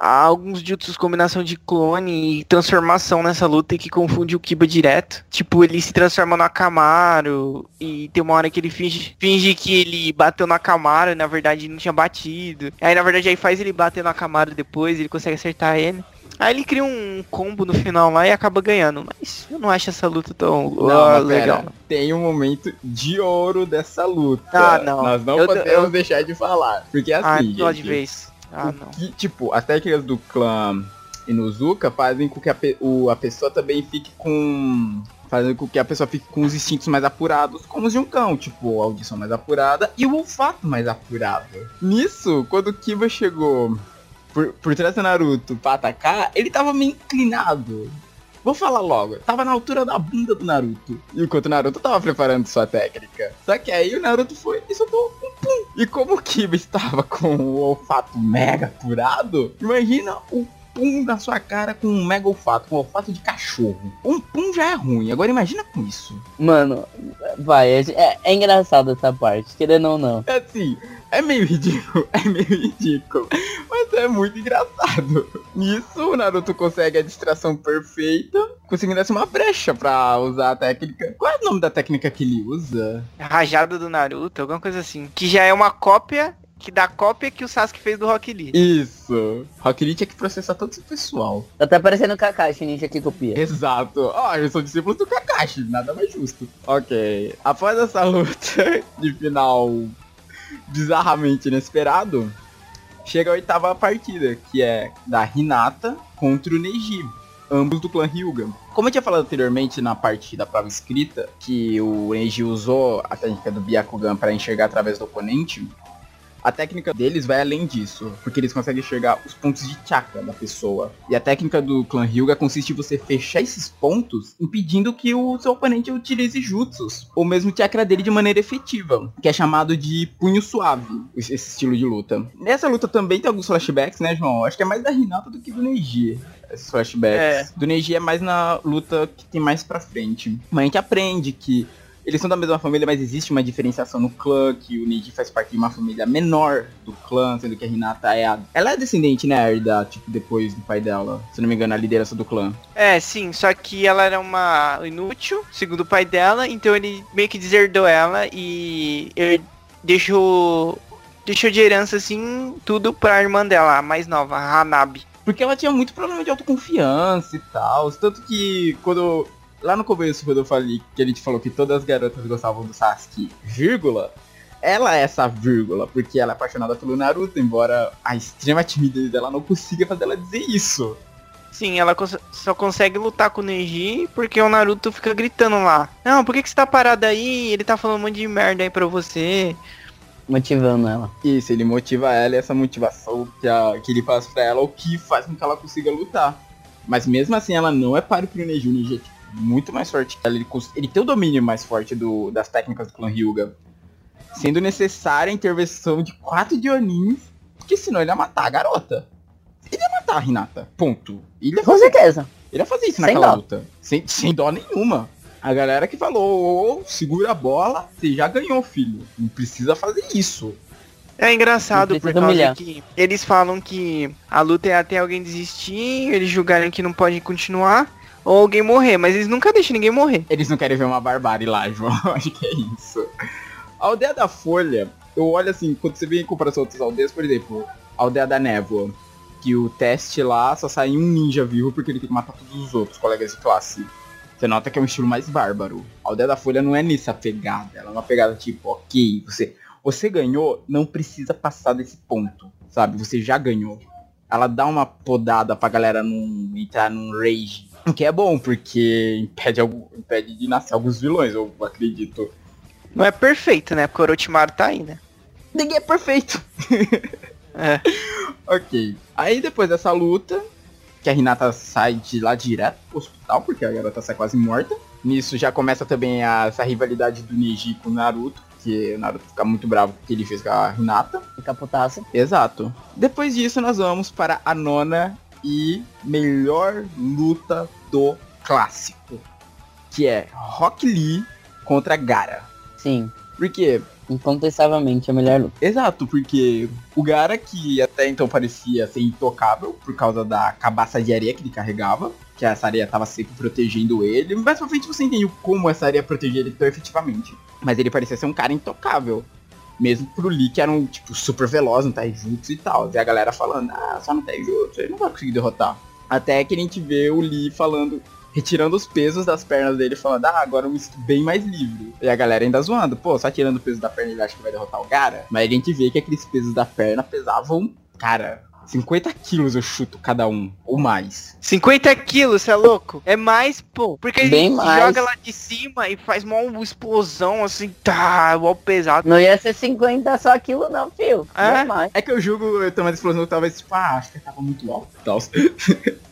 ah, alguns jutsus, combinação de clone e transformação nessa luta e que confunde o Kiba direto. Tipo, ele se transforma no Akamaru e tem uma hora que ele finge, finge que ele bateu no Akamaru e na verdade não tinha batido. Aí na verdade aí faz ele bater no Akamaru depois, ele consegue acertar ele. Aí ele cria um combo no final lá e acaba ganhando. Mas eu não acho essa luta tão Não, ah, mas pera, legal. Tem um momento de ouro dessa luta. Ah, não. Nós não Eu- podemos eu- deixar de falar. Porque Ah, assim, de gente, vez. Ah, não. que, tipo, as técnicas do clã Inuzuka fazem com que a, pe- o- a pessoa também fique com. Fazendo com que a pessoa fique com os instintos mais apurados, como os de um cão, tipo, a audição mais apurada e o olfato mais apurado. Nisso, quando o Kiba chegou por, por trás do Naruto pra atacar, ele tava meio inclinado. Vou falar logo, tava na altura da bunda do Naruto. Enquanto o Naruto tava preparando sua técnica. Só que aí o Naruto foi e soltou um pum. E como o Kiba estava com o olfato mega apurado, imagina o pum na sua cara com um mega olfato, com olfato de cachorro. Um pum já é ruim, agora imagina com isso. Mano, vai, é, é- é engraçado essa parte, querendo ou não. É assim, é meio ridículo, é meio ridículo, mas é muito engraçado. Nisso, o Naruto consegue a distração perfeita, conseguindo assim uma brecha pra usar a técnica. Qual é o nome da técnica que ele usa? Rajada do Naruto, alguma coisa assim. Que já é uma cópia, que dá cópia que o Sasuke fez do Rock Lee. Isso. Rock Lee tinha que processar todo esse pessoal. Tá até parecendo o Kakashi Ninja que copia. Exato. Ó, eu sou discípulo do Kakashi, nada mais justo. Ok. Após essa luta de final bizarramente inesperado, chega a oitava partida, que é da Hinata contra o Neji, ambos do clã Ryuga. Como eu tinha falado anteriormente na parte da prova escrita, que o Neji usou a técnica do Byakugan para enxergar através do oponente, A técnica deles vai além disso, porque eles conseguem enxergar os pontos de chakra da pessoa. E a técnica do clã Hyuga consiste em você fechar esses pontos, impedindo que o seu oponente utilize jutsus, ou mesmo o chakra dele de maneira efetiva, que é chamado de punho suave, esse estilo de luta. Nessa luta também tem alguns flashbacks, né, João? Acho que é mais da Hinata do que do Neji esses flashbacks. É. Do Neji é mais na luta que tem mais pra frente. Mas a gente aprende que eles são da mesma família, mas existe uma diferenciação no clã, que o Neji faz parte de uma família menor do clã, sendo que a Hinata é a... Ela é descendente, né, herda, tipo, depois do pai dela. Se não me engano, a liderança do clã. É, sim, só que ela era uma inútil, segundo o pai dela, então ele meio que deserdou ela e ele deixou deixou de herança assim tudo pra irmã dela, a mais nova, a Hanabi. Porque ela tinha muito problema de autoconfiança e tal. Tanto que quando. Lá no começo, quando eu falei que a gente falou que todas as garotas gostavam do Sasuke, vírgula, ela é essa vírgula, porque ela é apaixonada pelo Naruto, embora a extrema timidez dela não consiga fazer ela dizer isso. Sim, ela cons- só consegue lutar com o Neji porque o Naruto fica gritando lá. Não, por que, que você tá parado aí? Ele tá falando um monte de merda aí pra você. Motivando ela. Isso, ele motiva ela e essa motivação que, a- que ele faz pra ela, o que faz com que ela consiga lutar. Mas mesmo assim, ela não é páreo pro Neji. O Neji é tipo, muito mais forte que ela. Ele, ele tem o domínio mais forte do- das técnicas do clã Hyuga. Sendo necessária a intervenção de quatro Dionins, porque senão ele ia matar a garota. Ele ia matar a Hinata. Ponto. Ele ia Com fazer, certeza. ele ia fazer isso Sem naquela dó. luta. Sem, sem dó nenhuma. A galera que falou, ô, segura a bola, você já ganhou, filho. Não precisa fazer isso. É engraçado por causa humilhar. que eles falam que a luta é até alguém desistir, eles julgarem que não pode continuar, ou alguém morrer, mas eles nunca deixam ninguém morrer. Eles não querem ver uma barbárie lá, João. Acho que é isso. A aldeia da Folha, eu olho assim, quando você vê em comparação a outras aldeias, por exemplo, a aldeia da Névoa, que o teste lá só sai um ninja vivo porque ele tem que matar todos os outros colegas de classe. Você nota que é um estilo mais bárbaro. A aldeia da Folha não é nessa pegada, ela é uma pegada tipo, ok, você, você ganhou, não precisa passar desse ponto, sabe? Você já ganhou. Ela dá uma podada pra galera não entrar num rage. O que é bom, porque impede, algum, impede de nascer alguns vilões, eu acredito. Não é perfeito, né? Porque o Orochimaru tá aí, né? Ninguém é perfeito. É. Ok. Aí depois dessa luta, que a Hinata sai de lá direto pro hospital, porque a garota sai quase morta. Nisso já começa também a- essa rivalidade do Neji com o Naruto, que o Naruto fica muito bravo porque ele fez com a Hinata. Fica putaço. Exato. Depois disso, nós vamos para a nona e melhor luta do clássico, que é Rock Lee contra Gara. Sim. Por quê? Incontestavelmente a melhor luta. Exato, porque o Gara, que até então parecia ser intocável por causa da cabaça de areia que ele carregava, que essa areia tava sempre protegendo ele, mais pra frente você entendeu como essa areia protegia ele tão efetivamente. Mas ele parecia ser um cara intocável. Mesmo pro Lee, que era um, tipo, super veloz no Taijutsu e tal. E a galera falando, ah, só no Taijutsu, ele não vai conseguir derrotar. Até que a gente vê o Lee falando, retirando os pesos das pernas dele, falando, ah, agora eu me sinto bem mais livre. E a galera ainda zoando, pô, só tirando o peso da perna ele acha que vai derrotar o cara. Mas a gente vê que aqueles pesos da perna pesavam, cara, 50 quilos eu chuto cada um, ou mais. 50 quilos, você é louco? É mais, pô. Porque Bem mais. joga lá de cima e faz uma explosão assim, tá, igual pesado. Não ia ser 50 só aquilo não, fio. É? Não mais. É que eu julgo eu tomando explosão, talvez, tipo, ah, acho que tava muito alto e tal.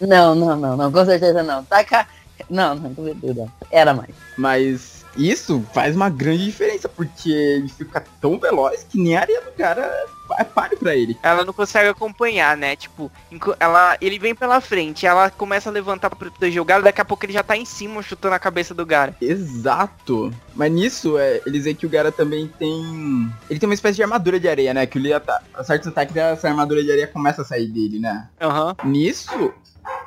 Não, não, não, não, com certeza não. Taca. Não, não, com certeza não. Era mais. Mas isso faz uma grande diferença, porque ele fica tão veloz que nem a areia do cara é páreo pra ele. Ela não consegue acompanhar, né? Tipo, ela, ele vem pela frente, ela começa a levantar pra proteger o Gara, daqui a pouco ele já tá em cima chutando a cabeça do Gara. Exato. Mas nisso, é, eles veem que o Gara também tem. Ele tem uma espécie de armadura de areia, né? Que o Lee ata... certos ataques, essa armadura de areia começa a sair dele, né? Aham. Nisso,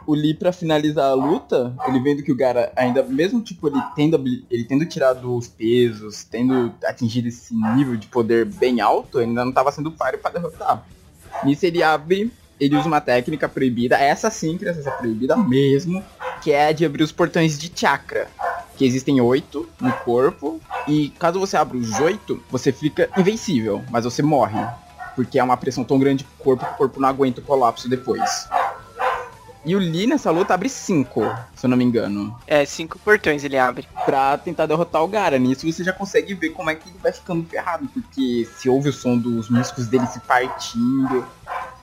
o Lee, pra finalizar a luta, ele vendo que o Gara ainda, mesmo tipo, ele tendo, ele tendo tirado os pesos, tendo atingido esse nível de poder bem alto, ainda não tava sendo páreo pra derrotar. Nisso ele abre, ele usa uma técnica proibida, essa sim, criança, essa proibida mesmo, que é a de abrir os portões de chakra. Que existem oito no corpo, e caso você abra os oito, você fica invencível, mas você morre. Porque é uma pressão tão grande pro corpo que o corpo não aguenta o colapso depois. E o Lee nessa luta abre cinco, se eu não me engano. É, cinco portões ele abre. Pra tentar derrotar o Gara. Nisso você já consegue ver como é que ele vai ficando ferrado. Porque se ouve o som dos músculos dele se partindo.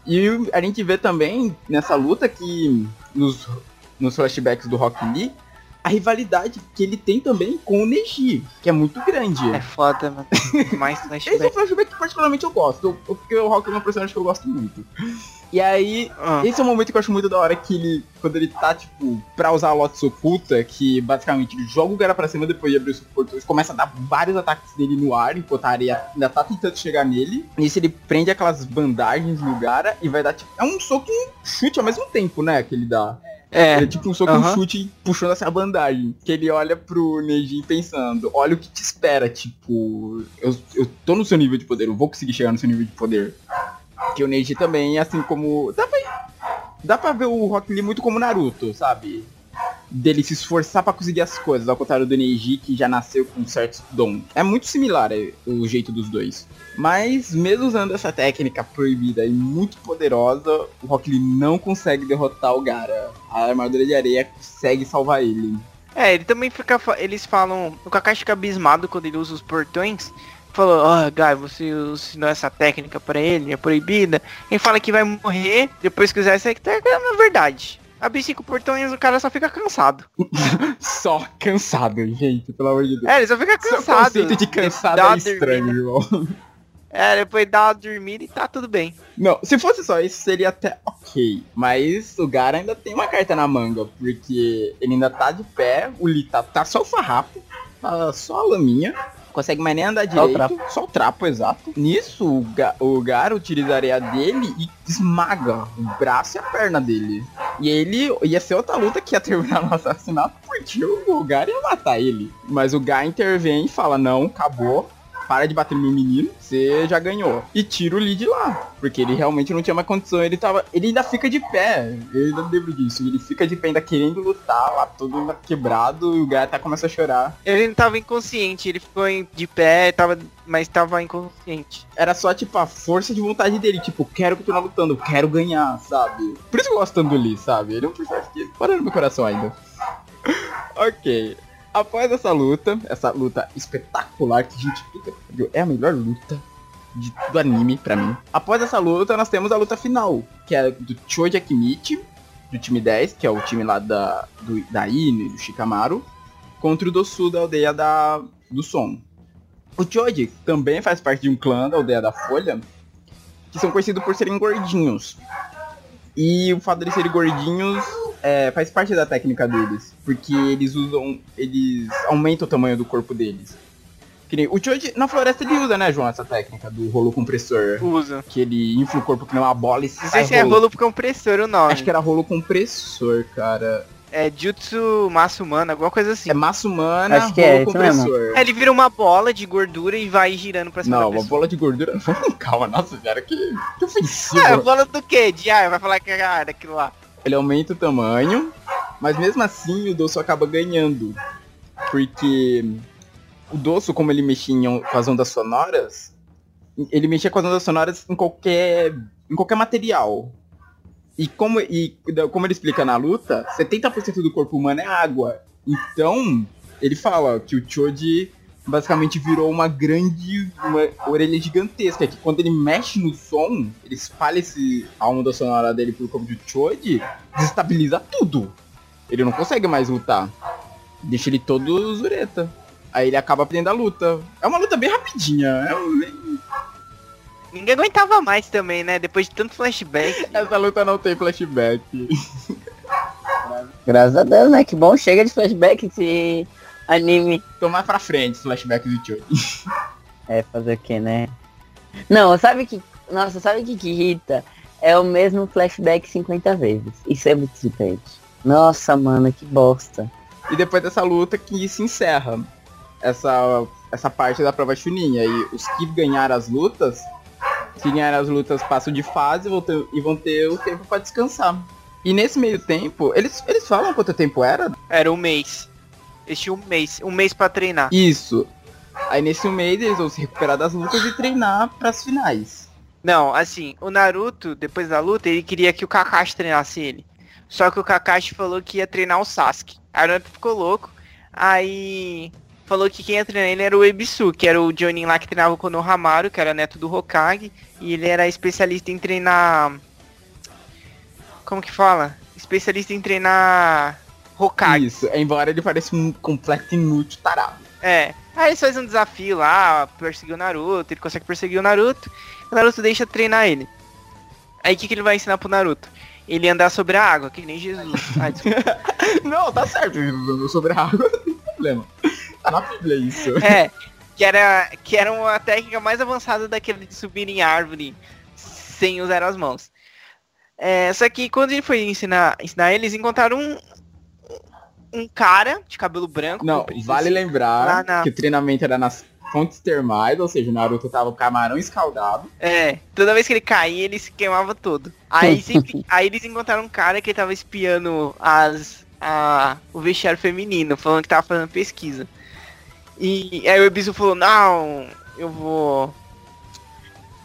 E a gente vê também nessa luta que nos, nos flashbacks do Rock Lee a rivalidade que ele tem também com o Neji, que é muito grande. É foda, mano. Mais Esse é um flashback. flashback que particularmente eu gosto, porque o Rock é uma personagem que eu gosto muito. E aí, Ah. esse é um momento que eu acho muito da hora, que ele, quando ele tá, tipo, pra usar a Lotus oculta, que basicamente ele joga o cara pra cima depois de abrir os portões, começa a dar vários ataques dele no ar, enquanto a areia ainda tá tentando chegar nele. Nisso ele prende aquelas bandagens no cara e vai dar, tipo, é um soco e um chute ao mesmo tempo, né, que ele dá. É. É tipo um soco e um Aham. chute puxando essa bandagem. Que ele olha pro Neji pensando, olha o que te espera, tipo, eu, eu tô no seu nível de poder, eu vou conseguir chegar no seu nível de poder. Que o Neji também, assim como. Dá pra, dá pra ver o Rock Lee muito como Naruto, sabe? Dele se esforçar pra conseguir as coisas, ao contrário do Neji que já nasceu com certos dons. É muito similar é, o jeito dos dois. Mas mesmo usando essa técnica proibida e muito poderosa, o Rock Lee não consegue derrotar o Gara. A armadura de areia consegue salvar ele. É, ele também fica. Eles falam. O Kakashi fica abismado quando ele usa os portões. Falou, ó, Guy, você ensinou essa técnica pra ele, é proibida. Ele fala que vai morrer, depois que usar essa técnica, é na verdade. Abrir cinco portões, o cara só fica cansado. Só cansado, gente, pelo amor de Deus. É, ele só fica cansado. conceito de cansado é uma estranho, irmão. É, depois dá uma dormida e tá tudo bem. Não, se fosse só isso, seria até ok. Mas o Gara ainda tem uma carta na manga, porque ele ainda tá de pé, o Lee tá, tá só o farrapo, tá só a laminha. Consegue mais nem andar Só o direito. Só o trapo, exato. Nisso, o, Ga o Gara utiliza a areia dele e esmaga o braço e a perna dele. E ele ia ser outra luta que ia terminar no assassinato, porque o, o Gara ia matar ele. Mas o Gara intervém e fala, não, acabou. Para de bater no meu menino, você já ganhou. E tira o Lee de lá. Porque ele realmente não tinha mais condição. Ele tava. Ele ainda fica de pé. Eu ainda lembro disso. Ele fica de pé ainda querendo lutar, lá todo quebrado, e o até começa a chorar. Ele não tava inconsciente, ele ficou de pé, tava, mas tava inconsciente. Era só, tipo, a força de vontade dele. Tipo, quero continuar lutando, quero ganhar, sabe? Por isso que eu gosto tanto do Lee, sabe? Ele é um personagem que para no meu coração ainda. ok. Após essa luta, essa luta espetacular que, gente, é a melhor luta de- do anime pra mim. Após essa luta, nós temos a luta final, que é do Choji Akimichi, do time 10, que é o time lá da, do, da Ine, do Shikamaru, contra o Dosu da aldeia da, do Som. O Choji também faz parte de um clã da aldeia da Folha, que são conhecidos por serem gordinhos. E o fato de serem gordinhos é, faz parte da técnica deles, porque eles usam, eles aumentam o tamanho do corpo deles. Que nem, o Choji, na floresta ele usa, né, João, essa técnica do rolo compressor. Usa. Que ele infla o corpo que nem uma bola e Não sai sei se é rolo compressor o nome. Acho que era rolo compressor, cara. É Jutsu Massa Humana, alguma coisa assim. É massa humana, Acho que é, rolo mesmo. compressor. É, ele vira uma bola de gordura e vai girando pra cima Não, da uma bola de gordura. Calma, nossa, cara, que, que ofensivo. Ah, bola do quê? De ar, vai falar que é ar, daquilo lá. Ele aumenta o tamanho, mas mesmo assim o Dosso acaba ganhando. Porque o Dosso, como ele mexia com as ondas sonoras, ele mexia com as ondas sonoras em qualquer, em qualquer material. E como, e como ele explica na luta, 70% do corpo humano é água. Então, ele fala que o Choji basicamente virou uma grande uma orelha gigantesca, que quando ele mexe no som, ele espalha esse, a onda sonora dele pro corpo do Choji, desestabiliza tudo. Ele não consegue mais lutar. Deixa ele todo zureta. Aí ele acaba perdendo a luta. É uma luta bem rapidinha. É um- Ninguém aguentava mais também, né? Depois de tanto flashback. Essa luta não tem flashback. Graças a Deus, né? Que bom, chega de flashback esse anime. Tô mais pra frente, flashback do Choji. É, fazer o que, né? Não, sabe que. Nossa, sabe o que, que irrita? É o mesmo flashback 50 vezes. Isso é muito irritante. Nossa, mano, que bosta. E depois dessa luta que se encerra essa, essa parte da prova Chunin. Aí os que ganharam as lutas, se ganharem as lutas passam de fase e vão ter, e vão ter o tempo pra descansar. E nesse meio tempo, eles, eles falam quanto tempo era? Era um mês. Eles tinham um mês. Um mês pra treinar. Isso. Aí nesse mês eles vão se recuperar das lutas e treinar pras finais. Não, assim, o Naruto, depois da luta, ele queria que o Kakashi treinasse ele. Só que o Kakashi falou que ia treinar o Sasuke. Aí o Naruto ficou louco. Aí falou que quem ia treinar ele era o Ebisu, que era o Jonin lá que treinava o Konohamaru, que era neto do Hokage. E ele era especialista em treinar... Como que fala? Especialista em treinar Hokage. Isso, embora ele pareça um completo inútil tarado. É. Aí eles fazem um desafio lá, perseguir o Naruto, ele consegue perseguir o Naruto, o Naruto deixa treinar ele. Aí o que, que ele vai ensinar pro Naruto? Ele andar sobre a água, que nem Jesus. Ah, desculpa. não, tá certo, sobre a água não tem problema. Tá na Bíblia isso. É, que era, que era uma técnica mais avançada daquele de subir em árvore sem usar as mãos. É, só que quando ele foi ensinar, ensinar eles encontraram um, um cara de cabelo branco. Não, vale lembrar lá na- que o treinamento era nas fontes termais, ou seja, o Naruto tava com camarão escaldado. É, toda vez que ele caía, ele se queimava todo. Aí, sempre, aí eles encontraram um cara que tava espiando as, a, o vestiário feminino, falando que tava fazendo pesquisa. E aí o Ebisu falou, não, eu vou.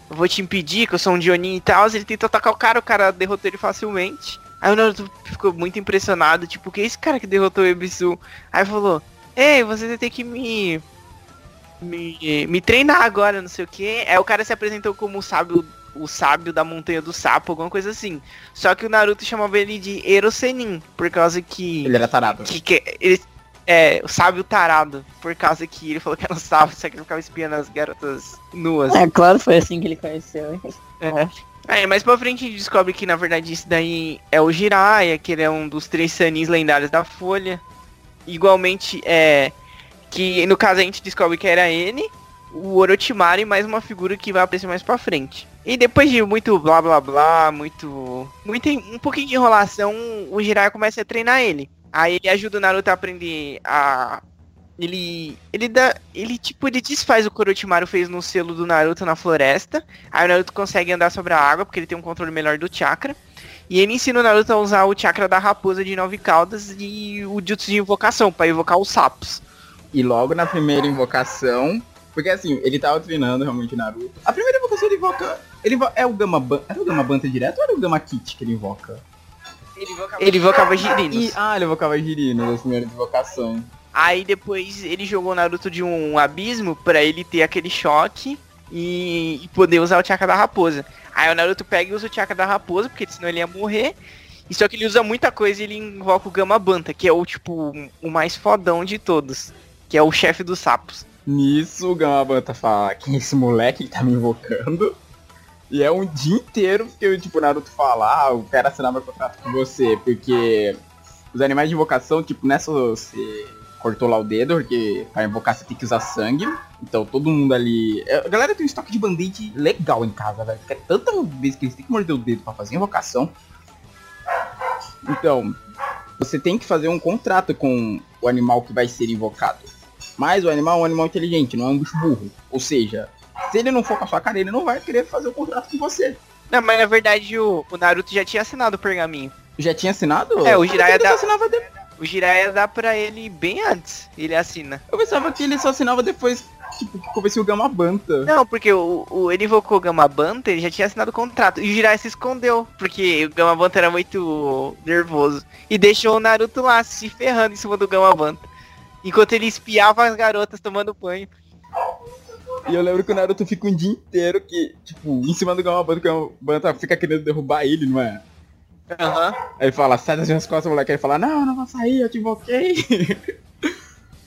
Eu vou te impedir, que eu sou um Dionin e tal. Ele tentou atacar o cara, o cara derrotou ele facilmente. Aí o Naruto ficou muito impressionado, tipo, que é esse cara que derrotou o Ebisu? Aí falou, ei, você vai ter que me me, me treinar agora, não sei o que. Aí o cara se apresentou como o sábio, o sábio da montanha do sapo, alguma coisa assim. Só que o Naruto chamava ele de Erosenin, por causa que. Ele era tarado. que, que ele, é, o sábio tarado, por causa que ele falou que era um sábio, só que ele ficava espiando as garotas nuas. É claro, foi assim que ele conheceu. É. É, mas pra frente a gente descobre que na verdade isso daí é o Jiraiya, que ele é um dos três Sanins lendários da Folha. Igualmente, é. Que no caso a gente descobre que era ele, o Orochimaru e mais uma figura que vai aparecer mais pra frente. E depois de muito blá blá blá, muito. muito um pouquinho de enrolação, o Jiraiya começa a treinar ele. Aí ele ajuda o Naruto a aprender a. Ele. Ele dá. Ele tipo, ele desfaz o que Orochimaru fez no selo do Naruto na floresta. Aí o Naruto consegue andar sobre a água, porque ele tem um controle melhor do chakra. E ele ensina o Naruto a usar o chakra da raposa de nove caudas e o jutsu de invocação, pra invocar os sapos. E logo na primeira invocação. Porque assim, ele tava treinando realmente o Naruto. A primeira invocação ele invoca. Ele invo- é o Gama Ban- Era o Gama Banta direto ou era o Gama Kit que ele invoca? Ele invocava Girinos. E, ah, ele invocava Girino nas primeiras invocações. Aí depois ele jogou o Naruto de um abismo pra ele ter aquele choque e, e poder usar o chakra da raposa. Aí o Naruto pega e usa o chakra da raposa, porque senão ele ia morrer. E só que ele usa muita coisa e ele invoca o Gama Banta, que é o tipo o mais fodão de todos. Que é o chefe dos sapos. Nisso, o Gama Banta fala, quem é esse moleque que tá me invocando? E é um dia inteiro que tipo, o Naruto fala, ah, eu quero assinar meu contrato com você, porque os animais de invocação, tipo, nessa você cortou lá o dedo, porque pra invocar você tem que usar sangue. Então todo mundo ali. é, A galera tem um estoque de band-aid legal em casa, velho. Porque é tanta vez que eles têm que morder o dedo pra fazer invocação. Então, você tem que fazer um contrato com o animal que vai ser invocado. Mas o animal é um animal inteligente, não é um bicho burro. Ou seja, se ele não for com a sua cara, ele não vai querer fazer o contrato com você. Não, mas na verdade o, o Naruto já tinha assinado o pergaminho. Já tinha assinado? É, o Jiraiya só assinava de- O Jiraiya dá pra ele bem antes. Ele assina. Eu pensava que ele só assinava depois, tipo, que convenceu o Gama Banta. Não, porque o, o- ele invocou o Gama Banta, ele já tinha assinado o contrato. E o Jiraiya se escondeu, porque o Gama Banta era muito nervoso. E deixou o Naruto lá, se ferrando em cima do Gama Banta. Enquanto ele espiava as garotas tomando banho. E eu lembro que o Naruto fica um dia inteiro que, tipo, em cima do Gama Banta, o Gama Banta fica querendo derrubar ele, não é? Aham. Aí fala, sai das minhas costas, moleque. Aí fala, não, não vou sair, eu te invoquei.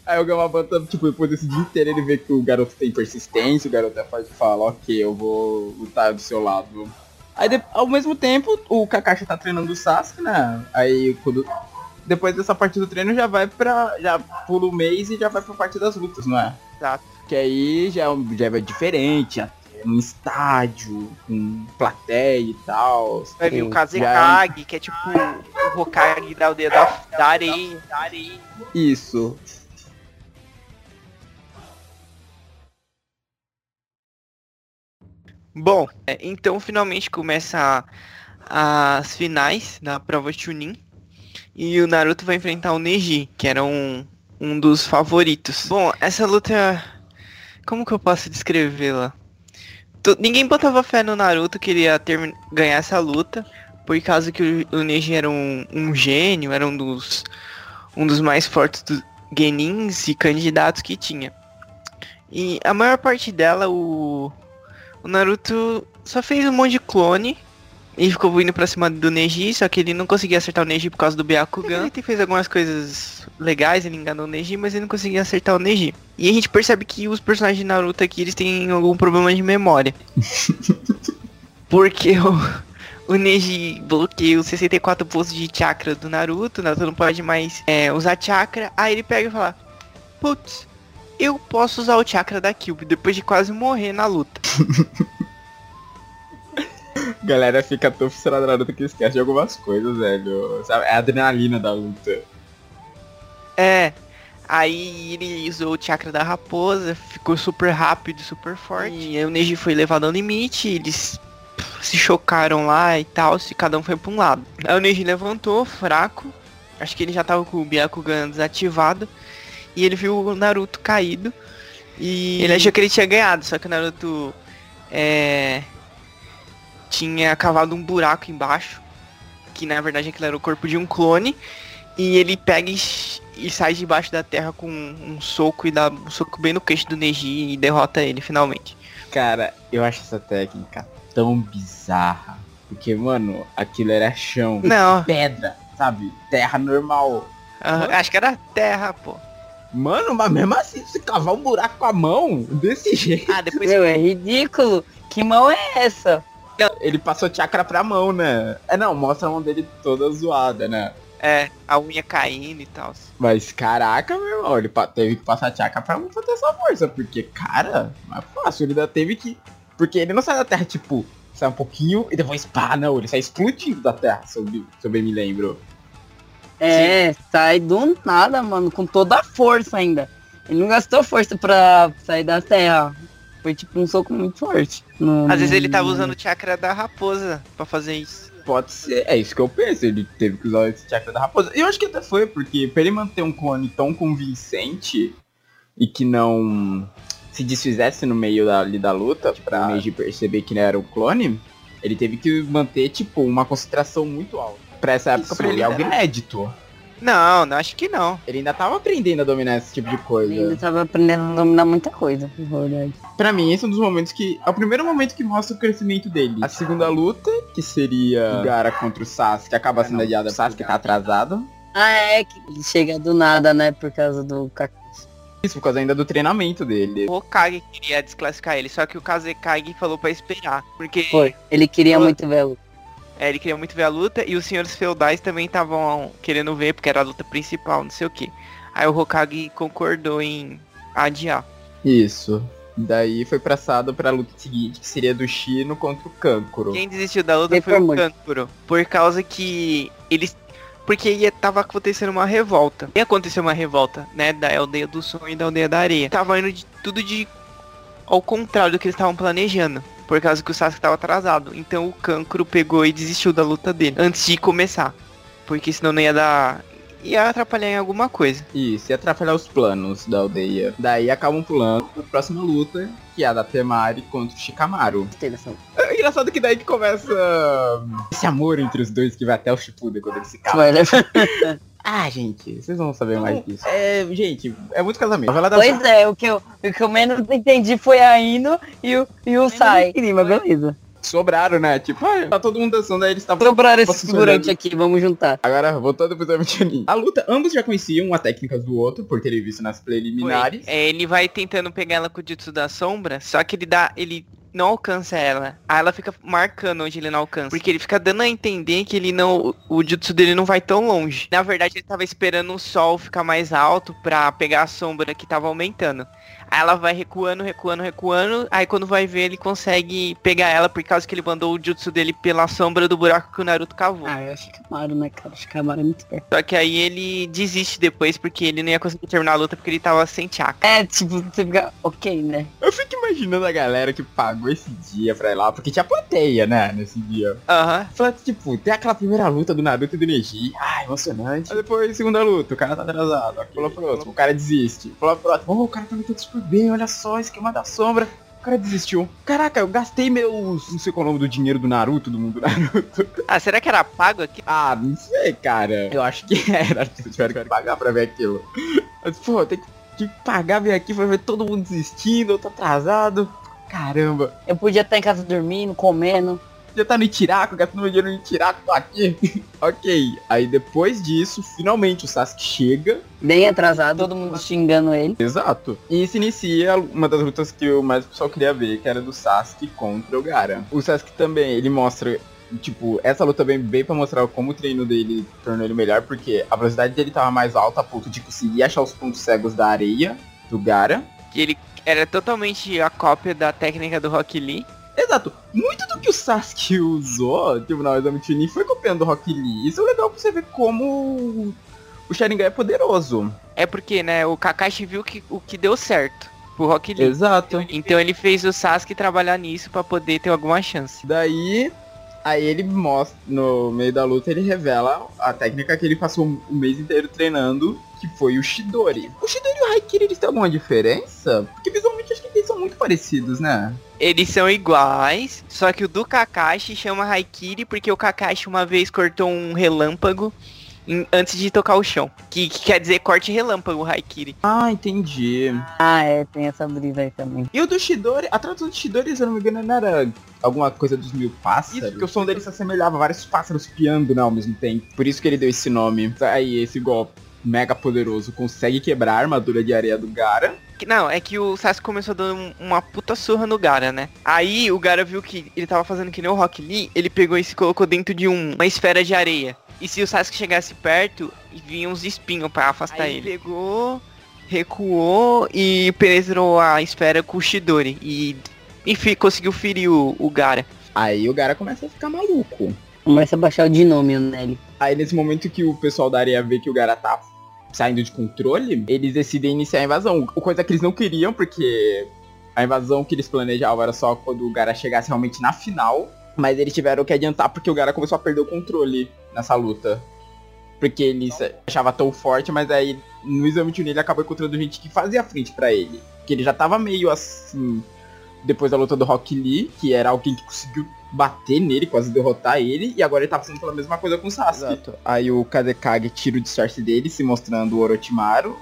Aí o Gama Banta, tipo, depois desse dia inteiro ele vê que o garoto tem persistência, o garoto é forte e fala, ok, eu vou lutar do seu lado. Aí de- ao mesmo tempo, o Kakashi tá treinando o Sasuke, né? Aí quando. Depois dessa parte do treino já vai pra. já pula o mês e já vai pra parte das lutas, não é? Exato. Que aí já, é já é diferente, até num estádio, com plateia e tal. Vai vir o Kazekage, que é tipo o Hokage da aldeia da, da areia. Da areia. Isso. Bom, é, então finalmente começa a- as finais da prova Chunin. E o Naruto vai enfrentar o Neji, que era um, um dos favoritos. Bom, essa luta. Como que eu posso descrevê-la? Ninguém botava fé no Naruto que ele ia termi- ganhar essa luta. por causa que o, o Neji era um, um gênio, era um dos, um dos mais fortes genins e candidatos que tinha. E a maior parte dela, o, o Naruto só fez um monte de clone e ficou vindo pra cima do Neji, só que ele não conseguia acertar o Neji por causa do Byakugan. Ele fez algumas coisas legais, ele enganou o Neji, mas ele não conseguia acertar o Neji. E a gente percebe que os personagens de Naruto aqui, eles têm algum problema de memória. Porque o, o Neji bloqueia os 64 postos de chakra do Naruto, o Naruto não pode mais é, usar chakra. Aí ele pega e fala, putz, eu posso usar o chakra da Cube depois de quase morrer na luta. Galera fica tão fissurada na Naruto que esquece de algumas coisas, velho. Sabe? É a adrenalina da luta. É. Aí ele usou o chakra da raposa, ficou super rápido, super forte. E aí o Neji foi levado ao limite, eles se chocaram lá e tal, se cada um foi pra um lado. Aí o Neji levantou, fraco. Acho que ele já tava com o Byakugan desativado. E ele viu o Naruto caído. E ele achou que ele tinha ganhado, só que o Naruto é, tinha cavado um buraco embaixo. Que na verdade aquilo era o corpo de um clone. E ele pega e, e sai debaixo da terra com um soco e dá um soco bem no queixo do Neji e derrota ele finalmente. Cara, eu acho essa técnica tão bizarra. Porque, mano, aquilo era chão. Não. Pedra, sabe? Terra normal. Ah, acho que era terra, pô. Mano, mas mesmo assim, você cavar um buraco com a mão, desse jeito. Ah, depois. Meu, é ridículo. Que mão é essa? Ele passou chakra pra mão, né? É, não, mostra a mão dele toda zoada, né? É, a unha caindo e tal. Mas caraca, meu irmão, ele teve que passar chakra pra não fazer essa força. Porque, cara, não é fácil, ele ainda teve que. Porque ele não sai da terra, tipo, sai um pouquinho e depois pá, não, ele sai explodindo da terra, se eu, me- se eu bem me lembro. É, sai do nada, mano, com toda a força ainda. Ele não gastou força pra sair da terra. Foi tipo um soco muito forte. No- Às vezes ele tava usando o chakra da raposa pra fazer isso. Pode ser, é isso que eu penso, ele teve que usar esse chakra da raposa. Eu acho que até foi, porque pra ele manter um clone tão convincente e que não se desfizesse no meio da, ali da luta, pra o Neji perceber que ele era o clone, ele teve que manter, tipo, uma concentração muito alta. Pra essa época, Isso pra ele é algo era- inédito. Não, não acho que não. Ele ainda tava aprendendo a dominar esse tipo de Ele ainda coisa. tava aprendendo a dominar muita coisa, na verdade. Pra mim, esse é um dos momentos que. É o primeiro momento que mostra o crescimento dele. A segunda luta, que seria o Gara contra o Sasuke, acaba sendo adiada. O Sasuke tá atrasado. Ah, é, que ele chega do nada, né, por causa do. Isso, por causa ainda do treinamento dele. O Hokage queria desclassificar ele, só que o Kazekage falou pra esperar. Porque Foi, ele queria Foi. muito ver a luta. É, ele queria muito ver a luta e os senhores feudais também estavam querendo ver, porque era a luta principal, não sei o que. Aí o Hokage concordou em adiar. Isso. Daí foi passado pra luta seguinte, que seria do Shino contra o Kankuro. Quem desistiu da luta foi foi o? Kankuro. Por causa que eles. Porque ia, tava acontecendo uma revolta. Ia acontecer uma revolta, né? Da aldeia do sonho e da aldeia da areia. Tava indo de tudo de. ao contrário do que eles estavam planejando. Por causa que o Sasuke tava atrasado. Então o Kankuro pegou e desistiu da luta dele. Antes de começar. Porque senão não ia dar. ia atrapalhar em alguma coisa. Isso, ia atrapalhar os planos da aldeia. Daí acabam pulando pra próxima luta, que é a da Temari contra o Shikamaru. É engraçado que daí que começa hum, esse amor entre os dois que vai até o Shippuden quando eles se casam. Ah, gente, vocês vão saber mais disso. É, gente, é muito casamento. Pois é, o que, eu, o que eu menos entendi foi a Ino e o, e o Sai. Mas beleza. sobraram, né? Tipo, ah, tá todo mundo dançando, aí eles estavam... Sobraram esse figurante aqui, vamos juntar. Agora, voltando pro Chunin. A luta, ambos já conheciam a técnica do outro, por terem visto nas preliminares. Foi. É, ele vai tentando pegar ela com o Jutsu da Sombra, só que ele dá. ele não alcança ela. Aí ela fica marcando onde ele não alcança. Porque ele fica dando a entender que ele não. O jutsu dele não vai tão longe. Na verdade, ele tava esperando o sol ficar mais alto pra pegar a sombra que tava aumentando. Aí ela vai recuando, recuando, recuando. Aí quando vai ver, ele consegue pegar ela por causa que ele mandou o jutsu dele pela sombra do buraco que o Naruto cavou. Ah, é o Shikamaru, né, cara? O Shikamaru é muito perto. Só que aí ele desiste depois porque ele não ia conseguir terminar a luta porque ele tava sem chakra. É, tipo, você fica ok, né? Eu fico imaginando a galera que pagou esse dia pra ir lá, porque tinha plateia, né, nesse dia. Aham. Falando, tipo, tem aquela primeira luta do Naruto e do Neji. Ah, emocionante. Aí depois, segunda luta, o cara tá atrasado. Pula pro outro, o cara desiste. Pula pro outro, oh, o cara tá lutando super bem, olha só, esquema da sombra. cara desistiu. Caraca, eu gastei meus. Não sei qual é o nome do dinheiro do Naruto, do mundo Naruto. Ah, será que era pago aqui? Ah, não sei, cara. Eu acho que era. Acho que tiveram que pagar pra ver aquilo. Mas, pô, tem que pagar, vir aqui pra ver todo mundo desistindo, eu tô atrasado. Caramba. Eu podia estar em casa dormindo, comendo. Já tá no Itiraco, gastando meu dinheiro no Itiraco, tô aqui. ok, aí depois disso, finalmente o Sasuke chega. Bem atrasado, todo mundo xingando ele. Exato. E se inicia uma das lutas que o mais pessoal queria ver, que era do Sasuke contra o Gara. O Sasuke também, ele mostra tipo, essa luta vem bem pra mostrar como o treino dele tornou ele melhor, porque a velocidade dele tava mais alta a ponto de conseguir achar os pontos cegos da areia do Gara. Que ele era totalmente a cópia da técnica do Rock Lee. Exato. Muito do que o Sasuke usou, tipo, na Exame Chunin foi copiando o Rock Lee. Isso é legal pra você ver como o Sharingan é poderoso. É porque, né, o Kakashi viu que, o que deu certo pro Rock Lee. Exato. Então ele fez o Sasuke trabalhar nisso pra poder ter alguma chance. Daí, aí ele mostra, no meio da luta, ele revela a técnica que ele passou o mês inteiro treinando, que foi o Shidori. O Shidori e o Haikiri, eles têm alguma diferença? Porque visualmente acho que eles são muito parecidos, né? Eles são iguais, só que o do Kakashi chama Haikiri porque o Kakashi uma vez cortou um relâmpago em- antes de tocar o chão. Que, que quer dizer corte relâmpago, Haikiri. Ah, entendi. Ah, é, tem essa brisa aí também. E o do Shidori, a tradução do Shidori, se eu não me engano, não era alguma coisa dos mil pássaros? Isso, porque o som dele se assemelhava a vários pássaros piando, né, ao mesmo tempo. Por isso que ele deu esse nome. Aí, esse golpe mega poderoso consegue quebrar a armadura de areia do Gara. Não, é que o Sasuke começou dando um- uma puta surra no Gara, né? Aí o Gara viu que ele tava fazendo que nem o Rock Lee, ele pegou e se colocou dentro de um- uma esfera de areia. E se o Sasuke chegasse perto, vinha uns espinhos pra afastar Aí ele. Pegou, recuou e penetrou a esfera com o Shidori. E, enfim, conseguiu ferir o, o Gara. Aí o Gara começa a ficar maluco. Começa a baixar o dinômio nele. Aí nesse momento que o pessoal da areia vê que o Gara tá saindo de controle, eles decidem iniciar a invasão. Coisa que eles não queriam, porque a invasão que eles planejavam era só quando o Gara chegasse realmente na final. Mas eles tiveram que adiantar porque o Gara começou a perder o controle nessa luta. Porque ele achava tão forte, mas aí no exame de ele acabou encontrando gente que fazia frente pra ele. Que ele já tava meio assim, depois da luta do Rock Lee, que era alguém que conseguiu bater nele, quase derrotar ele, e agora ele tá passando pela mesma coisa com o Sasuke. Aí o Kazekage tira o disfarce dele, se mostrando o Orochimaru,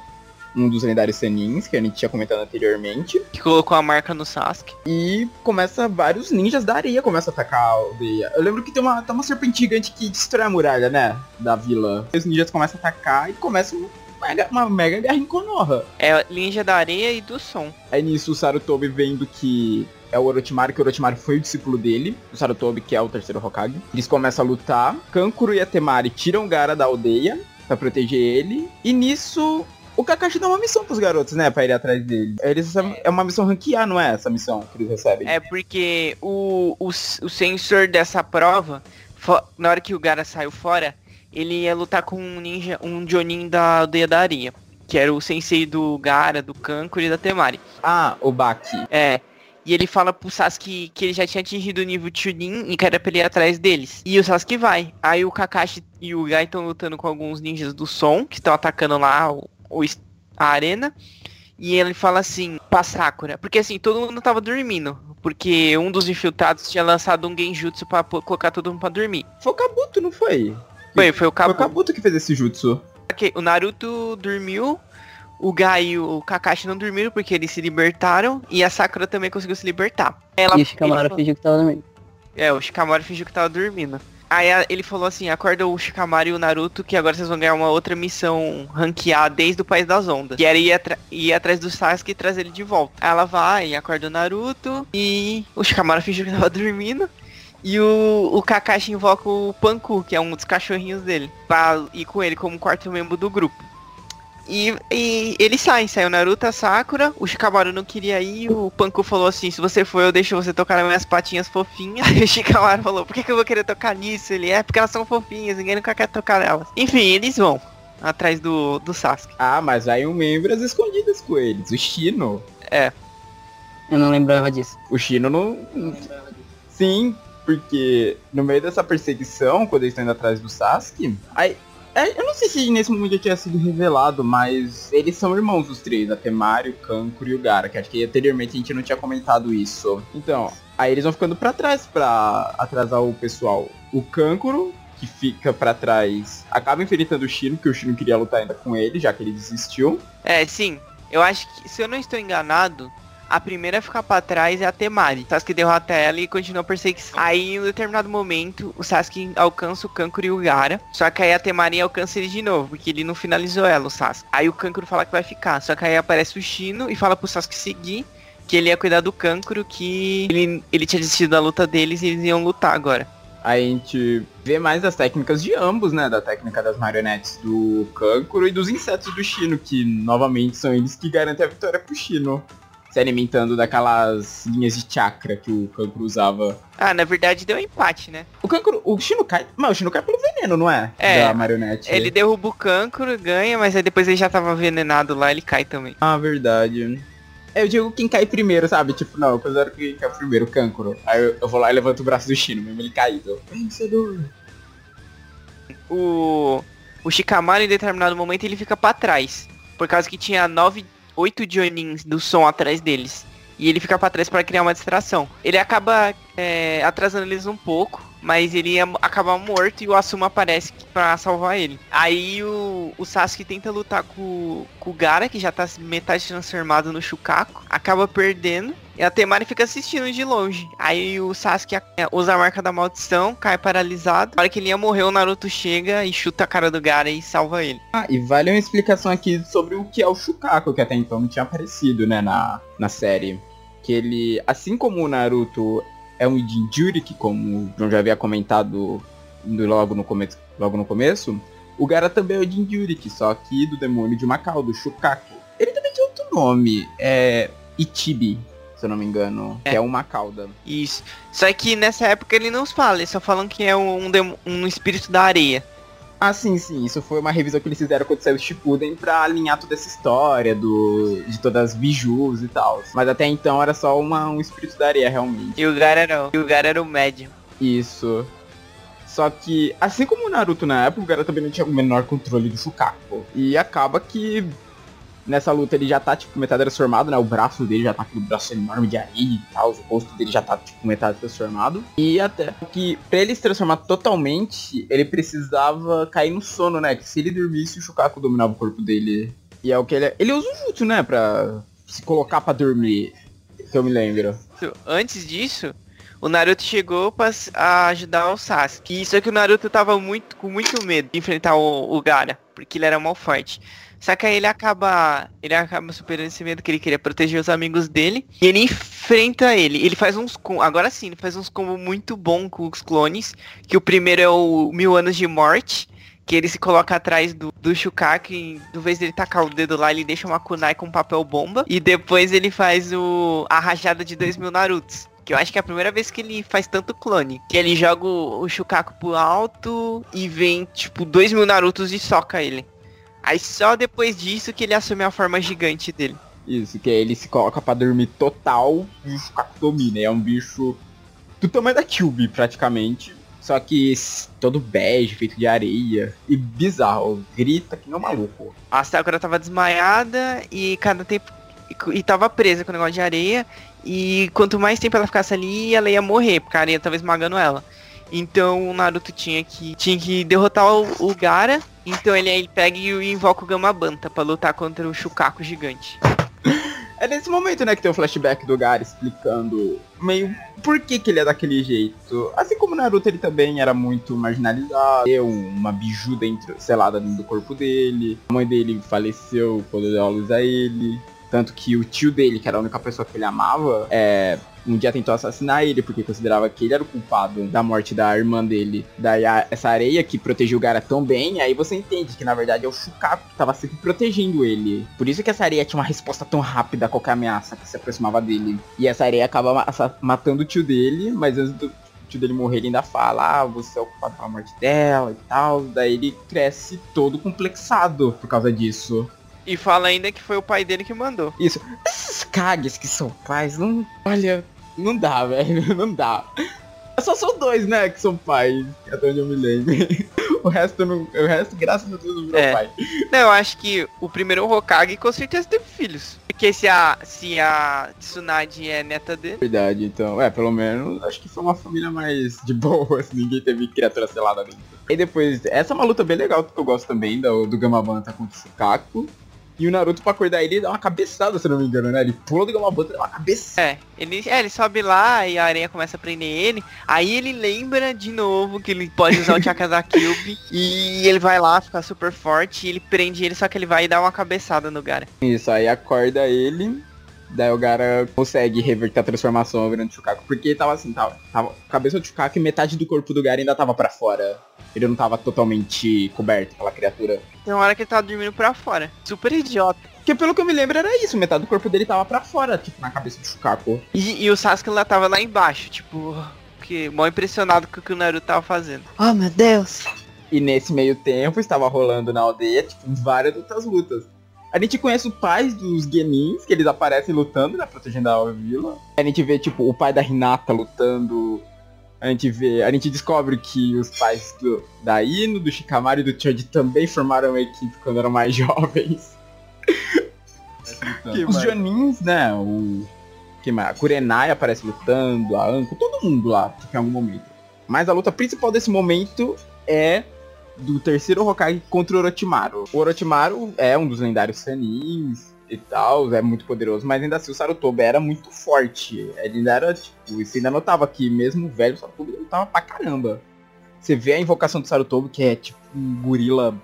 um dos lendários Senins, que a gente tinha comentado anteriormente. Que colocou a marca no Sasuke. E começa vários ninjas da areia começam a atacar a aldeia. Eu lembro que tem uma, tem uma serpente gigante que destrói a muralha, né? Da vila. Os ninjas começam a atacar e começa uma mega, uma mega guerra em Konoha. É ninja da areia e do som. Aí nisso o Sarutobi vendo que é o Orochimaru, que o Orochimaru foi o discípulo dele, o Sarutobi, que é o terceiro Hokage. Eles começam a lutar, Kankuro e a Temari tiram o Gara da aldeia pra proteger ele, e nisso o Kakashi dá uma missão pros garotos, né, pra ir atrás dele. Eles recebem- é uma missão ranquear, não é essa missão que eles recebem? É porque o, o, o sensor dessa prova, na hora que o Gara saiu fora, ele ia lutar com um ninja, um Jonin da aldeia da areia. Que era o sensei do Gara, do Kankuro e da Temari. Ah, o Baki. É. E ele fala pro Sasuke que ele já tinha atingido o nível Chunin e que era pra ele ir atrás deles. E o Sasuke vai. Aí o Kakashi e o Gai estão lutando com alguns ninjas do som, que estão atacando lá o, o a arena. E ele fala assim, pra Sakura. Porque assim, todo mundo tava dormindo. Porque um dos infiltrados tinha lançado um genjutsu pra colocar todo mundo pra dormir. Foi o Kabuto, não foi? Foi, foi o Foi o Kabu. Kabuto que fez esse jutsu. Ok, O Naruto dormiu. O Gai e o Kakashi não dormiram porque eles se libertaram. E a Sakura também conseguiu se libertar. Ela, e o Shikamaru falou- fingiu que tava dormindo. É, o Shikamaru fingiu que tava dormindo. Aí ele falou assim, acorda o Shikamaru e o Naruto que agora vocês vão ganhar uma outra missão ranquear desde o País das Ondas. Que era ir, ir atrás do Sasuke e trazer ele de volta. Aí ela vai, acorda o Naruto e o Shikamaru fingiu que tava dormindo. E o, o Kakashi invoca o Panku, que é um dos cachorrinhos dele, pra ir com ele como quarto membro do grupo. E, e eles saem, saiu o Naruto, a Sakura, o Shikamaru não queria ir, o Panku falou assim, se você for eu deixo você tocar nas minhas patinhas fofinhas. Aí o Shikamaru falou, por que, que eu vou querer tocar nisso? Ele é porque elas são fofinhas, ninguém nunca quer tocar nelas. Enfim, eles vão atrás do, do Sasuke. Ah, mas aí um membro às escondidas com eles, o Shino. Eu não lembrava disso. O Shino não. Sim, porque no meio dessa perseguição, quando eles estão indo atrás do Sasuke, aí É, eu não sei se nesse momento já tinha sido revelado, mas eles são irmãos os três, a Temari, o Kankuro e o Gara, que acho que anteriormente a gente não tinha comentado isso. Então, aí eles vão ficando pra trás pra atrasar o pessoal. O Kankuro, que fica pra trás, acaba enfrentando o Shino, que o Shino queria lutar ainda com ele, já que ele desistiu. É, sim. Eu acho que, se eu não estou enganado, a primeira a ficar pra trás é a Temari. O Sasuke derrota ela e continua a perseguição. Aí, em um determinado momento, o Sasuke alcança o Kankuro e o Gara. Só que aí a Temari alcança ele de novo, porque ele não finalizou ela, o Sasuke. Aí o Kankuro fala que vai ficar. Só que aí aparece o Shino e fala pro Sasuke seguir. Que ele ia cuidar do Kankuro, que ele, ele tinha desistido da luta deles e eles iam lutar agora. Aí a gente vê mais das técnicas de ambos, né? Da técnica das marionetes do Kankuro e dos insetos do Shino, que novamente são eles que garantem a vitória pro Shino se alimentando daquelas linhas de chakra que o Kankuro usava. Ah, na verdade deu um empate, né? O Kankuro, o Shinukai, mas o Shinukai é pelo veneno, não é? É. Da marionete. Ele derruba o Kankuro, ganha, mas aí depois ele já tava envenenado lá, ele cai também. Ah, verdade. Eu digo quem cai primeiro, sabe? Tipo, não, eu considero quem cai primeiro, o Kankuro. Aí eu, eu vou lá e levanto o braço do Shino, mesmo ele caído. Vencedor. O o Shikamaru em determinado momento ele fica pra trás, por causa que tinha nove, oito Jonins do som atrás deles. E ele fica pra trás pra criar uma distração. Ele acaba é, atrasando eles um pouco, mas ele ia acabar morto e o Asuma aparece pra salvar ele. Aí o, o Sasuke tenta lutar com, com o Gara, que já tá metade transformado no Shukaku, acaba perdendo. E a Temari fica assistindo de longe. Aí o Sasuke é, usa a marca da maldição, cai paralisado. Na hora que ele ia morrer, o Naruto chega e chuta a cara do Gara e salva ele. Ah, e vale uma explicação aqui sobre o que é o Shukaku, que até então não tinha aparecido, né, na, na série. Que ele, assim como o Naruto é um Jinjuriki, como o João já havia comentado logo no, come logo no começo, o Gara também é o Jinjuriki, só que do demônio de Macau, do Shukaku. Ele também tem outro nome, é Ichibi, se eu não me engano, É. que é uma cauda. Isso. Só que nessa época ele não fala, eles só falam que é um, um espírito da areia. Ah, sim, sim. Isso foi uma revisão que eles fizeram quando saiu o Shippuden pra alinhar toda essa história do, de todas as bijus e tal. Mas até então era só uma, um espírito da areia, realmente. E o Gara era, o- e o Gara era o médium. Isso. Só que, assim como o Naruto na época, o cara também não tinha o menor controle do Shukaku. E acaba que nessa luta ele já tá, tipo, metade transformado, né? O braço dele já tá aquele braço enorme de areia e tal. O rosto dele já tá, tipo, metade transformado. E até que, pra ele se transformar totalmente, ele precisava cair no sono, né? Que se ele dormisse, o Shukaku dominava o corpo dele. E é o que ele... Ele usa o jutsu, né? Pra se colocar pra dormir. Que eu me lembro. Antes disso, o Naruto chegou pra s- a ajudar o Sasuke. Isso é que o Naruto tava muito, com muito medo de enfrentar o, o Gara, porque ele era mal forte. Só que aí ele acaba. Ele acaba superando esse medo que ele queria proteger os amigos dele. E ele enfrenta ele. Ele faz uns. Agora sim, ele faz uns combos muito bom com os clones. Que o primeiro é o Mil Anos de Morte. Que ele se coloca atrás do, do e do vez dele tacar o dedo lá, ele deixa uma kunai com papel bomba. E depois ele faz o a rajada de dois mil Narutos. Que eu acho que é a primeira vez que ele faz tanto clone. Que ele joga o, o Shukaku pro alto e vem, tipo, dois mil Narutos e soca ele. Aí só depois disso que ele assume a forma gigante dele. Isso, que ele se coloca pra dormir total e Shukaku domina. É um bicho do tamanho da Kyubi, praticamente. Só que todo bege, feito de areia. E bizarro, grita que não maluco. A Sakura tava desmaiada e cada tempo. E, e tava presa com o negócio de areia. E quanto mais tempo ela ficasse ali, ela ia morrer, porque a areia tava esmagando ela. Então o Naruto tinha que, tinha que derrotar o, o Gara. Então ele, ele pega e invoca o Gamabanta pra lutar contra o Shukaku gigante. É nesse momento, né, que tem o flashback do Gara explicando meio por que, que ele é daquele jeito. Assim como Naruto, ele também era muito marginalizado. Deu uma biju dentro, selada dentro do corpo dele. A mãe dele faleceu quando deu a luz a ele. Tanto que o tio dele, que era a única pessoa que ele amava, é, um dia tentou assassinar ele porque considerava que ele era o culpado da morte da irmã dele. Daí a- essa areia que protegeu o Gara tão bem, aí você entende que na verdade é o Shukaku que tava sempre protegendo ele. Por isso que essa areia tinha uma resposta tão rápida a qualquer ameaça que se aproximava dele. E essa areia acaba matando o tio dele, mas antes do tio dele morrer ele ainda fala, ah, você é o culpado pela morte dela e tal. Daí ele cresce todo complexado por causa disso. E fala ainda que foi o pai dele que mandou. Isso. Esses cagues que são pais, não. Olha, não dá, velho. Não dá. Só são dois, né, que são pais, até onde eu me lembro. O resto, não, o resto graças a Deus, não virou É. pai. Não, eu acho que o primeiro Hokage com certeza teve filhos. Porque se a, se a Tsunade é neta dele, Verdade, então, é, pelo menos, acho que foi uma família mais de boa, assim, ninguém teve criatura selada dentro. E depois, essa é uma luta bem legal, que eu gosto também, do, do Gamabanta contra o Shukaku. E o Naruto, pra acordar ele, dá uma cabeçada, se não me engano, né? Ele pula do Gamabanta e dá uma cabeçada. é, ele, é, ele sobe lá e a areia começa a prender ele. Aí ele lembra de novo que ele pode usar o Chakra da Cube. E ele vai lá, fica super forte. E ele prende ele, só que ele vai dar uma cabeçada no cara. Isso, aí acorda ele, daí o cara consegue reverter a transformação virando Shukaku, porque ele tava assim, tava, tava a cabeça do Shukaku e metade do corpo do Gara ainda tava pra fora. Ele não tava totalmente coberto pela criatura. Tem uma hora que ele tá dormindo pra fora. Super idiota. Porque pelo que eu me lembro era isso, metade do corpo dele tava pra fora, tipo, na cabeça do Shukaku. E, e o Sasuke lá tava lá embaixo, tipo, que mal impressionado com o que o Naruto tava fazendo. Oh, meu Deus. E nesse meio tempo estava rolando na aldeia, tipo, várias outras lutas. A gente conhece os pais dos Genins, que eles aparecem lutando, né, protegendo a vila. A gente vê, tipo, o pai da Hinata lutando. A gente vê, a gente descobre que os pais do, da Ino, do Shikamaru e do Choji também formaram uma equipe quando eram mais jovens. Os? Jonins, né, o... Que mais? A Kurenai aparece lutando, a Anko, todo mundo lá, tipo, em algum momento. Mas a luta principal desse momento é do terceiro Hokage contra o Orochimaru. O Orochimaru é um dos lendários Sanins e tal, é muito poderoso, mas ainda assim o Sarutobi era muito forte. Ele ainda era, tipo, você ainda notava que mesmo o velho Sarutobi lutava pra caramba. Você vê a invocação do Sarutobi, que é tipo um gorila...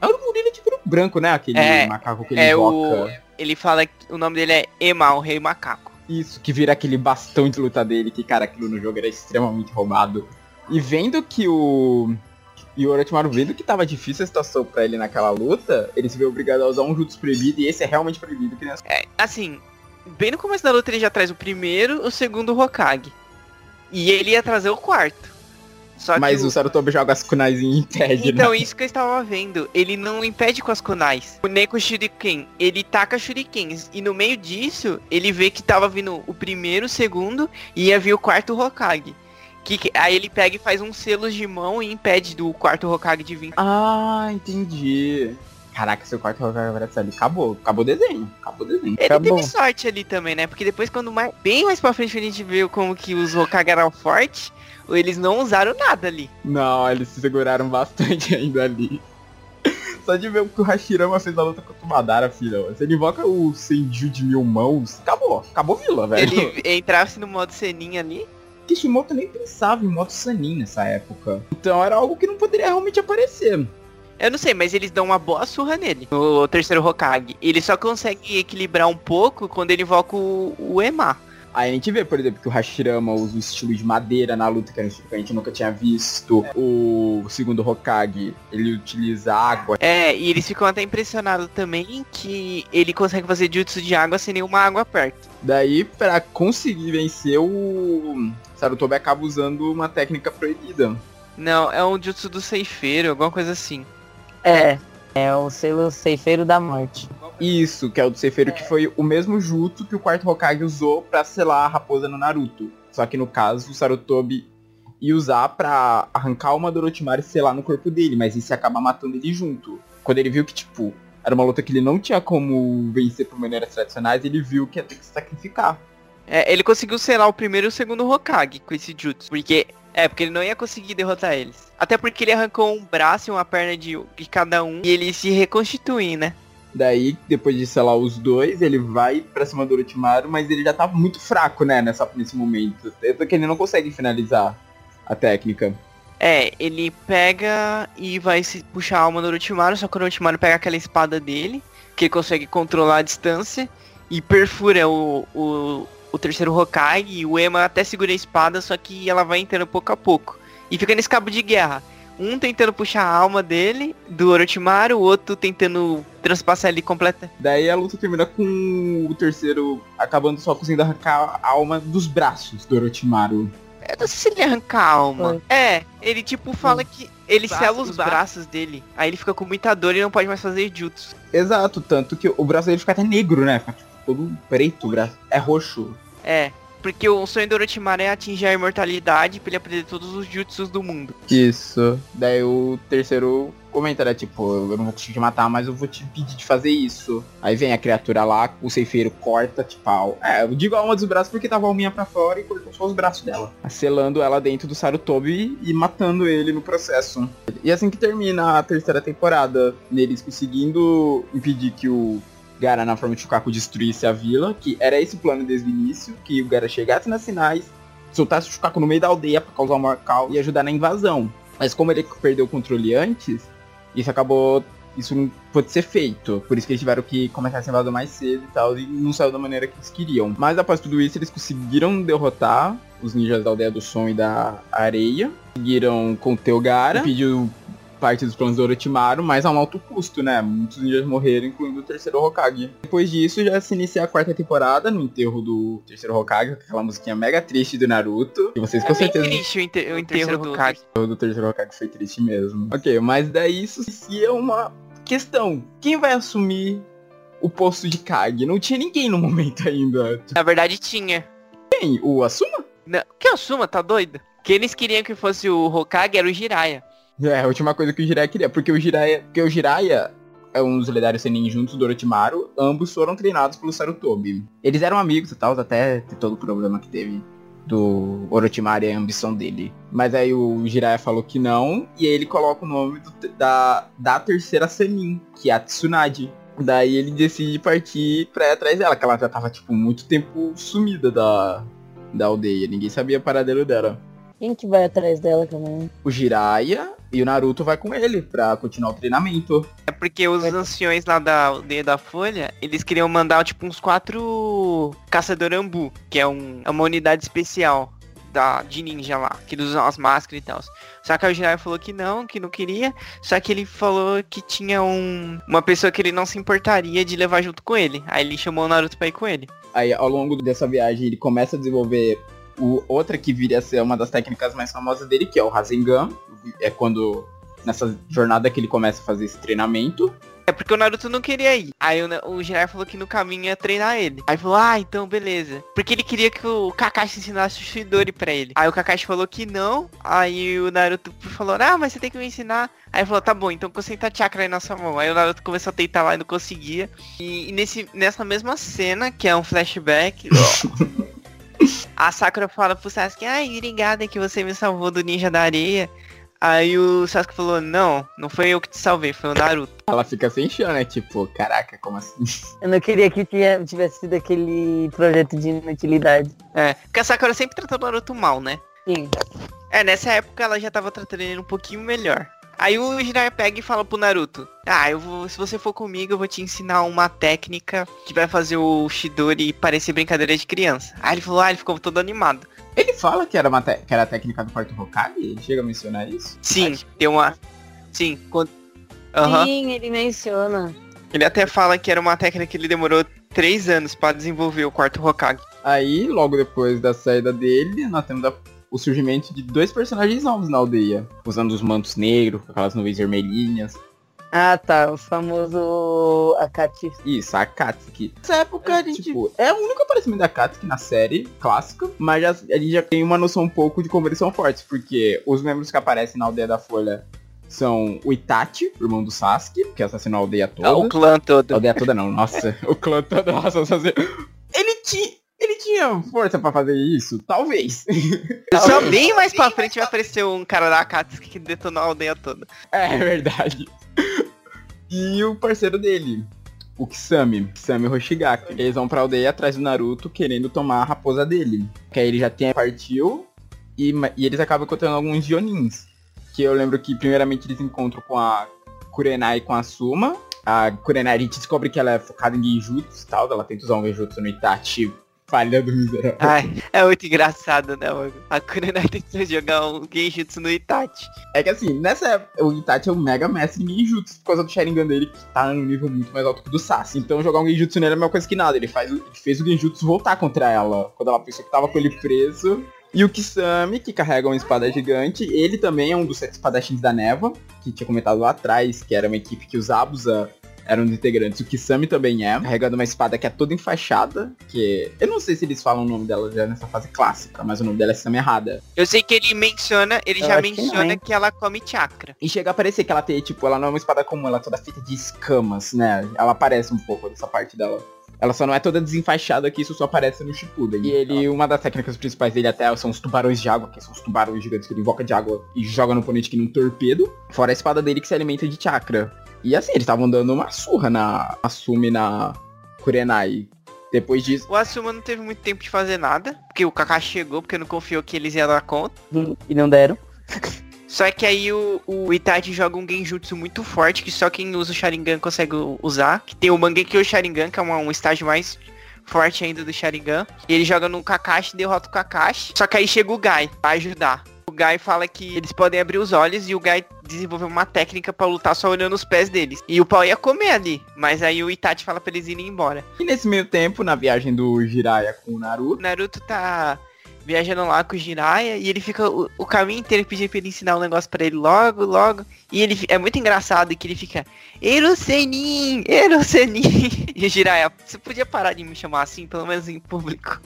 É um gorila tipo branco, né? Aquele É, macaco que ele é invoca. o. Ele fala que o nome dele é Ema, o Rei Macaco. Isso, que vira aquele bastão de luta dele, que, cara, aquilo no jogo era extremamente roubado. E vendo que o. E o Orochimaru vendo que tava difícil a situação pra ele naquela luta, ele se vê obrigado a usar um jutsu proibido, e esse é realmente proibido, as... É, assim, bem no começo da luta ele já traz o primeiro, o segundo Hokage. E ele ia trazer o quarto. Só Mas o Sarutobi joga as kunais e impede, Então, né? isso que eu estava vendo. Ele não impede com as kunais. O Neko Shuriken, ele taca shurikens. E no meio disso, ele vê que tava vindo o primeiro, o segundo, e ia vir o quarto Hokage. Que, aí ele pega e faz uns selos de mão e impede do quarto Hokage de vir. Ah, entendi. Caraca, seu quarto Hokage aparece ali. Acabou, acabou o desenho. Acabou o desenho. Ele Acabou. teve sorte ali também, né? Porque depois, quando mais, bem mais pra frente a gente viu como que os Hokage eram fortes, eles não usaram nada ali. Não, eles se seguraram bastante ainda ali. Só de ver o que o Hashirama fez na luta contra o Madara, filho. Se ele invoca o Senju de mil mãos, acabou. Acabou vila, velho. Ele entrasse no modo ceninha ali. Kishimoto nem pensava em moto Sanin nessa época. Então era algo que não poderia realmente aparecer. Eu não sei, mas eles dão uma boa surra nele. O terceiro Hokage. Ele só consegue equilibrar um pouco quando ele invoca o, o Ema. Aí a gente vê, por exemplo, que o Hashirama usa um estilo de madeira na luta que a gente, que a gente nunca tinha visto. O segundo Hokage, ele utiliza água. É, e eles ficam até impressionados também que ele consegue fazer jutsu de água sem nenhuma água perto. Daí, pra conseguir vencer, o Sarutobi acaba usando uma técnica proibida. Não, é um jutsu do ceifeiro, alguma coisa assim. É, é o selo ceifeiro da morte. Isso, que é o do Seiferu, que foi o mesmo jutsu que o quarto Hokage usou pra selar a raposa no Naruto. Só que no caso, o Sarutobi ia usar pra arrancar uma do Orochimaru e selar no corpo dele, mas isso ia acabar matando ele junto. Quando ele viu que, tipo, era uma luta que ele não tinha como vencer por maneiras tradicionais, ele viu que ia ter que se sacrificar. É, ele conseguiu selar o primeiro e o segundo Hokage com esse jutsu. Porque. É, porque ele não ia conseguir derrotar eles. Até porque ele arrancou um braço e uma perna de, de cada um. E eles se reconstituem, né? Daí, depois de selar os dois, ele vai pra cima do Orochimaru, mas ele já tava muito fraco, né, nessa, nesse momento. Tanto que ele não consegue finalizar a técnica. É, ele pega e vai se puxar a alma do Orochimaru, só que o Orochimaru pega aquela espada dele, que ele consegue controlar a distância, e perfura o, o, o terceiro Hokage, e o Ema até segura a espada, só que ela vai entrando pouco a pouco. E fica nesse cabo de guerra. Um tentando puxar a alma dele, do Orochimaru, o outro tentando transpassar ele completa. Daí a luta termina com o terceiro acabando só conseguindo arrancar a alma dos braços do Orochimaru. Eu não sei se ele arranca a alma. Foi. É, ele tipo fala que ele Braço sela os braços. braços dele. Aí ele fica com muita dor e não pode mais fazer jutsu. Exato, tanto que o braço dele fica até negro, né? Fica tipo, todo preto, o braço. É roxo. É, porque o sonho do Orochimaru é atingir a imortalidade pra ele aprender todos os jutsus do mundo. Isso. Daí o terceiro comenta, né? Tipo, eu não vou te matar, mas eu vou te pedir de fazer isso. Aí vem a criatura lá, o ceifeiro corta, tipo, a... é, eu digo a alma dos braços porque tava a alminha pra fora e cortou só os braços dela. Selando ela dentro do Sarutobi e matando ele no processo. E assim que termina a terceira temporada, neles conseguindo impedir que o Gara na forma de Shukaku destruísse a vila, que era esse o plano desde o início, que o Gara chegasse nas sinais, soltasse o Shukaku no meio da aldeia pra causar um maior caos e ajudar na invasão. Mas como ele perdeu o controle antes, isso acabou. Isso não pôde ser feito. Por isso que eles tiveram que começar essa invasão mais cedo e tal. E não saiu da maneira que eles queriam. Mas após tudo isso, eles conseguiram derrotar os ninjas da aldeia do som e da areia. Conseguiram conter o Gara. Pediu parte dos planos do Orochimaru, mas a um alto custo, né? Muitos ninjas morreram, incluindo o terceiro Hokage. Depois disso, já se inicia a quarta temporada, no enterro do terceiro Hokage, com aquela musiquinha mega triste do Naruto. E vocês É com bem certeza... triste o, ente- o enterro terceiro do Hokage. O do terceiro Hokage foi triste mesmo. Ok, mas daí isso se é uma questão. Quem vai assumir o posto de Kage? Não tinha ninguém no momento ainda. Na verdade tinha. Quem? O Asuma? Não, que Asuma, tá doido? Que eles queriam que fosse o Hokage era o Jiraiya. É, a última coisa que o Jiraiya queria. Porque o Jiraiya, porque o Jiraiya é um dos lendários Senin juntos do Orochimaru. Ambos foram treinados pelo Sarutobi. Eles eram amigos e tal, até ter todo o problema que teve do Orochimaru e a ambição dele. Mas aí o Jiraiya falou que não, e aí ele coloca o nome do- da, da terceira Senin, que é a Tsunade. Daí ele decide partir pra ir atrás dela, que ela já tava, tipo, muito tempo sumida da, da aldeia. Ninguém sabia o paradelo dela. Quem que vai atrás dela também? O Jiraiya e o Naruto vai com ele pra continuar o treinamento. É porque os anciões lá da aldeia da Folha, eles queriam mandar tipo uns quatro caçador ambu, que é, um, é uma unidade especial da, de ninja lá, que usam as máscaras e tal. Só que o Jiraiya falou que não, que não queria, só que ele falou que tinha um, uma pessoa que ele não se importaria de levar junto com ele. Aí ele chamou o Naruto pra ir com ele. Aí ao longo dessa viagem ele começa a desenvolver o, outra que viria a ser uma das técnicas mais famosas dele, que é o Rasengan. É quando nessa jornada que ele começa a fazer esse treinamento. É porque o Naruto não queria ir. Aí o, o Jiraiya falou que no caminho ia treinar ele. Aí falou, ah, então beleza. Porque ele queria que o Kakashi ensinasse o Shidori pra ele. Aí o Kakashi falou que não. Aí o Naruto falou, ah, mas você tem que me ensinar. Aí falou, tá bom, então concentra chakra aí na sua mão. Aí o Naruto começou a tentar lá e não conseguia. E, e nesse, nessa mesma cena, que é um flashback, a Sakura fala pro Sasuke, ai, obrigada que você me salvou do ninja da areia. Aí o Sasuke falou, não, não foi eu que te salvei, foi o Naruto. Ela fica sem chão, né? Tipo, caraca, como assim? Eu não queria que tivesse sido aquele projeto de inutilidade. É, porque a Sakura sempre tratou o Naruto mal, né? Sim. É, nessa época ela já tava tratando ele um pouquinho melhor. Aí o Jiraiya pega e fala pro Naruto, ah, eu vou, se você for comigo, eu vou te ensinar uma técnica que vai fazer o Shidori parecer brincadeira de criança. Aí ele falou, ah, ele ficou todo animado. Ele fala que era, uma te- que era a técnica do quarto Hokage? Ele chega a mencionar isso? Sim, tem uma... Sim, quando... Aham. Sim, ele menciona. Ele até fala que era uma técnica que ele demorou três anos pra desenvolver o quarto Hokage. Aí, logo depois da saída dele, nós temos a- o surgimento de dois personagens novos na aldeia. Usando os mantos negros, com aquelas nuvens vermelhinhas. Ah, tá. O famoso Akati. Isso, a Akatsuki. Nessa época, a gente... Tipo, é o único aparecimento da Akatsuki na série clássica, mas já, a gente já tem uma noção um pouco de como eles são fortes, porque os membros que aparecem na Aldeia da Folha são o Itachi, o irmão do Sasuke, que assassinou a aldeia toda. O clã todo. A aldeia toda não, nossa. o clã todo, nossa, assassinou. Ele tinha... Ele tinha força pra fazer isso? Talvez. Só bem mais pra frente vai aparecer um cara da Akatsuki que detonou a aldeia toda. É verdade. E o parceiro dele, o Kisame, Kisame Hoshigaki. Eles vão pra aldeia atrás do Naruto querendo tomar a raposa dele. Que aí ele já tem partiu e, e eles acabam encontrando alguns Jonins. Que eu lembro que primeiramente eles encontram com a Kurenai e com a Suma. A Kurenai a gente descobre que ela é focada em Genjutsu e tal. Ela tenta usar um Genjutsu no Itachi. Falha do miserável. Ai, é muito engraçado, né, mano? A Kurenai tentou jogar um Genjutsu no Itachi. É que assim, nessa época, o Itachi é um mega mestre em Genjutsu por causa do Sharingan dele, que tá num nível muito mais alto que o do Sasuke. Então jogar um Genjutsu nele é a mesma coisa que nada. Ele, faz, ele fez o Genjutsu voltar contra ela, quando ela pensou que tava com ele preso. E o Kisame, que carrega uma espada gigante, ele também é um dos sete espadachins da Neva, que tinha comentado lá atrás, que era uma equipe que os Abusa eram os integrantes. O Kisame também é, carregando uma espada que é toda enfaixada, que eu não sei se eles falam o nome dela já nessa fase clássica, mas o nome dela é Kisame errada. Eu sei que ele menciona, ele Eu já acho que menciona hein? que, ela come chakra. E chega a parecer que ela tem, tipo, ela não é uma espada comum, ela é toda feita de escamas, né? Ela aparece um pouco dessa parte dela. Ela só não é toda desenfaixada que isso só aparece no Shippuden. E ele, uma das técnicas principais dele até são os tubarões de água, que são os tubarões gigantes que ele invoca de água e joga no oponente que nem um torpedo. Fora a espada dele que se alimenta de chakra. E assim, eles estavam dando uma surra na Asumi na Kurenai. Depois disso, O Asuma não teve muito tempo de fazer nada, porque o Kakashi chegou, porque não confiou que eles iam dar conta. E não deram. Só que aí o, o Itachi joga um genjutsu muito forte, que só quem usa o Sharingan consegue usar. Que tem o Mangekyo Sharingan, que é uma- um estágio mais forte ainda do Sharingan. E ele joga no Kakashi e derrota o Kakashi. Só que aí chega o Gai pra ajudar. O Gai fala que eles podem abrir os olhos e o Gai desenvolveu uma técnica pra lutar só olhando os pés deles. E o pau ia comer ali. Mas aí o Itachi fala pra eles irem embora. e nesse meio tempo, na viagem do Jiraiya com o Naruto, O Naruto tá viajando lá com o Jiraiya e ele fica o, o caminho inteiro pedindo pra ele ensinar um negócio pra ele logo, logo. E ele é muito engraçado que ele fica Erosenin, Erosenin. E o Jiraiya, você podia parar de me chamar assim, pelo menos em público.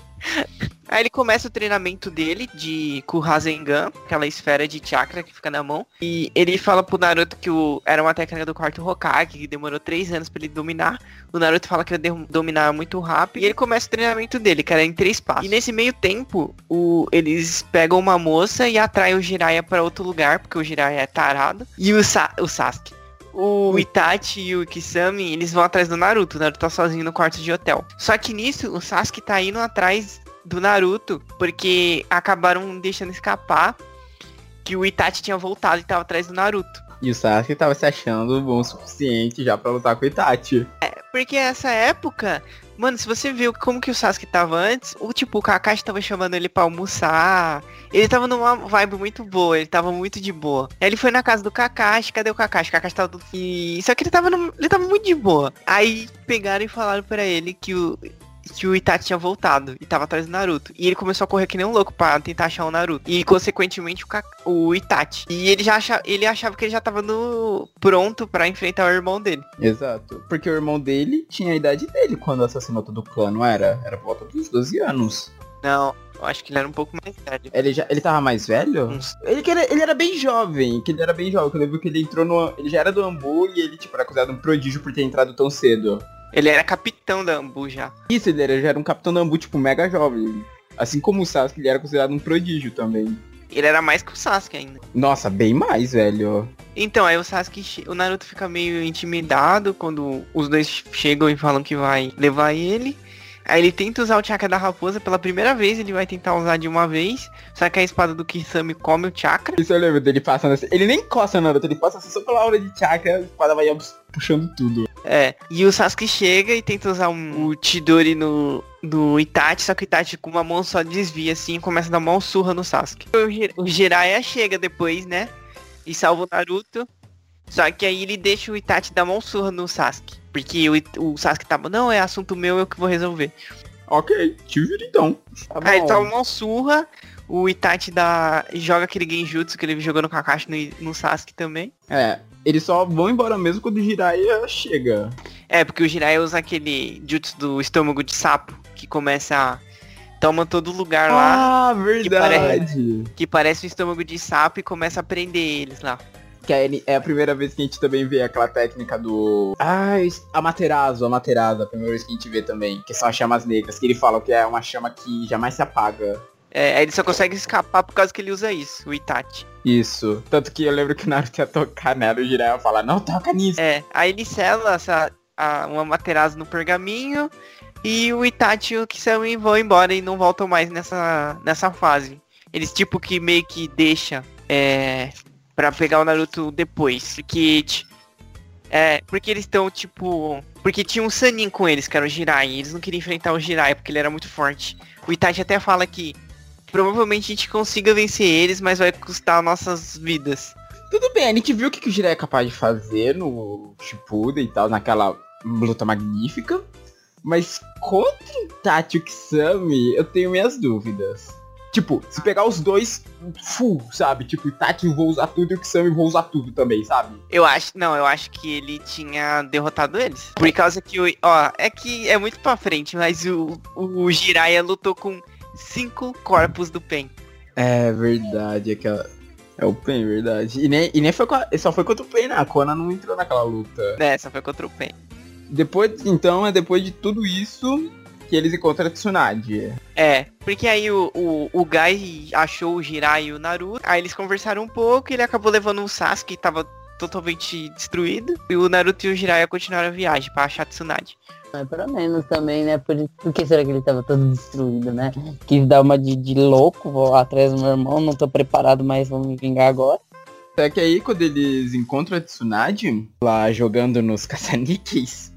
Aí ele começa o treinamento dele de Rasengan, aquela esfera de chakra que fica na mão. E ele fala pro Naruto que o, era uma técnica do quarto Hokage, que demorou três anos pra ele dominar. O Naruto fala que ele dominar muito rápido. E ele começa o treinamento dele, era em três passos. E nesse meio tempo, o, eles pegam uma moça e atraem o Jiraiya pra outro lugar, porque o Jiraiya é tarado. E o, Sa o Sasuke. O Itachi e o Kisame, eles vão atrás do Naruto. O Naruto tá sozinho no quarto de hotel. Só que nisso, o Sasuke tá indo atrás do Naruto, porque acabaram deixando escapar que o Itachi tinha voltado e tava atrás do Naruto. e o Sasuke tava se achando bom o suficiente já pra lutar com o Itachi. Porque essa época, mano, se você viu como que o Sasuke tava antes, o tipo, o Kakashi tava chamando ele pra almoçar. Ele tava numa vibe muito boa, ele tava muito de boa. Aí ele foi na casa do Kakashi, cadê o Kakashi? O Kakashi tava do... E... Só que ele tava, no... ele tava muito de boa. Aí pegaram e falaram pra ele que o... Que o Itachi tinha voltado e tava atrás do Naruto. E ele começou a correr que nem um louco pra tentar achar o Naruto. E consequentemente o, Ka- o Itachi. E ele já acha... ele achava que ele já tava no... pronto pra enfrentar o irmão dele. Exato. Porque o irmão dele tinha a idade dele quando assassinou todo o clã, não era? Era por volta dos 12 anos. Não, eu acho que ele era um pouco mais velho. Ele já ele tava mais velho? Uns Ele, que era, ele era bem jovem, que ele era bem jovem. Eu lembro que ele entrou no. Ele já era do Ambu e ele, tipo, era acusado de um prodígio por ter entrado tão cedo. Ele era capitão da Ambu já. Isso, ele era, já era um capitão do Ambu, tipo, mega jovem. Assim como o Sasuke, ele era considerado um prodígio também. Ele era mais que o Sasuke ainda. Nossa, bem mais, velho. Então, aí o Sasuke, o Naruto fica meio intimidado quando os dois chegam e falam que vai levar ele. Aí ele tenta usar o chakra da raposa pela primeira vez, ele vai tentar usar de uma vez, só que a espada do Kisame come o chakra. Isso eu lembro dele passando assim. Ele nem coça Naruto, ele passa assim só pela aura de chakra, a espada vai puxando tudo. É, e o Sasuke chega e tenta usar um, o Chidori no, no Itachi, só que o Itachi com uma mão só desvia assim e começa a dar uma surra no Sasuke. O, o Jiraiya chega depois, né? E salva o Naruto. Só que aí ele deixa o Itachi dar mão surra no Sasuke. Porque o, o Sasuke tava, não, é assunto meu, eu que vou resolver. Ok, te vira então. Tá Aí toma uma surra, o Itachi dá, joga aquele genjutsu que ele jogou no Kakashi no, no Sasuke também. É, eles só vão embora mesmo quando o Jiraiya chega. É, porque o Jiraiya usa aquele jutsu do estômago de sapo, que começa a... Toma todo lugar lá, Ah, verdade. que parece um estômago de sapo e começa a prender eles lá. Que é, é a primeira vez que a gente também vê aquela técnica do... Ah, Amaterasu, Amaterasu, a primeira vez que a gente vê também. Que são as chamas negras, que ele fala que é uma chama que jamais se apaga. É, ele só consegue escapar por causa que ele usa isso, o Itachi. Isso. Tanto que eu lembro que o Naruto ia tocar nela e o Jiraiya fala, não toca nisso. É, aí ele sela essa, a, uma Materazo no pergaminho e o Itachi e o Kisame vão embora e não voltam mais nessa, nessa fase. Eles tipo que meio que deixa é, pra pegar o Naruto depois. É, porque eles estão tipo... Porque tinha um Sanin com eles, que era o Jiraiya. e Eles não queriam enfrentar o Jiraiya porque ele era muito forte. O Itachi até fala que provavelmente a gente consiga vencer eles, mas vai custar nossas vidas. Tudo bem, a gente viu o que, que o Jiraiya é capaz de fazer no Shippuden e tal, naquela luta magnífica. Mas contra o Itachi Kisame, eu tenho minhas dúvidas. Tipo, se pegar os dois full, sabe? Tipo, Itachi eu vou usar tudo e o Kisame eu vou usar tudo também, sabe? Eu acho, não, eu acho que ele tinha derrotado eles. Por causa que o, ó, é que é muito pra frente, mas o, o Jiraiya lutou com cinco corpos do Pen. É verdade, aquela. É o Pen, verdade. E nem, e nem foi com a, só foi contra o Pen, né? A Kona não entrou naquela luta. É, só foi contra o Pen. Depois, então, é depois de tudo isso que eles encontram a Tsunade. É, porque aí o, o, o Gai achou o Jirai e o Naruto, aí eles conversaram um pouco e ele acabou levando o Sasuke, que tava totalmente destruído, e o Naruto e o Jiraiya continuaram a viagem pra achar a Tsunade. É para menos também, né? Por, por que será que ele tava todo destruído, né? Quis dar uma de, de louco, vou atrás do meu irmão, não tô preparado, mas vou me vingar agora. Até que aí, quando eles encontram a Tsunade, lá jogando nos caça-níqueis,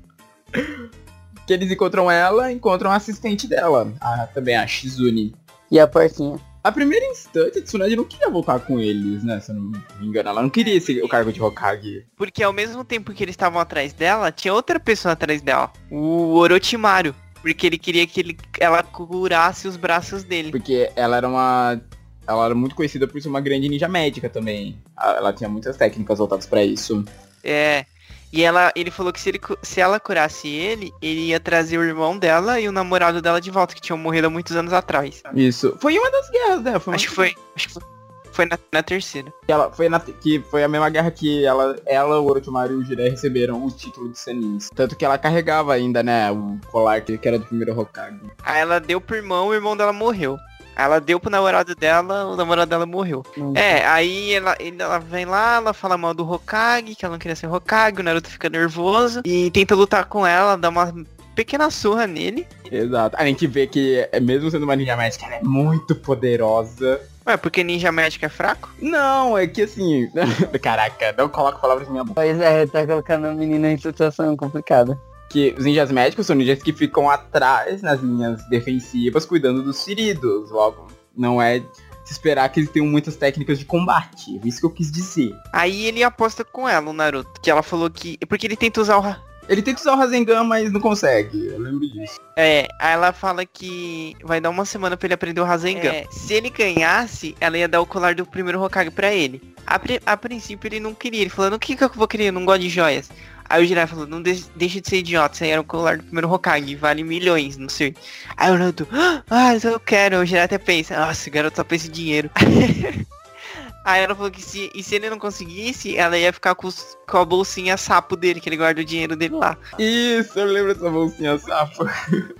que eles encontram ela, encontram a assistente dela, a, também a Shizune. E a porquinha. A primeira instante, a Tsunade não queria voltar com eles, né? Se eu não me engano, ela não queria esse, o cargo de Hokage. Porque ao mesmo tempo que eles estavam atrás dela, tinha outra pessoa atrás dela, o Orochimaru. Porque ele queria que ele, ela curasse os braços dele. Porque ela era uma ela era muito conhecida por ser uma grande ninja médica também. Ela tinha muitas técnicas voltadas para isso. É. E ela, ele falou que se, ele, se ela curasse ele, ele ia trazer o irmão dela e o namorado dela de volta, que tinham morrido há muitos anos atrás. Isso. Foi uma das guerras, né? Foi acho que foi. Acho que foi. Foi na, na terceira. Ela, foi na, que foi a mesma guerra que ela, ela o Orochimaru e o Jiraiya receberam o título de Senins. Tanto que ela carregava ainda, né, o colar que, que era do primeiro Hokage. Aí ela deu pro irmão, o irmão dela morreu. Ela deu pro namorado dela, o namorado dela morreu. Uhum. É, aí ela, ela vem lá, ela fala mal do Hokage, que ela não queria ser Hokage, o Naruto fica nervoso e tenta lutar com ela, dá uma pequena surra nele. Exato. A gente vê que, é, mesmo sendo uma ninja médica, ela é muito poderosa. Ué, porque ninja médico é fraco? Não, é que assim. Caraca, não coloca palavras na minha boca. Pois é, tá colocando a menina em situação complicada que os ninjas médicos são ninjas que ficam atrás nas linhas defensivas cuidando dos feridos. Logo, não é se esperar que eles tenham muitas técnicas de combate. Isso que eu quis dizer. Aí ele aposta com ela, o Naruto. Que ela falou que. Porque ele tenta usar o. Ele tenta usar o Rasengan, mas não consegue. Eu lembro disso. É, aí ela fala que vai dar uma semana pra ele aprender o Rasengan. É, se ele ganhasse, ela ia dar o colar do primeiro Hokage pra ele. A, a princípio ele não queria. Ele falou, no que, que eu vou querer? Eu não gosto de joias. Aí o Jiraiya falou, não de deixa de ser idiota, isso aí era o colar do primeiro Hokage, vale milhões, não sei. Aí o Naruto, ah, eu quero, o Jiraiya até pensa, nossa, o garoto só pensa em dinheiro. Aí ela falou que se, e se ele não conseguisse, ela ia ficar com, os, com a bolsinha sapo dele, que ele guarda o dinheiro dele lá. Isso, eu lembro dessa bolsinha sapo.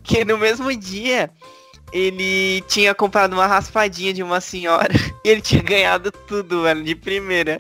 que no mesmo dia, ele tinha comprado uma raspadinha de uma senhora. E ele tinha ganhado tudo, velho, de primeira.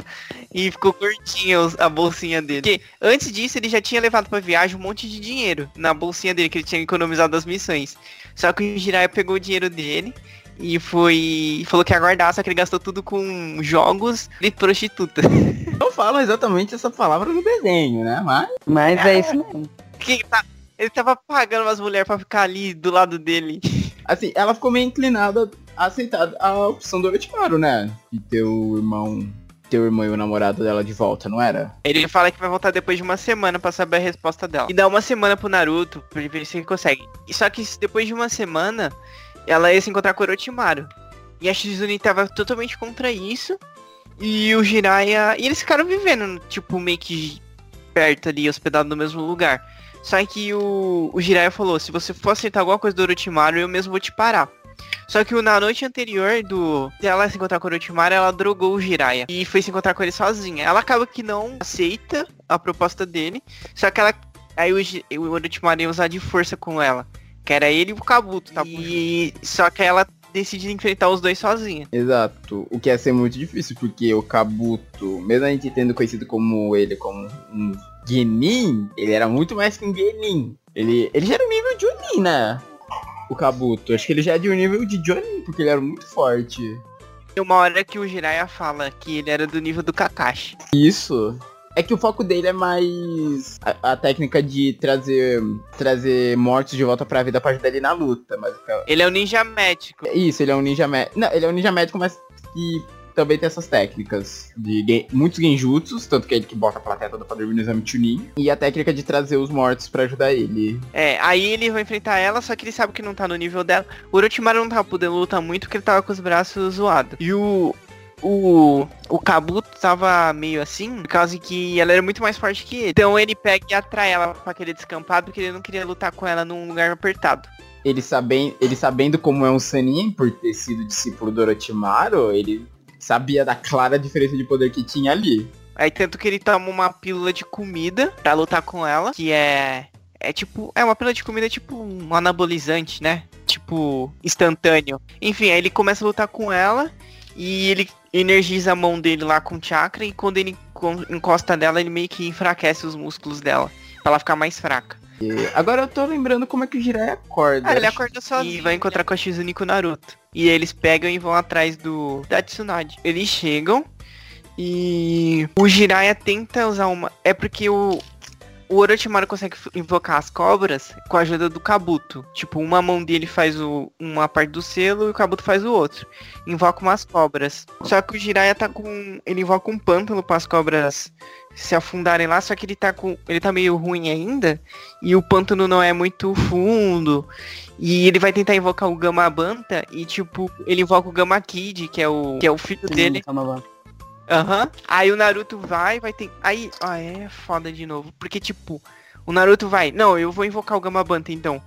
E ficou curtinha a bolsinha dele. Porque antes disso, ele já tinha levado pra viagem um monte de dinheiro na bolsinha dele, que ele tinha economizado das missões. Só que o Jiraiya pegou o dinheiro dele e foi. falou que ia guardar, só que ele gastou tudo com jogos de prostituta. Não falo exatamente essa palavra no desenho, né? Mas. Mas é, é isso mesmo. Que tá, ele tava pagando umas mulheres pra ficar ali do lado dele. Assim, ela ficou meio inclinada a aceitar a opção do Orochimaru, né? De ter o irmão teu irmão e o namorado dela de volta, não era? Ele fala que vai voltar depois de uma semana pra saber a resposta dela. E dá uma semana pro Naruto pra ver se ele consegue. Só que depois de uma semana, ela ia se encontrar com o Orochimaru. E a Shizune tava totalmente contra isso. E o Jiraiya... E eles ficaram vivendo, tipo, meio que perto ali, hospedado no mesmo lugar. Só que o, o Jiraiya falou, se você for aceitar alguma coisa do Orochimaru, eu mesmo vou te parar. Só que na noite anterior do ela se encontrar com o Orochimaru, ela drogou o Jiraiya e foi se encontrar com ele sozinha. Ela acaba que não aceita a proposta dele, só que ela aí o, o Orochimaru ia usar de força com ela, que era ele e o Kabuto, tá? E só que ela decide enfrentar os dois sozinha. Exato. O que ia ser muito difícil, porque o Kabuto, mesmo a gente tendo conhecido como ele como um Genin, ele era muito mais que um Genin. Ele, ele já era o nível de Onin, né? O Kabuto. Acho que ele já é de um nível de Jonin, porque ele era muito forte. Tem uma hora que o Jiraiya fala que ele era do nível do Kakashi. Isso. É que o foco dele é mais a, a, técnica de trazer trazer mortos de volta pra vida pra ajudar ele na luta. Mas ele é um ninja médico. Isso, ele é um ninja médico. Não, ele é um ninja médico, mas que também tem essas técnicas de muitos genjutsus, tanto que é ele que bota a plateia toda pra dormir no exame Chunin, e a técnica de trazer os mortos pra ajudar ele. É, aí ele vai enfrentar ela, só que ele sabe que não tá no nível dela. O Orochimaru não tava podendo lutar muito porque ele tava com os braços zoados. E o. O. O Kabuto tava meio assim, por causa que ela era muito mais forte que ele. Então ele pega e atrai ela pra aquele descampado, porque ele não queria lutar com ela num lugar apertado. Ele, saben, ele sabendo como é um Sanin, por ter sido discípulo do Orochimaru, ele sabia da clara diferença de poder que tinha ali. Aí tanto que ele toma uma pílula de comida pra lutar com ela, que é. É tipo. É uma pílula de comida tipo um anabolizante, né? Tipo, instantâneo. Enfim, aí ele começa a lutar com ela e ele energiza a mão dele lá com chakra e quando ele encosta nela, ele meio que enfraquece os músculos dela. Pra ela ficar mais fraca. Agora eu tô lembrando como é que o Jiraiya acorda. Ah, ele acorda sozinho e vai encontrar com a Shizune e com o Naruto. E eles pegam e vão atrás do da Tsunade. Eles chegam e o Jiraiya tenta usar uma... É porque o, o Orochimaru consegue invocar as cobras com a ajuda do Kabuto. Tipo, uma mão dele faz o, uma parte do selo e o Kabuto faz o outro. Invoca umas cobras. Só que o Jiraiya tá com... Ele invoca um pântano para as cobras se afundarem lá, só que ele tá com... Ele tá meio ruim ainda. E o pântano não é muito fundo. E ele vai tentar invocar o Gama Banta e tipo, ele invoca o Gama Kid, que é o que é o filho dele. Aham. Aí o Naruto vai, vai ter. Aí, ah, é foda de novo. Porque, tipo, o Naruto vai. Não, eu vou invocar o Gama Banta então.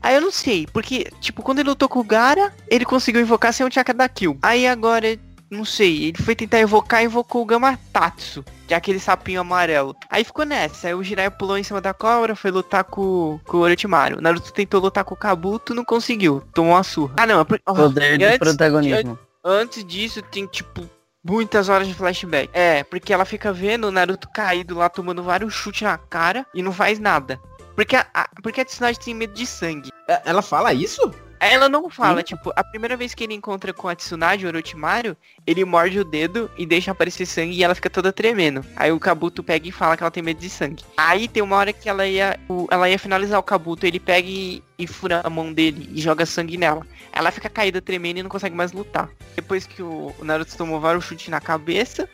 Aí eu não sei, porque, tipo, quando ele lutou com o Gara, ele conseguiu invocar sem o chakra da Kill. Aí agora, não sei, ele foi tentar invocar e invocou o Gama Tatsu, que é aquele sapinho amarelo. Aí ficou nessa, aí o Jiraiya pulou em cima da cobra, foi lutar com, com o Orochimaru. O Naruto tentou lutar com o Kabuto, não conseguiu, tomou uma surra. Ah não, é por... Poder antes- protagonismo. Antes disso, tem, tipo, muitas horas de flashback. É, porque ela fica vendo o Naruto caído lá, tomando vários chutes na cara e não faz nada. Porque a, a- porque a Tsunade tem medo de sangue. É, Ela fala isso? Ela não fala, Hum. tipo, a primeira vez que ele encontra com a Tsunade, o Orochimaru, ele morde o dedo e deixa aparecer sangue e ela fica toda tremendo. Aí o Kabuto pega e fala que ela tem medo de sangue. Aí tem uma hora que ela ia, o- ela ia finalizar o Kabuto, ele pega e, e fura a mão dele e joga sangue nela. Ela fica caída tremendo e não consegue mais lutar. Depois que o, o Naruto tomou vários chutes na cabeça,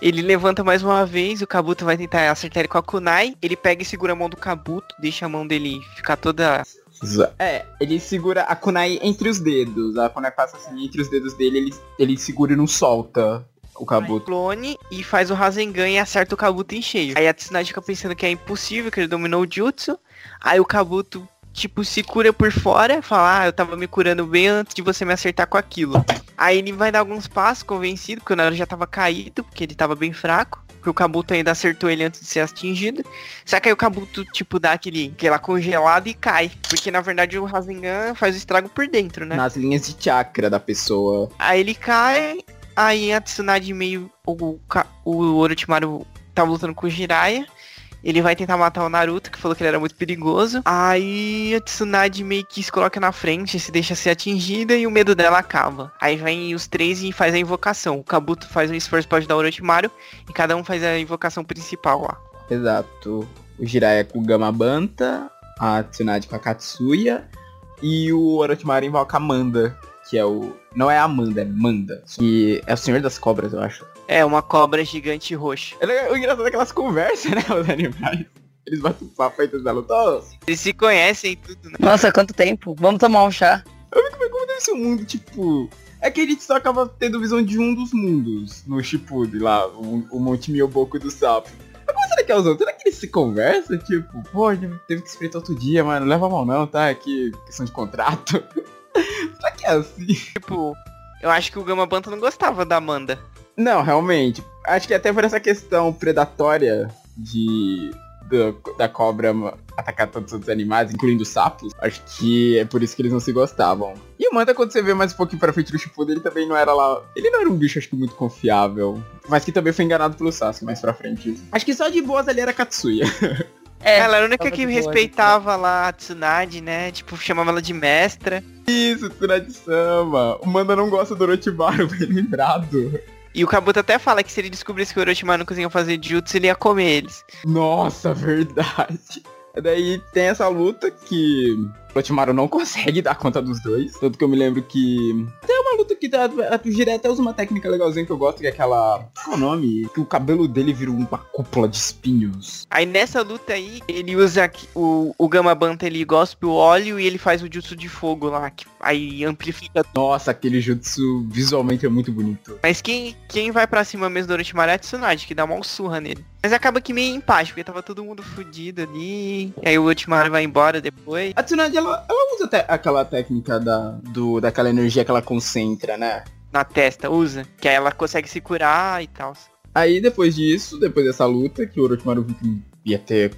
ele levanta mais uma vez, o Kabuto vai tentar acertar ele com a Kunai, ele pega e segura a mão do Kabuto, deixa a mão dele ficar toda É, ele segura a kunai entre os dedos. A kunai passa assim entre os dedos dele, ele, ele segura e não solta o Kabuto. clone e faz o Rasengan e acerta o Kabuto em cheio. Aí a Tsunade fica pensando que é impossível, que ele dominou o Jutsu. Aí o Kabuto, tipo, se cura por fora, fala, ah, eu tava me curando bem antes de você me acertar com aquilo. Aí ele vai dar alguns passos, convencido, porque o Naruto já tava caído, porque ele tava bem fraco. Porque o Kabuto ainda acertou ele antes de ser atingido. Só que aí o Kabuto, tipo, dá aquele, aquela congelada e cai. Porque na verdade o Rasengan faz o estrago por dentro, né? Nas linhas de chakra da pessoa. Aí ele cai, aí a Tsunade meio. O, o Orochimaru tava lutando com o Jiraiya. Ele vai tentar matar o Naruto, que falou que ele era muito perigoso. Aí a Tsunade meio que se coloca na frente, se deixa ser atingida e o medo dela acaba. Aí vem os três e faz a invocação. O Kabuto faz um esforço pra ajudar o Orochimaru e cada um faz a invocação principal lá. Exato. O Jiraiya com o Gamabanta, a Tsunade com a Katsuya e o Orochimaru invoca a Manda, que é o... Não é a Amanda, é Manda. Que é o Senhor das Cobras, eu acho. É, uma cobra gigante roxa. É legal- O engraçado é que elas conversam, né, os animais. Eles batem papo antes da luta. Eles se conhecem e tudo, né? Nossa, quanto tempo. Vamos tomar um chá. como deve ser um mundo, tipo... É que a gente só acaba tendo visão de um dos mundos no Shippuden lá, o, o Monte Miyoboku do Sapo. Mas como será que é os outros? Será que eles se conversam? Tipo, pô, a gente teve que espremer outro dia, mano, não leva mal não, tá? Aqui, questão de contrato. será que é assim? Tipo, eu acho que o Gama Banta não gostava da Amanda. Não, realmente. Acho que até por essa questão predatória de do- da cobra atacar todos os outros animais, incluindo os sapos, acho que é por isso que eles não se gostavam. E o Manta, quando você vê mais um pouquinho pra frente do Shippuden, ele também não era lá... Ele não era um bicho, acho que, muito confiável. Mas que também foi enganado pelo Sasuke mais pra frente. Acho que só de boas ali era Katsuya. É, ela era a única que boa, respeitava lá a Tsunade, né? Tipo, chamava ela de mestra. Isso, Tsunade-sama. O Manda não gosta do Orochimaru, bem lembrado. E o Kabuto até fala que se ele descobrisse que o Orochimaru não conseguia fazer jutsu, ele ia comer eles. Nossa, verdade. Daí tem essa luta que Orochimaru não consegue dar conta dos dois. Tanto que eu me lembro que. Tem uma luta que tá, a Tujira até usa uma técnica legalzinha que eu gosto, que é aquela. Qual é o nome? Que o cabelo dele vira uma cúpula de espinhos. Aí nessa luta aí, ele usa o, o Gama Banta, ele gospe o óleo e ele faz o jutsu de fogo lá, que aí amplifica. Nossa, aquele jutsu visualmente é muito bonito. Mas quem, quem vai pra cima mesmo do Orochimaru é a Tsunade, que dá uma surra nele. Mas acaba que meio empate, porque tava todo mundo fudido ali. E aí o Orochimaru vai embora depois. A Tsunade, ela, ela usa até aquela técnica da, do, daquela energia que ela concentra, né? Na testa, usa. Que aí ela consegue se curar e tal. Aí depois disso, depois dessa luta, que o Orochimaru viu que ia ter,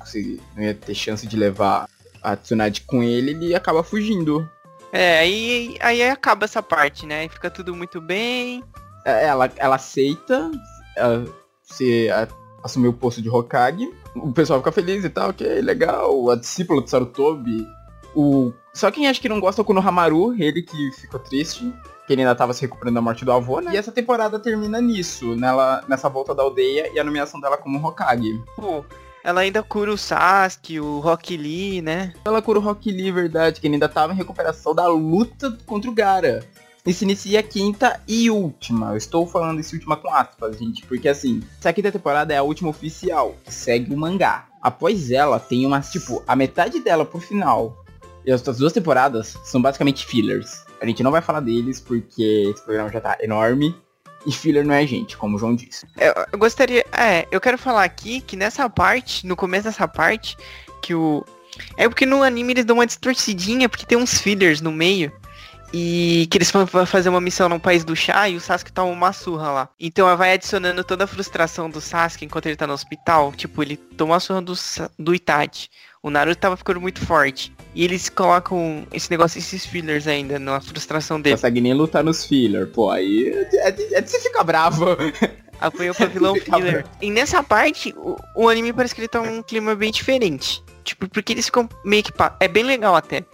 não ia ter chance de levar a Tsunade com ele, ele acaba fugindo. É, aí, aí acaba essa parte, né? Fica tudo muito bem. É, Ela, ela aceita ela se a- assumir o posto de Hokage. O pessoal fica feliz e tal, ok, legal. A discípula do Sarutobi. O... Só quem acha que não gosta é o Konohamaru, ele que ficou triste. Que ele ainda tava se recuperando da morte do avô, né? E essa temporada termina nisso, nela, nessa volta da aldeia e a nomeação dela como Hokage. Pô, ela ainda cura o Sasuke, o Rock Lee, né? Ela cura o Rock Lee, verdade, que ele ainda tava em recuperação da luta contra o Gara. E se inicia a quinta e última. Eu estou falando esse última com aspas, gente, porque assim, essa quinta temporada é a última oficial, que segue o mangá. Após ela, tem umas, tipo, a metade dela pro final. E as duas temporadas são basicamente fillers. A gente não vai falar deles porque esse programa já tá enorme. E filler não é gente, como o João disse. Eu, eu gostaria. É, eu quero falar aqui que nessa parte, no começo dessa parte, que o. É porque no anime eles dão uma distorcidinha, porque tem uns fillers no meio. E que eles vão fazer uma missão no país do chá e o Sasuke toma uma surra lá. Então ela vai adicionando toda a frustração do Sasuke enquanto ele tá no hospital. Tipo, ele toma a surra do, do Itachi. O Naruto tava ficando muito forte. E eles colocam esse negócio, esses fillers ainda, na frustração Não dele. consegue nem lutar nos filler. Pô, aí é de, é de- é ficar bravo. Apanhou pra vilão filler. E nessa parte, o, o anime parece que ele tá um clima bem diferente. Tipo, porque eles ficam meio que... pa- É bem legal até.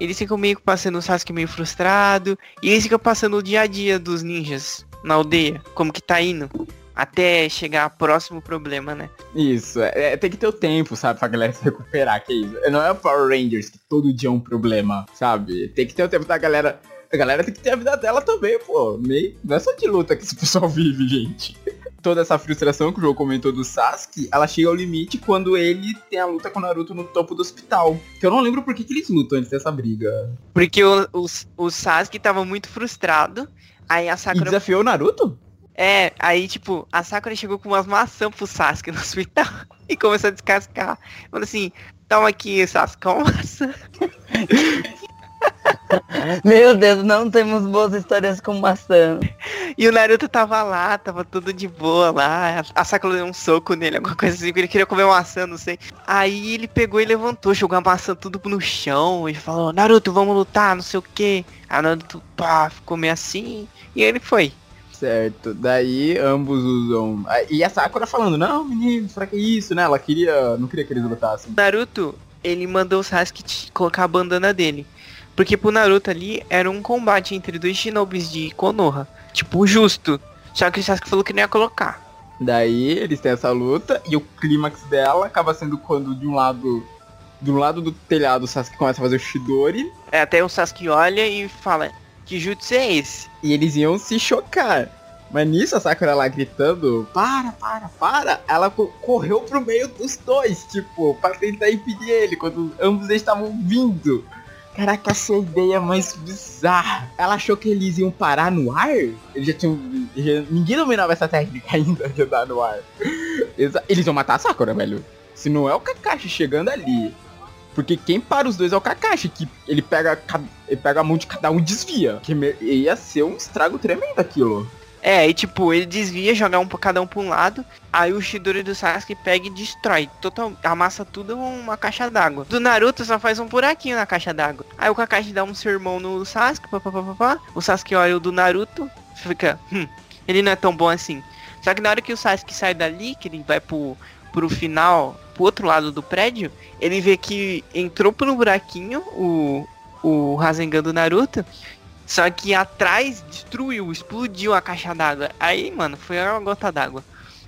Eles ficam meio que passando o Sasuke meio frustrado. E eles ficam passando o dia a dia dos ninjas na aldeia. Como que tá indo. Até chegar ao próximo problema, né? Isso, é, é- tem que ter o tempo, sabe, pra galera se recuperar, que é isso. Não é o Power Rangers que todo dia é um problema, sabe? Tem que ter o tempo da galera. A galera tem que ter a vida dela também, pô. Meio... Não é só de luta que esse pessoal vive, gente. Toda essa frustração que o jogo comentou do Sasuke, ela chega ao limite quando ele tem a luta com o Naruto no topo do hospital. Que eu não lembro por que, que eles lutam antes dessa briga. Porque o, o, o Sasuke tava muito frustrado. Aí a E Sakura... desafiou o Naruto? É, aí tipo, a Sakura chegou com umas maçãs pro Sasuke no hospital. E começou a descascar. Falando assim, toma aqui, Sasuke, uma maçã. Meu Deus, não temos boas histórias com maçã. E o Naruto tava lá, tava tudo de boa lá. A Sakura deu um soco nele, alguma coisa assim, porque ele queria comer maçã, não sei. Aí ele pegou e levantou, jogou a maçã tudo no chão e falou, Naruto, vamos lutar, não sei o que. Aí o Naruto, pá, ficou meio assim. E ele foi. Certo, daí ambos usam. Ah, E a Sakura falando, não, menino, será que é isso, né? Ela queria. Não queria que eles lutassem. Naruto, ele mandou o Sasuke colocar a bandana dele. Porque pro Naruto ali era um combate entre dois shinobis de Konoha. Tipo, justo. Só que o Sasuke falou que não ia colocar. Daí eles têm essa luta e o clímax dela acaba sendo quando de um lado. Do lado do telhado o Sasuke começa a fazer o Shidori É, até o Sasuke olha e fala, que jutsu é esse? e eles iam se chocar. Mas nisso a Sakura lá gritando, para, para, para, ela co- correu pro meio dos dois, tipo, pra tentar impedir ele, quando ambos eles estavam vindo. Caraca, essa ideia mais bizarra. Ela achou que eles iam parar no ar? Eles já tinham. já- ninguém dominava essa técnica ainda de andar no ar. Exa- Eles iam matar a Sakura, velho. Se não é o Kakashi chegando ali. Porque quem para os dois é o Kakashi, que ele pega, ele pega a mão de cada um e desvia. Que ia ser um estrago tremendo aquilo. É, e tipo, ele desvia, joga um cada um pra um lado. Aí o Shidori do Sasuke pega e destrói. Total, amassa tudo uma caixa d'água. Do Naruto só faz um buraquinho na caixa d'água. Aí o Kakashi dá um sermão no Sasuke, papapá. O Sasuke olha o do Naruto, fica, hum, ele não é tão bom assim. Só que na hora que o Sasuke sai dali, que ele vai pro, pro final, pro outro lado do prédio, ele vê que entrou pro buraquinho o, o Rasengan do Naruto. Só que atrás destruiu, explodiu a caixa d'água. Aí, mano, foi uma gota d'água.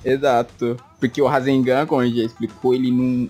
Exato. Porque o Rasengan, como a gente já explicou, ele não.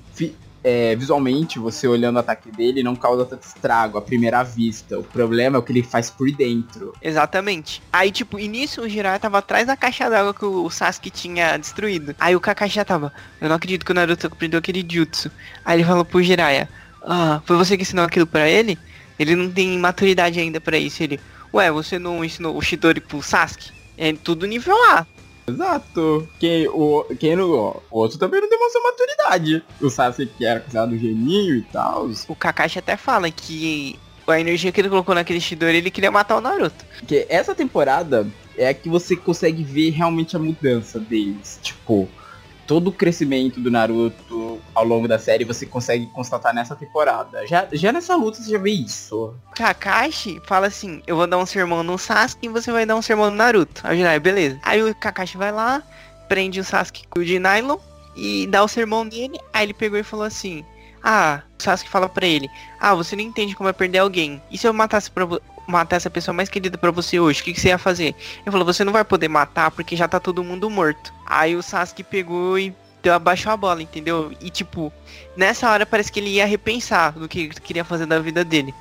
É, visualmente, você olhando o ataque dele, não causa tanto estrago à primeira vista. O problema é o que ele faz por dentro. Exatamente. Aí, tipo, início o Jiraiya tava atrás da caixa d'água que o Sasuke tinha destruído. Aí o Kakashi já tava, eu não acredito que o Naruto aprendeu aquele jutsu. Aí ele falou pro Jiraiya, ah, foi você que ensinou aquilo pra ele? Ele não tem maturidade ainda pra isso. Ele, ué, você não ensinou o Shidori pro Sasuke? É tudo nível A. Exato. Quem, o, quem não, o outro também não demonstrou maturidade. O Sasuke que era considerado geninho e tal. O Kakashi até fala que a energia que ele colocou naquele Shidori, ele queria matar o Naruto. Porque essa temporada é a que você consegue ver realmente a mudança deles. Tipo, todo o crescimento do Naruto ao longo da série você consegue constatar nessa temporada. Já, já nessa luta você já vê isso. Kakashi fala assim, eu vou dar um sermão no Sasuke e você vai dar um sermão no Naruto. Aí o Jiraiya, beleza. Aí o Kakashi vai lá, prende o Sasuke com o de nylon e dá o sermão dele. Aí ele pegou e falou assim, ah, o Sasuke fala pra ele, ah, você não entende como é perder alguém. E se eu matasse pra matar essa pessoa mais querida para você hoje, o que, que, você ia fazer? Ele falou, você não vai poder matar porque já tá todo mundo morto. Aí o Sasuke pegou e deu, abaixou a bola, entendeu? E tipo, nessa hora parece que ele ia repensar do que ele queria fazer da vida dele.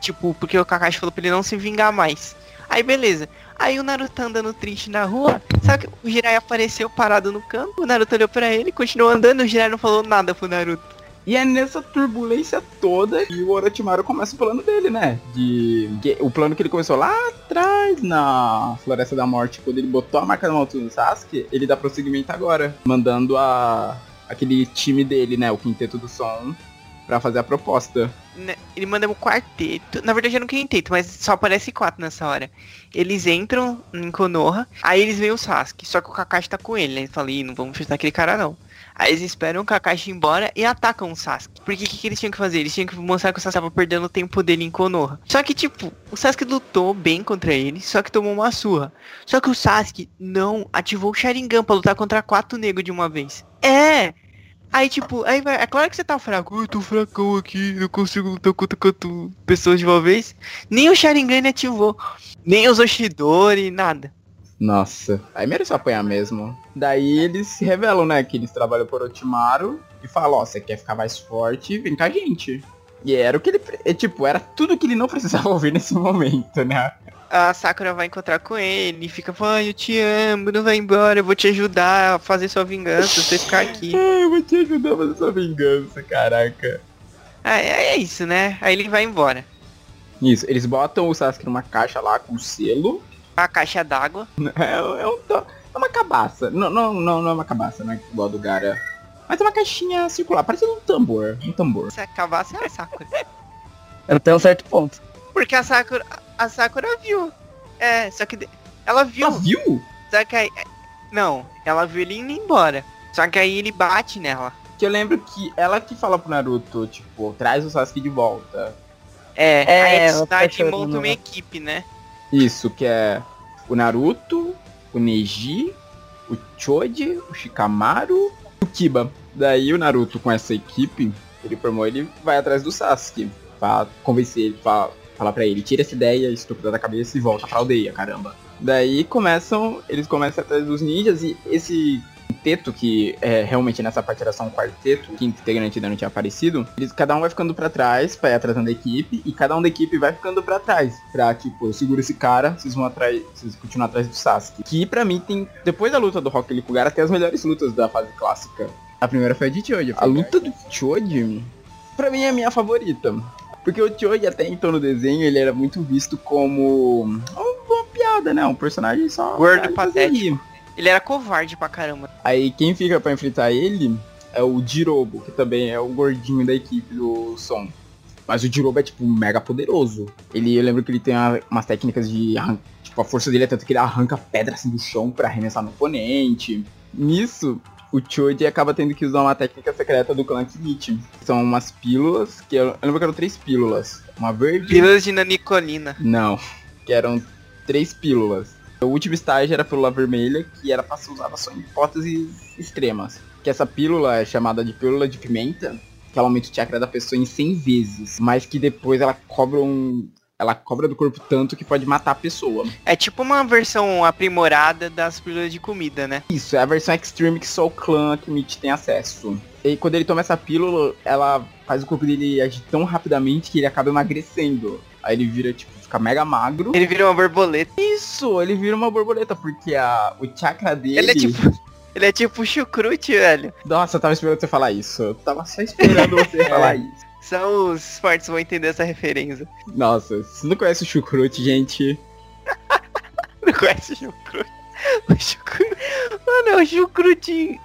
Tipo, porque o Kakashi falou pra ele não se vingar mais. Aí beleza. Aí o Naruto andando triste na rua. Sabe que o Jiraiya apareceu parado no campo. O Naruto olhou pra ele, continuou andando. O Jiraiya não falou nada pro Naruto. E é nessa turbulência toda que o Orochimaru começa o plano dele, né? De. O plano que ele começou lá atrás na Floresta da Morte, quando ele botou a marca na mão do Sasuke, ele dá prosseguimento agora. Mandando a. aquele time dele, né? O quinteto do som. Pra fazer a proposta. Né, ele manda um quarteto. Na verdade, era um quinteto, mas só aparece quatro nessa hora. Eles entram em Konoha, aí eles veem o Sasuke. Só que o Kakashi tá com ele, né? Ele fala, Ih, não vamos enfrentar aquele cara não. Aí eles esperam o Kakashi embora e atacam o Sasuke. Porque o que, que, eles tinham que fazer? Eles tinham que mostrar que o Sasuke tava perdendo o tempo dele em Konoha. Só que, tipo, o Sasuke lutou bem contra ele, só que tomou uma surra. Só que o Sasuke não ativou o Sharingan pra lutar contra quatro negros de uma vez. É! Aí, tipo, aí vai, é claro que você tá fraco. Eu tô fracão aqui, não consigo lutar contra quatro pessoas de uma vez. Nem o Sharingan ele ativou. Nem os Oshidori, nada. Nossa, aí mereceu apanhar mesmo. Daí eles se revelam, né, que eles trabalham por Otimaru e falam, ó, você quer ficar mais forte, vem com a gente. E era o que ele, é, tipo, era tudo que ele não precisava ouvir nesse momento, né? A Sakura vai encontrar com ele e fica falando, eu te amo, não vai embora, eu vou te ajudar a fazer sua vingança, você ficar aqui. eu vou te ajudar a fazer sua vingança, caraca. É, é isso, né? Aí ele vai embora. Isso, eles botam o Sasuke numa caixa lá com selo a caixa d'água. É, é, um, é, uma cabaça. Não, não, não, não é uma cabaça, não é igual do Gara. Mas é uma caixinha circular, parece um tambor. Um tambor. Essa cabaça é a Sakura. Até um certo ponto. Porque a Sakura. A Sakura viu. É, só que. Ela viu. Ela viu? Só que aí. Não, ela viu ele indo embora. Só que aí ele bate nela. Que eu lembro que ela que fala pro Naruto, tipo, traz o Sasuke de volta. É, é aí a Tsunade monta uma equipe, né? Isso, que é o Naruto, o Neji, o Choji, o Shikamaru o Kiba. Daí o Naruto com essa equipe, ele formou, ele vai atrás do Sasuke. Pra convencer ele, pra falar pra ele, tira essa ideia estúpida da cabeça e volta pra aldeia, caramba. Daí começam, eles começam atrás dos ninjas e esse quinteto, que é, realmente nessa parte era só um quarteto, o quinto integrante ainda não tinha aparecido, eles, cada um vai ficando para trás, pra ir atrasando a equipe, e cada um da equipe vai ficando para trás, pra, tipo, eu seguro esse cara, vocês vão atrás, vocês continuam atrás do Sasuke. Que pra mim tem, depois da luta do Rock Lee Kugara, tem as melhores lutas da fase clássica. A primeira foi a de Choji. A luta do Choji, pra mim é a minha favorita. Porque o Choji até então no desenho, ele era muito visto como uma piada, né? Um personagem só... Gordo patético. Ele era covarde pra caramba. Aí quem fica pra enfrentar ele é o Jirobo, que também é o gordinho da equipe do som. Mas o Jirobo é, tipo, mega poderoso. Ele, eu lembro que ele tem uma, umas técnicas de... Tipo, a força dele é tanto que ele arranca pedra assim do chão pra arremessar no oponente. Nisso, o Choji acaba tendo que usar uma técnica secreta do clã Kinnich. São umas pílulas, que eu, eu lembro que eram três pílulas. Uma verde... Pílulas de nanicolina. Não, que eram três pílulas. O último estágio era a pílula vermelha, que era para ser usada só em hipóteses extremas. Que essa pílula é chamada de pílula de pimenta, que ela aumenta o chakra da pessoa em 100 vezes, mas que depois ela cobra um ela cobra do corpo tanto que pode matar a pessoa. É tipo uma versão aprimorada das pílulas de comida, né? Isso, é a versão extreme que só o clã Kimich tem acesso. E quando ele toma essa pílula, ela faz o corpo dele agir tão rapidamente que ele acaba emagrecendo. Aí ele vira, tipo, fica mega magro. Ele vira uma borboleta. Isso, ele vira uma borboleta, porque a, o chakra dele. Ele é tipo. Ele é tipo chucrute, velho. Nossa, eu tava esperando você falar isso. Eu tava só esperando você falar isso. Só os fortes vão entender essa referência. Nossa, se não conhece o chucrute, gente. Não conhece o chucrute? O chucrute. Mano, é o chucrute.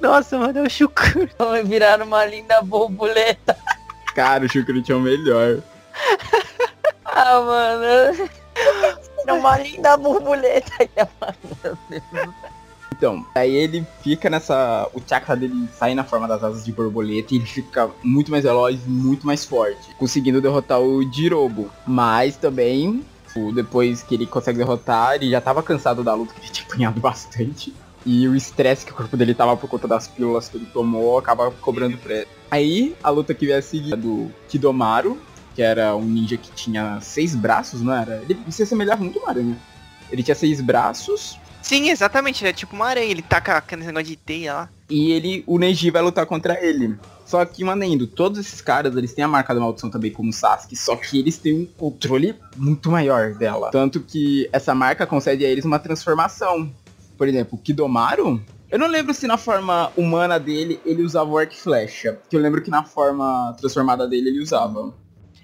Nossa, mano, é o chucrute. Vai virar uma linda borboleta. Cara, o chucrute é o melhor. Ah, mano. É uma linda borboleta. Meu Deus. Então, aí ele fica nessa. O chakra dele sai na forma das asas de borboleta e ele fica muito mais veloz, muito mais forte, conseguindo derrotar o Jirobo. Mas também, o- depois que ele consegue derrotar, ele já tava cansado da luta, que ele tinha apanhado bastante. E o estresse que o corpo dele tava por conta das pílulas que ele tomou acaba cobrando pra ele. Aí, a luta que veio a seguir é do Kidomaru, que era um ninja que tinha seis braços, não era? Ele se assemelhava muito a uma aranha. Ele tinha seis braços, Sim, exatamente. Ele é tipo uma aranha. Ele taca aquele negócio de teia lá. e ele, o Neji vai lutar contra ele. Só que, manendo, todos esses caras, eles têm a marca da maldição também como Sasuke, só que eles têm um controle muito maior dela. Tanto que essa marca concede a eles uma transformação. Por exemplo, o Kidomaru, eu não lembro se na forma humana dele ele usava o arco e flecha, que eu lembro que na forma transformada dele ele usava.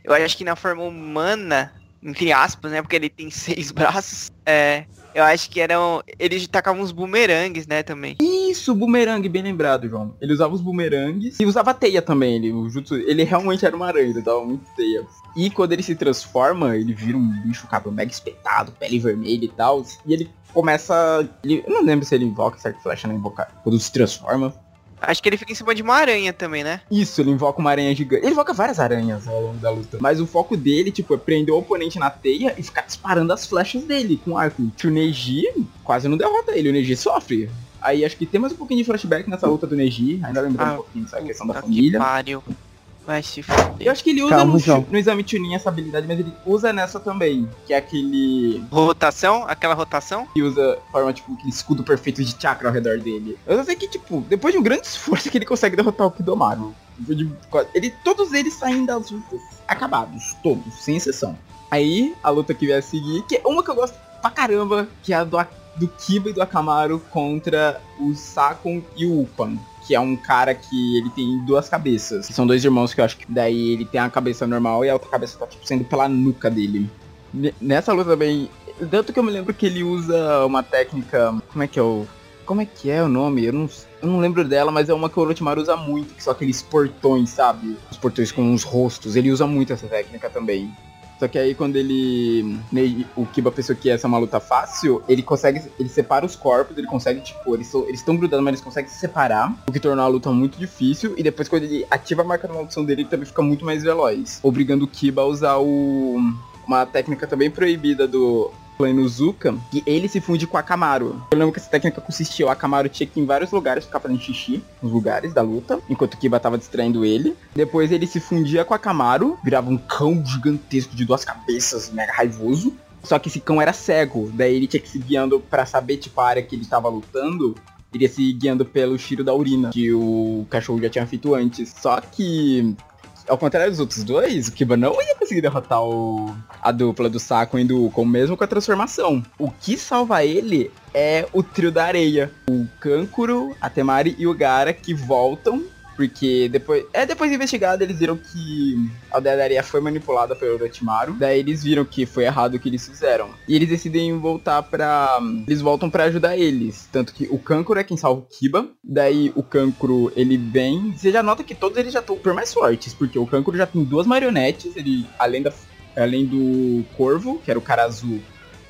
Eu acho que na forma humana, entre aspas, né? Porque ele tem seis braços. É. Eu acho que eram. Eles tacavam uns bumerangues, né, também. Isso, bumerangue, bem lembrado, João. Ele usava os bumerangues e usava teia também. Ele, o jutsu, ele realmente era uma aranha, ele dava muito teia. E quando ele se transforma, ele vira um bicho cabelo mega espetado, pele vermelha e tal. E ele começa. ele- eu não lembro se ele invoca certo flecha não invoca. Quando se transforma. Acho que ele fica em cima de uma aranha também, né? Isso, ele invoca uma aranha gigante. Ele invoca várias aranhas ao longo da luta. Mas o foco dele, tipo, é prender o oponente na teia e ficar disparando as flechas dele com arco. Que o Neji quase não derrota ele, o Neji sofre. Aí acho que tem mais um pouquinho de flashback nessa luta do Neji, ainda lembrando Ah, um pouquinho dessa questão da família. Que pariu. Vai se fuder. Eu acho que ele usa Calma, no, no exame Chunin essa habilidade, mas ele usa nessa também. Que é aquele. Rotação? Aquela rotação? que usa forma, tipo, aquele escudo perfeito de chakra ao redor dele. Eu só sei que, tipo, depois de um grande esforço que ele consegue derrotar o Kidomaru. Ele, todos eles saem das lutas acabados, todos, sem exceção. Aí, a luta que vai a seguir, que é uma que eu gosto pra caramba, que é a do, do Kiba e do Akamaru contra o Sakon e o Upan. Que é um cara que ele tem duas cabeças. Que são dois irmãos que eu acho que daí ele tem a cabeça normal e a outra cabeça tá, tipo, saindo pela nuca dele. Ne- Nessa luta também, tanto que eu me lembro que ele usa uma técnica. Como é que é o. Como é que é o nome? Eu não, eu não lembro dela, mas é uma que o Orochimaru usa muito, que são aqueles portões, sabe? Os portões com os rostos. Ele usa muito essa técnica também. Só que aí quando ele. O Kiba pensou que essa é uma luta fácil, ele consegue. Ele separa os corpos, ele consegue, tipo, eles estão grudados, mas eles conseguem se separar. O que tornou a luta muito difícil. E depois quando ele ativa a marca da maldição dele, ele também fica muito mais veloz. Obrigando o Kiba a usar o. Uma técnica também proibida do Inuzuka, que ele se funde com o Akamaru. Eu lembro que essa técnica consistia, o Akamaru tinha que ir em vários lugares ficar fazendo xixi, nos lugares da luta, enquanto Kiba tava distraindo ele. Depois ele se fundia com o Akamaru, virava um cão gigantesco de duas cabeças, mega raivoso. Só que esse cão era cego, daí ele tinha que se guiando pra saber, tipo, a área que ele tava lutando. Iria se guiando pelo cheiro da urina, que o cachorro já tinha feito antes. Só que ao contrário dos outros dois, o Kiba não ia conseguir derrotar o, a dupla do Saco e do Ukon, mesmo com a transformação. O que salva ele é o trio da areia. O Kankuro, a Temari e o Gara que voltam. Porque depois. É, depois de investigado, eles viram que a aldeia da areia foi manipulada pelo Orochimaru. Daí eles viram que foi errado o que eles fizeram. E eles decidem voltar pra. Eles voltam pra ajudar eles. Tanto que o Kankuro é quem salva o Kiba. Daí o Kankuro, ele vem. Você já nota que todos eles já estão por mais fortes. Porque o Kankuro já tem duas marionetes. Ele, além, da, além do Corvo, que era o cara azul.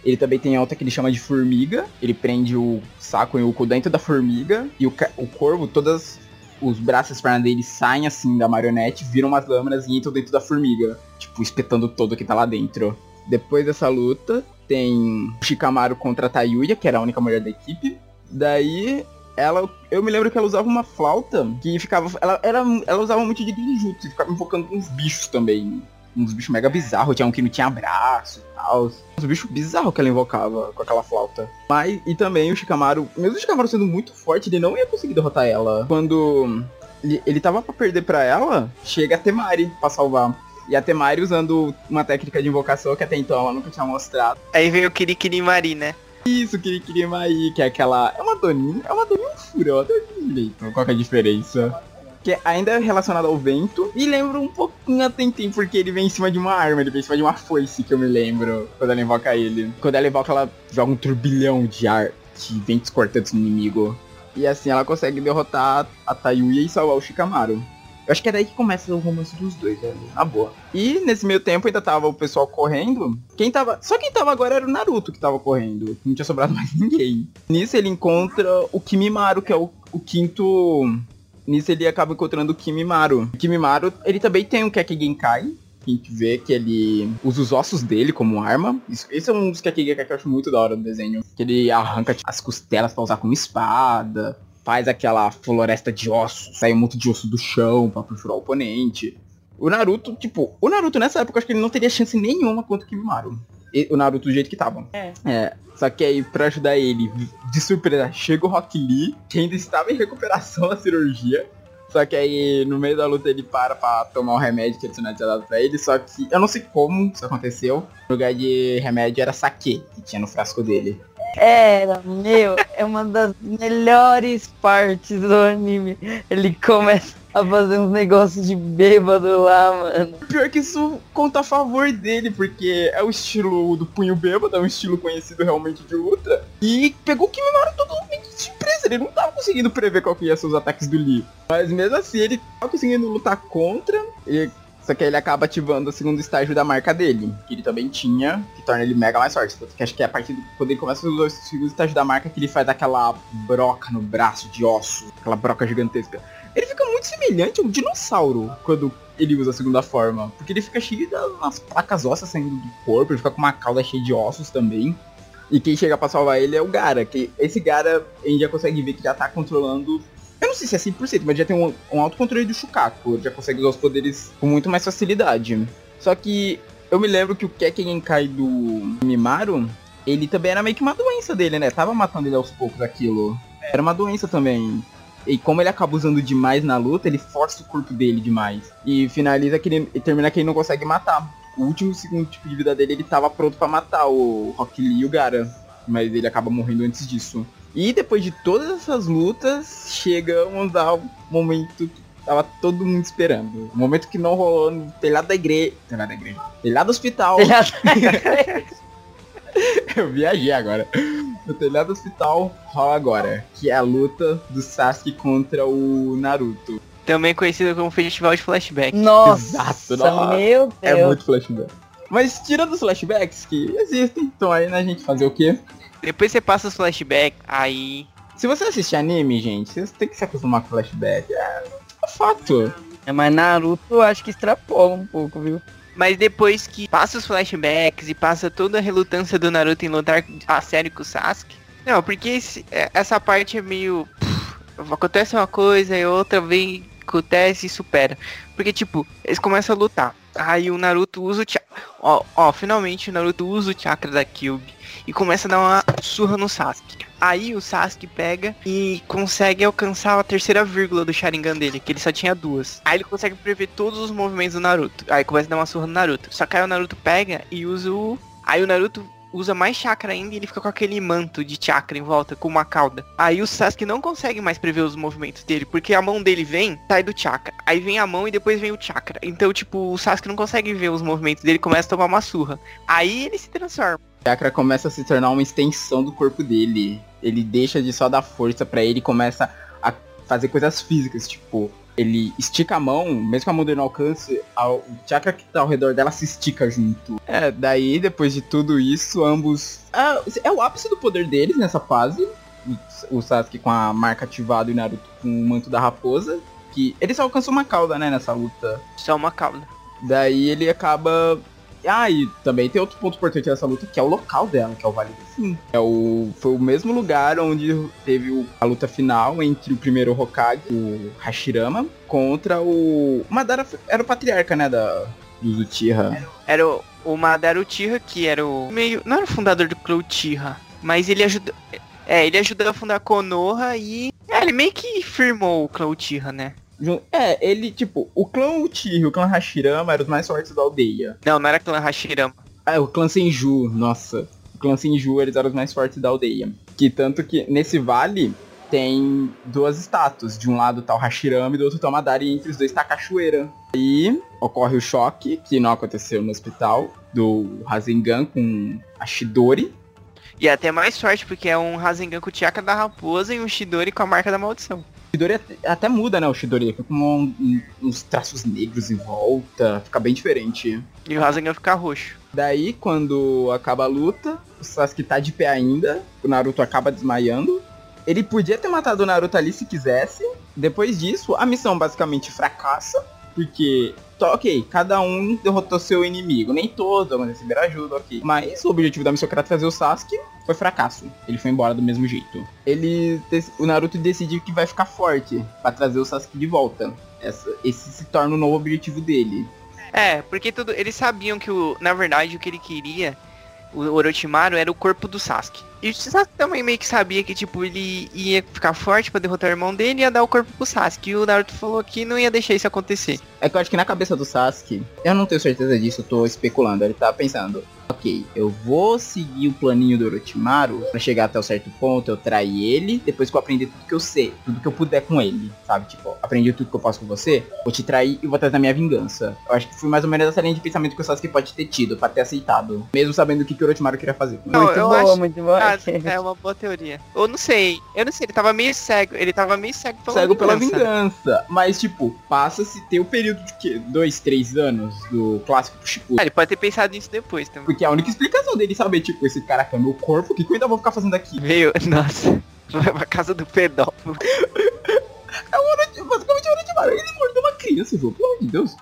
Ele também tem a outra que ele chama de formiga. Ele prende o saco e o cu dentro da formiga. E o, o corvo, todas os braços e as pernas dele saem assim da marionete, viram umas lâminas e entram dentro da formiga. Tipo, espetando todo que tá lá dentro. Depois dessa luta, tem Shikamaru contra a Tayuya, que era a única mulher da equipe. Daí, ela. Eu me lembro que ela usava uma flauta que ficava. Ela, era, ela usava muito de genjutsu ficava invocando uns bichos também. Uns bichos mega bizarros. Tinha um que não tinha braço e tal. Uns bichos bizarros que ela invocava com aquela flauta. Mas, e também o Shikamaru, mesmo o Shikamaru sendo muito forte, ele não ia conseguir derrotar ela. Quando ele, ele tava pra perder pra ela, chega a Temari pra salvar. E a Temari usando uma técnica de invocação que até então ela nunca tinha mostrado. Aí vem o Kirikiri Mari, né? Isso, Kirikiri Mai, que é aquela. É uma doninha. É uma doninha fura, eu até direito. Qual que é a diferença? Que ainda é relacionado ao vento. E lembra um pouquinho a Tentem, porque ele vem em cima de uma arma, ele vem em cima de uma foice, que eu me lembro. Quando ela invoca ele. Quando ela invoca, ela joga um turbilhão de ar, de ventos cortantes no inimigo. E assim ela consegue derrotar a Tayuya e salvar o Shikamaru. Eu acho que é daí que começa o romance dos dois, velho. Na boa. E nesse meio tempo ainda tava o pessoal correndo. Quem tava. Só quem tava agora era o Naruto que tava correndo. Não tinha sobrado mais ninguém. Nisso ele encontra o Kimimaru, que é o, o quinto. Nisso ele acaba encontrando o Kimimaru. O Kimimaru, ele também tem um Kekkei Genkai. A gente vê que ele usa os ossos dele como arma. Isso, esse é um dos Kekkei Genkai que eu acho muito da hora no desenho. Que ele arranca as costelas pra usar como espada faz aquela floresta de ossos, sai um monte de osso do chão pra perfurar o oponente. O Naruto, tipo, o Naruto nessa época, acho que ele não teria chance nenhuma contra o Kimimaru. E, o Naruto do jeito que tava. É. É. Só que aí, pra ajudar ele, de surpresa, chega o Rock Lee, que ainda estava em recuperação da cirurgia. Só que aí, no meio da luta, ele para pra tomar o remédio que ele tinha dado pra ele. Só que eu não sei como isso aconteceu. No lugar de remédio era saque que tinha no frasco dele. Era, meu, é uma das melhores partes do anime. Ele começa a fazer uns negócios de bêbado lá, mano. Pior que isso conta a favor dele, porque é o estilo do punho bêbado, é um estilo conhecido realmente de luta. E pegou o Kimimaru totalmente de surpresa, ele não tava conseguindo prever qual que ia ser os ataques do Lee. Mas mesmo assim, ele tava conseguindo lutar contra, e só que ele acaba ativando o segundo estágio da marca dele, que ele também tinha, que torna ele mega mais forte. Tanto que acho que é a partir do quando ele começa o segundo estágio da marca que ele faz aquela broca no braço de osso, aquela broca gigantesca. Ele fica muito semelhante a um dinossauro quando ele usa a segunda forma. Porque ele fica cheio das placas ósseas saindo do corpo, ele fica com uma cauda cheia de ossos também. E quem chega pra salvar ele é o Gara, que esse Gara a gente já consegue ver que já tá controlando eu não sei se é 100%, mas já tem um, um alto controle do Shukaku. Já consegue usar os poderes com muito mais facilidade. Só que eu me lembro que o Kekken do Mimaru, ele também era meio que uma doença dele, né? Tava matando ele aos poucos aquilo. Era uma doença também. E como ele acaba usando demais na luta, ele força o corpo dele demais. E finaliza que ele termina que ele não consegue matar. O último segundo tipo de vida dele, ele tava pronto para matar o Rock Lee e o Gara. Mas ele acaba morrendo antes disso. E depois de todas essas lutas, chegamos ao momento que tava todo mundo esperando. O momento que não rolou no telhado da igreja. Telhado da igreja. Telhado do hospital. Eu viajei agora. No telhado do hospital rola agora. Que é a luta do Sasuke contra o Naruto. Também conhecido como Festival de Flashback. Nossa, Exato, nossa. meu Deus. É muito flashback. Mas tirando os flashbacks que existem, então aí né, gente fazer o quê? Depois você passa os flashbacks, aí. Se você assistir anime, gente, você tem que se acostumar com flashback. É, é fato. É, mas Naruto eu acho que extrapola um pouco, viu? Mas depois que passa os flashbacks e passa toda a relutância do Naruto em lutar a sério com o Sasuke. Não, porque esse- é- essa parte é meio. pff, acontece uma coisa e outra vem, acontece e supera. Porque, tipo, eles começam a lutar. Aí o Naruto usa o chakra. Ó, ó, finalmente o Naruto usa o chakra da Kyuubi e começa a dar uma surra no Sasuke. Aí o Sasuke pega e consegue alcançar a terceira vírgula do Sharingan dele, que ele só tinha duas. Aí ele consegue prever todos os movimentos do Naruto. Aí começa a dar uma surra no Naruto. Só que aí o Naruto pega e usa o. Aí o Naruto usa mais chakra ainda e ele fica com aquele manto de chakra em volta, com uma cauda. Aí o Sasuke não consegue mais prever os movimentos dele, porque a mão dele vem, sai do chakra. Aí vem a mão e depois vem o chakra. Então, tipo, o Sasuke não consegue ver os movimentos dele, começa a tomar uma surra. Aí ele se transforma. Chakra começa a se tornar uma extensão do corpo dele. Ele deixa de só dar força pra ele e começa a fazer coisas físicas, tipo, ele estica a mão, mesmo que a mão dele não alcance, o chakra que tá ao redor dela se estica junto. É, daí, depois de tudo isso, ambos. É, é o ápice do poder deles nessa fase. O, Sasuke com a marca ativada e o Naruto com o manto da raposa. Que ele só alcançou uma cauda, né, nessa luta. Só uma cauda. Daí ele acaba. Ah, e também tem outro ponto importante dessa luta, que é o local dela, que é o Vale do Fim. É o... Foi o mesmo lugar onde teve o- a luta final entre o primeiro Hokage, o Hashirama, contra o... Madara era o patriarca, né, da... do Uchiha. Era o, o Madara Uchiha, que era o meio. Não era o fundador do Clã Uchiha, mas ele ajuda. É, ele ajudou a fundar Konoha e. É, ele meio que firmou o Clã Uchiha, né? É, ele, tipo, o clã Uchiha e o clã Hashirama eram os mais fortes da aldeia. Não, não era clã Hashirama. Ah, o clã Senju, nossa. O clã Senju, eles eram os mais fortes da aldeia. Que tanto que nesse vale tem duas estátuas. De um lado tá o Hashirama e do outro tá o Madara e entre os dois tá a cachoeira. Aí ocorre o choque, que não aconteceu no hospital, do Rasengan com a Shidori. E é até mais forte, porque é um Rasengan com o Chakra da Raposa e um Shidori com a marca da maldição. O Shidori até, até muda, né? O Shidori fica com um- uns traços negros em volta, fica bem diferente. E o Rasengan fica roxo. Daí, quando acaba a luta, o Sasuke tá de pé ainda, o Naruto acaba desmaiando. Ele podia ter matado o Naruto ali se quisesse. Depois disso, a missão basicamente fracassa, porque, ok, cada um derrotou seu inimigo. Nem todos, mas receberam ajuda, ok. Mas o objetivo da missão que era trazer o Sasuke foi fracasso. Ele foi embora do mesmo jeito. Ele, o Naruto decidiu que vai ficar forte pra trazer o Sasuke de volta. Essa- esse se torna o novo objetivo dele. É, porque tudo, eles sabiam que, o, na verdade, o que ele queria, o Orochimaru, era o corpo do Sasuke. E o Sasuke também meio que sabia que, tipo, ele ia ficar forte pra derrotar o irmão dele e ia dar o corpo pro Sasuke. E o Naruto falou que não ia deixar isso acontecer. É que eu acho que na cabeça do Sasuke, eu não tenho certeza disso, eu tô especulando. Ele tá pensando, ok, eu vou seguir o planinho do Orochimaru pra chegar até um certo ponto, eu trair ele, depois que eu aprender tudo que eu sei, tudo que eu puder com ele, sabe? Tipo, aprendi tudo que eu posso com você, vou te trair e vou trazer a minha vingança. Eu acho que foi mais ou menos essa linha de pensamento que o Sasuke pode ter tido, pra ter aceitado. Mesmo sabendo o que, que o Orochimaru queria fazer. Não, muito boa, acho- muito boa. Ah, é uma boa teoria. Eu não sei, eu não sei, ele tava meio cego. Ele tava meio cego pela Cego pela vingança. Mas, tipo, passa-se ter o período de quê? Dois, três anos do clássico pro Shippuden. Ah, ele pode ter pensado nisso depois também. Porque a única explicação dele saber, tipo, esse cara quer meu corpo, o que, que eu ainda vou ficar fazendo aqui? Veio, nossa, vai pra casa do pedófilo. É o Orochimaru, basicamente o Orochimaru. Ele mordeu uma criança, João, pelo amor de Deus.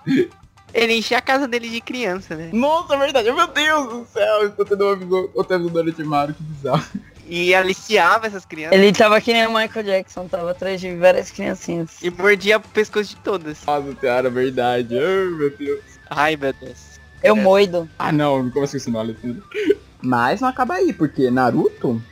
Ele enchia a casa dele de criança, né? Nossa, é verdade. Meu Deus do céu, eu tô tendo uma visão, tô tendo do Orochimaru, que bizarro. E aliciava essas crianças. Ele tava que nem o Michael Jackson, tava atrás de várias criancinhas. E mordia o pescoço de todas. Nossa senhora, é verdade. Ai, meu Deus. Ai, meu Deus. Eu É. moido. Ah, não, não começa com esse nome, filho. Mas não acaba aí, porque Naruto,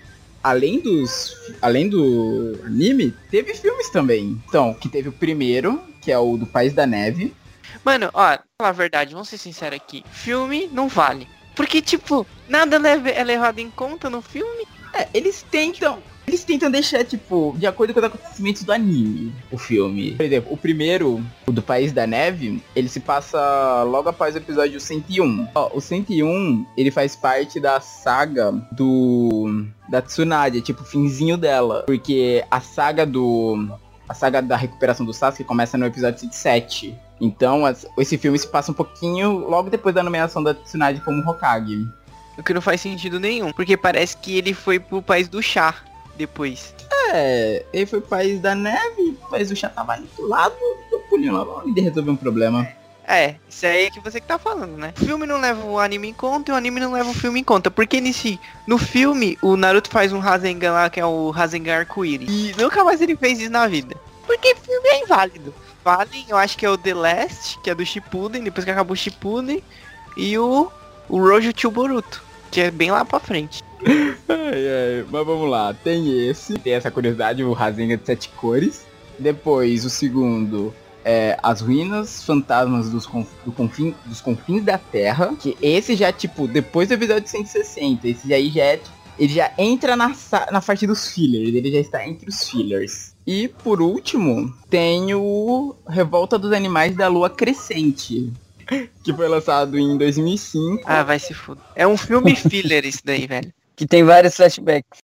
além dos. Além do anime, teve filmes também. Então, que teve o primeiro, que é o do País da Neve. Mano, ó, falar a verdade, vamos ser sinceros aqui. Filme não vale. Porque, tipo, nada leve- é levado em conta no filme. É, eles tentam. Eles tentam deixar, tipo, de acordo com os acontecimentos do anime, o filme. Por exemplo, o primeiro, o do País da Neve, ele se passa logo após o episódio 101. Ó, o 101, ele faz parte da saga do... da Tsunade, tipo, finzinho dela. Porque a saga do... a saga da recuperação do Sasuke começa no episódio 107. Então, esse filme se passa um pouquinho logo depois da nomeação da Tsunade como Hokage. O que não faz sentido nenhum. Porque parece que ele foi pro país do chá depois. É, ele foi pro país da neve, o país do chá tava ali do lado, do pulinho lá, e resolveu um problema. É, isso aí é que você que tá falando, né? O filme não leva o anime em conta e o anime não leva o filme em conta. Porque nesse, no filme, o Naruto faz um Rasengan lá, que é o Rasengan arco-íris. E nunca mais ele fez isso na vida. Porque filme é inválido. Eu acho que é o The Last, que é do Shippuden, depois que acabou o Shippuden. E o, o Rojo to Boruto, que é bem lá pra frente. Ai, ai, mas vamos lá, tem esse, tem essa curiosidade, o Rasengan de sete cores. Depois, o segundo é As Ruínas Fantasmas dos, conf- do confim, dos Confins da Terra. Que esse já, tipo, depois do episódio 160, esse aí já é, ele já entra na, na parte dos fillers, ele já está entre os fillers. E por último, tem o Revolta dos Animais da Lua Crescente. Que foi lançado em 2005. Ah, vai se fuder. É um filme filler isso daí, velho. Que tem vários flashbacks.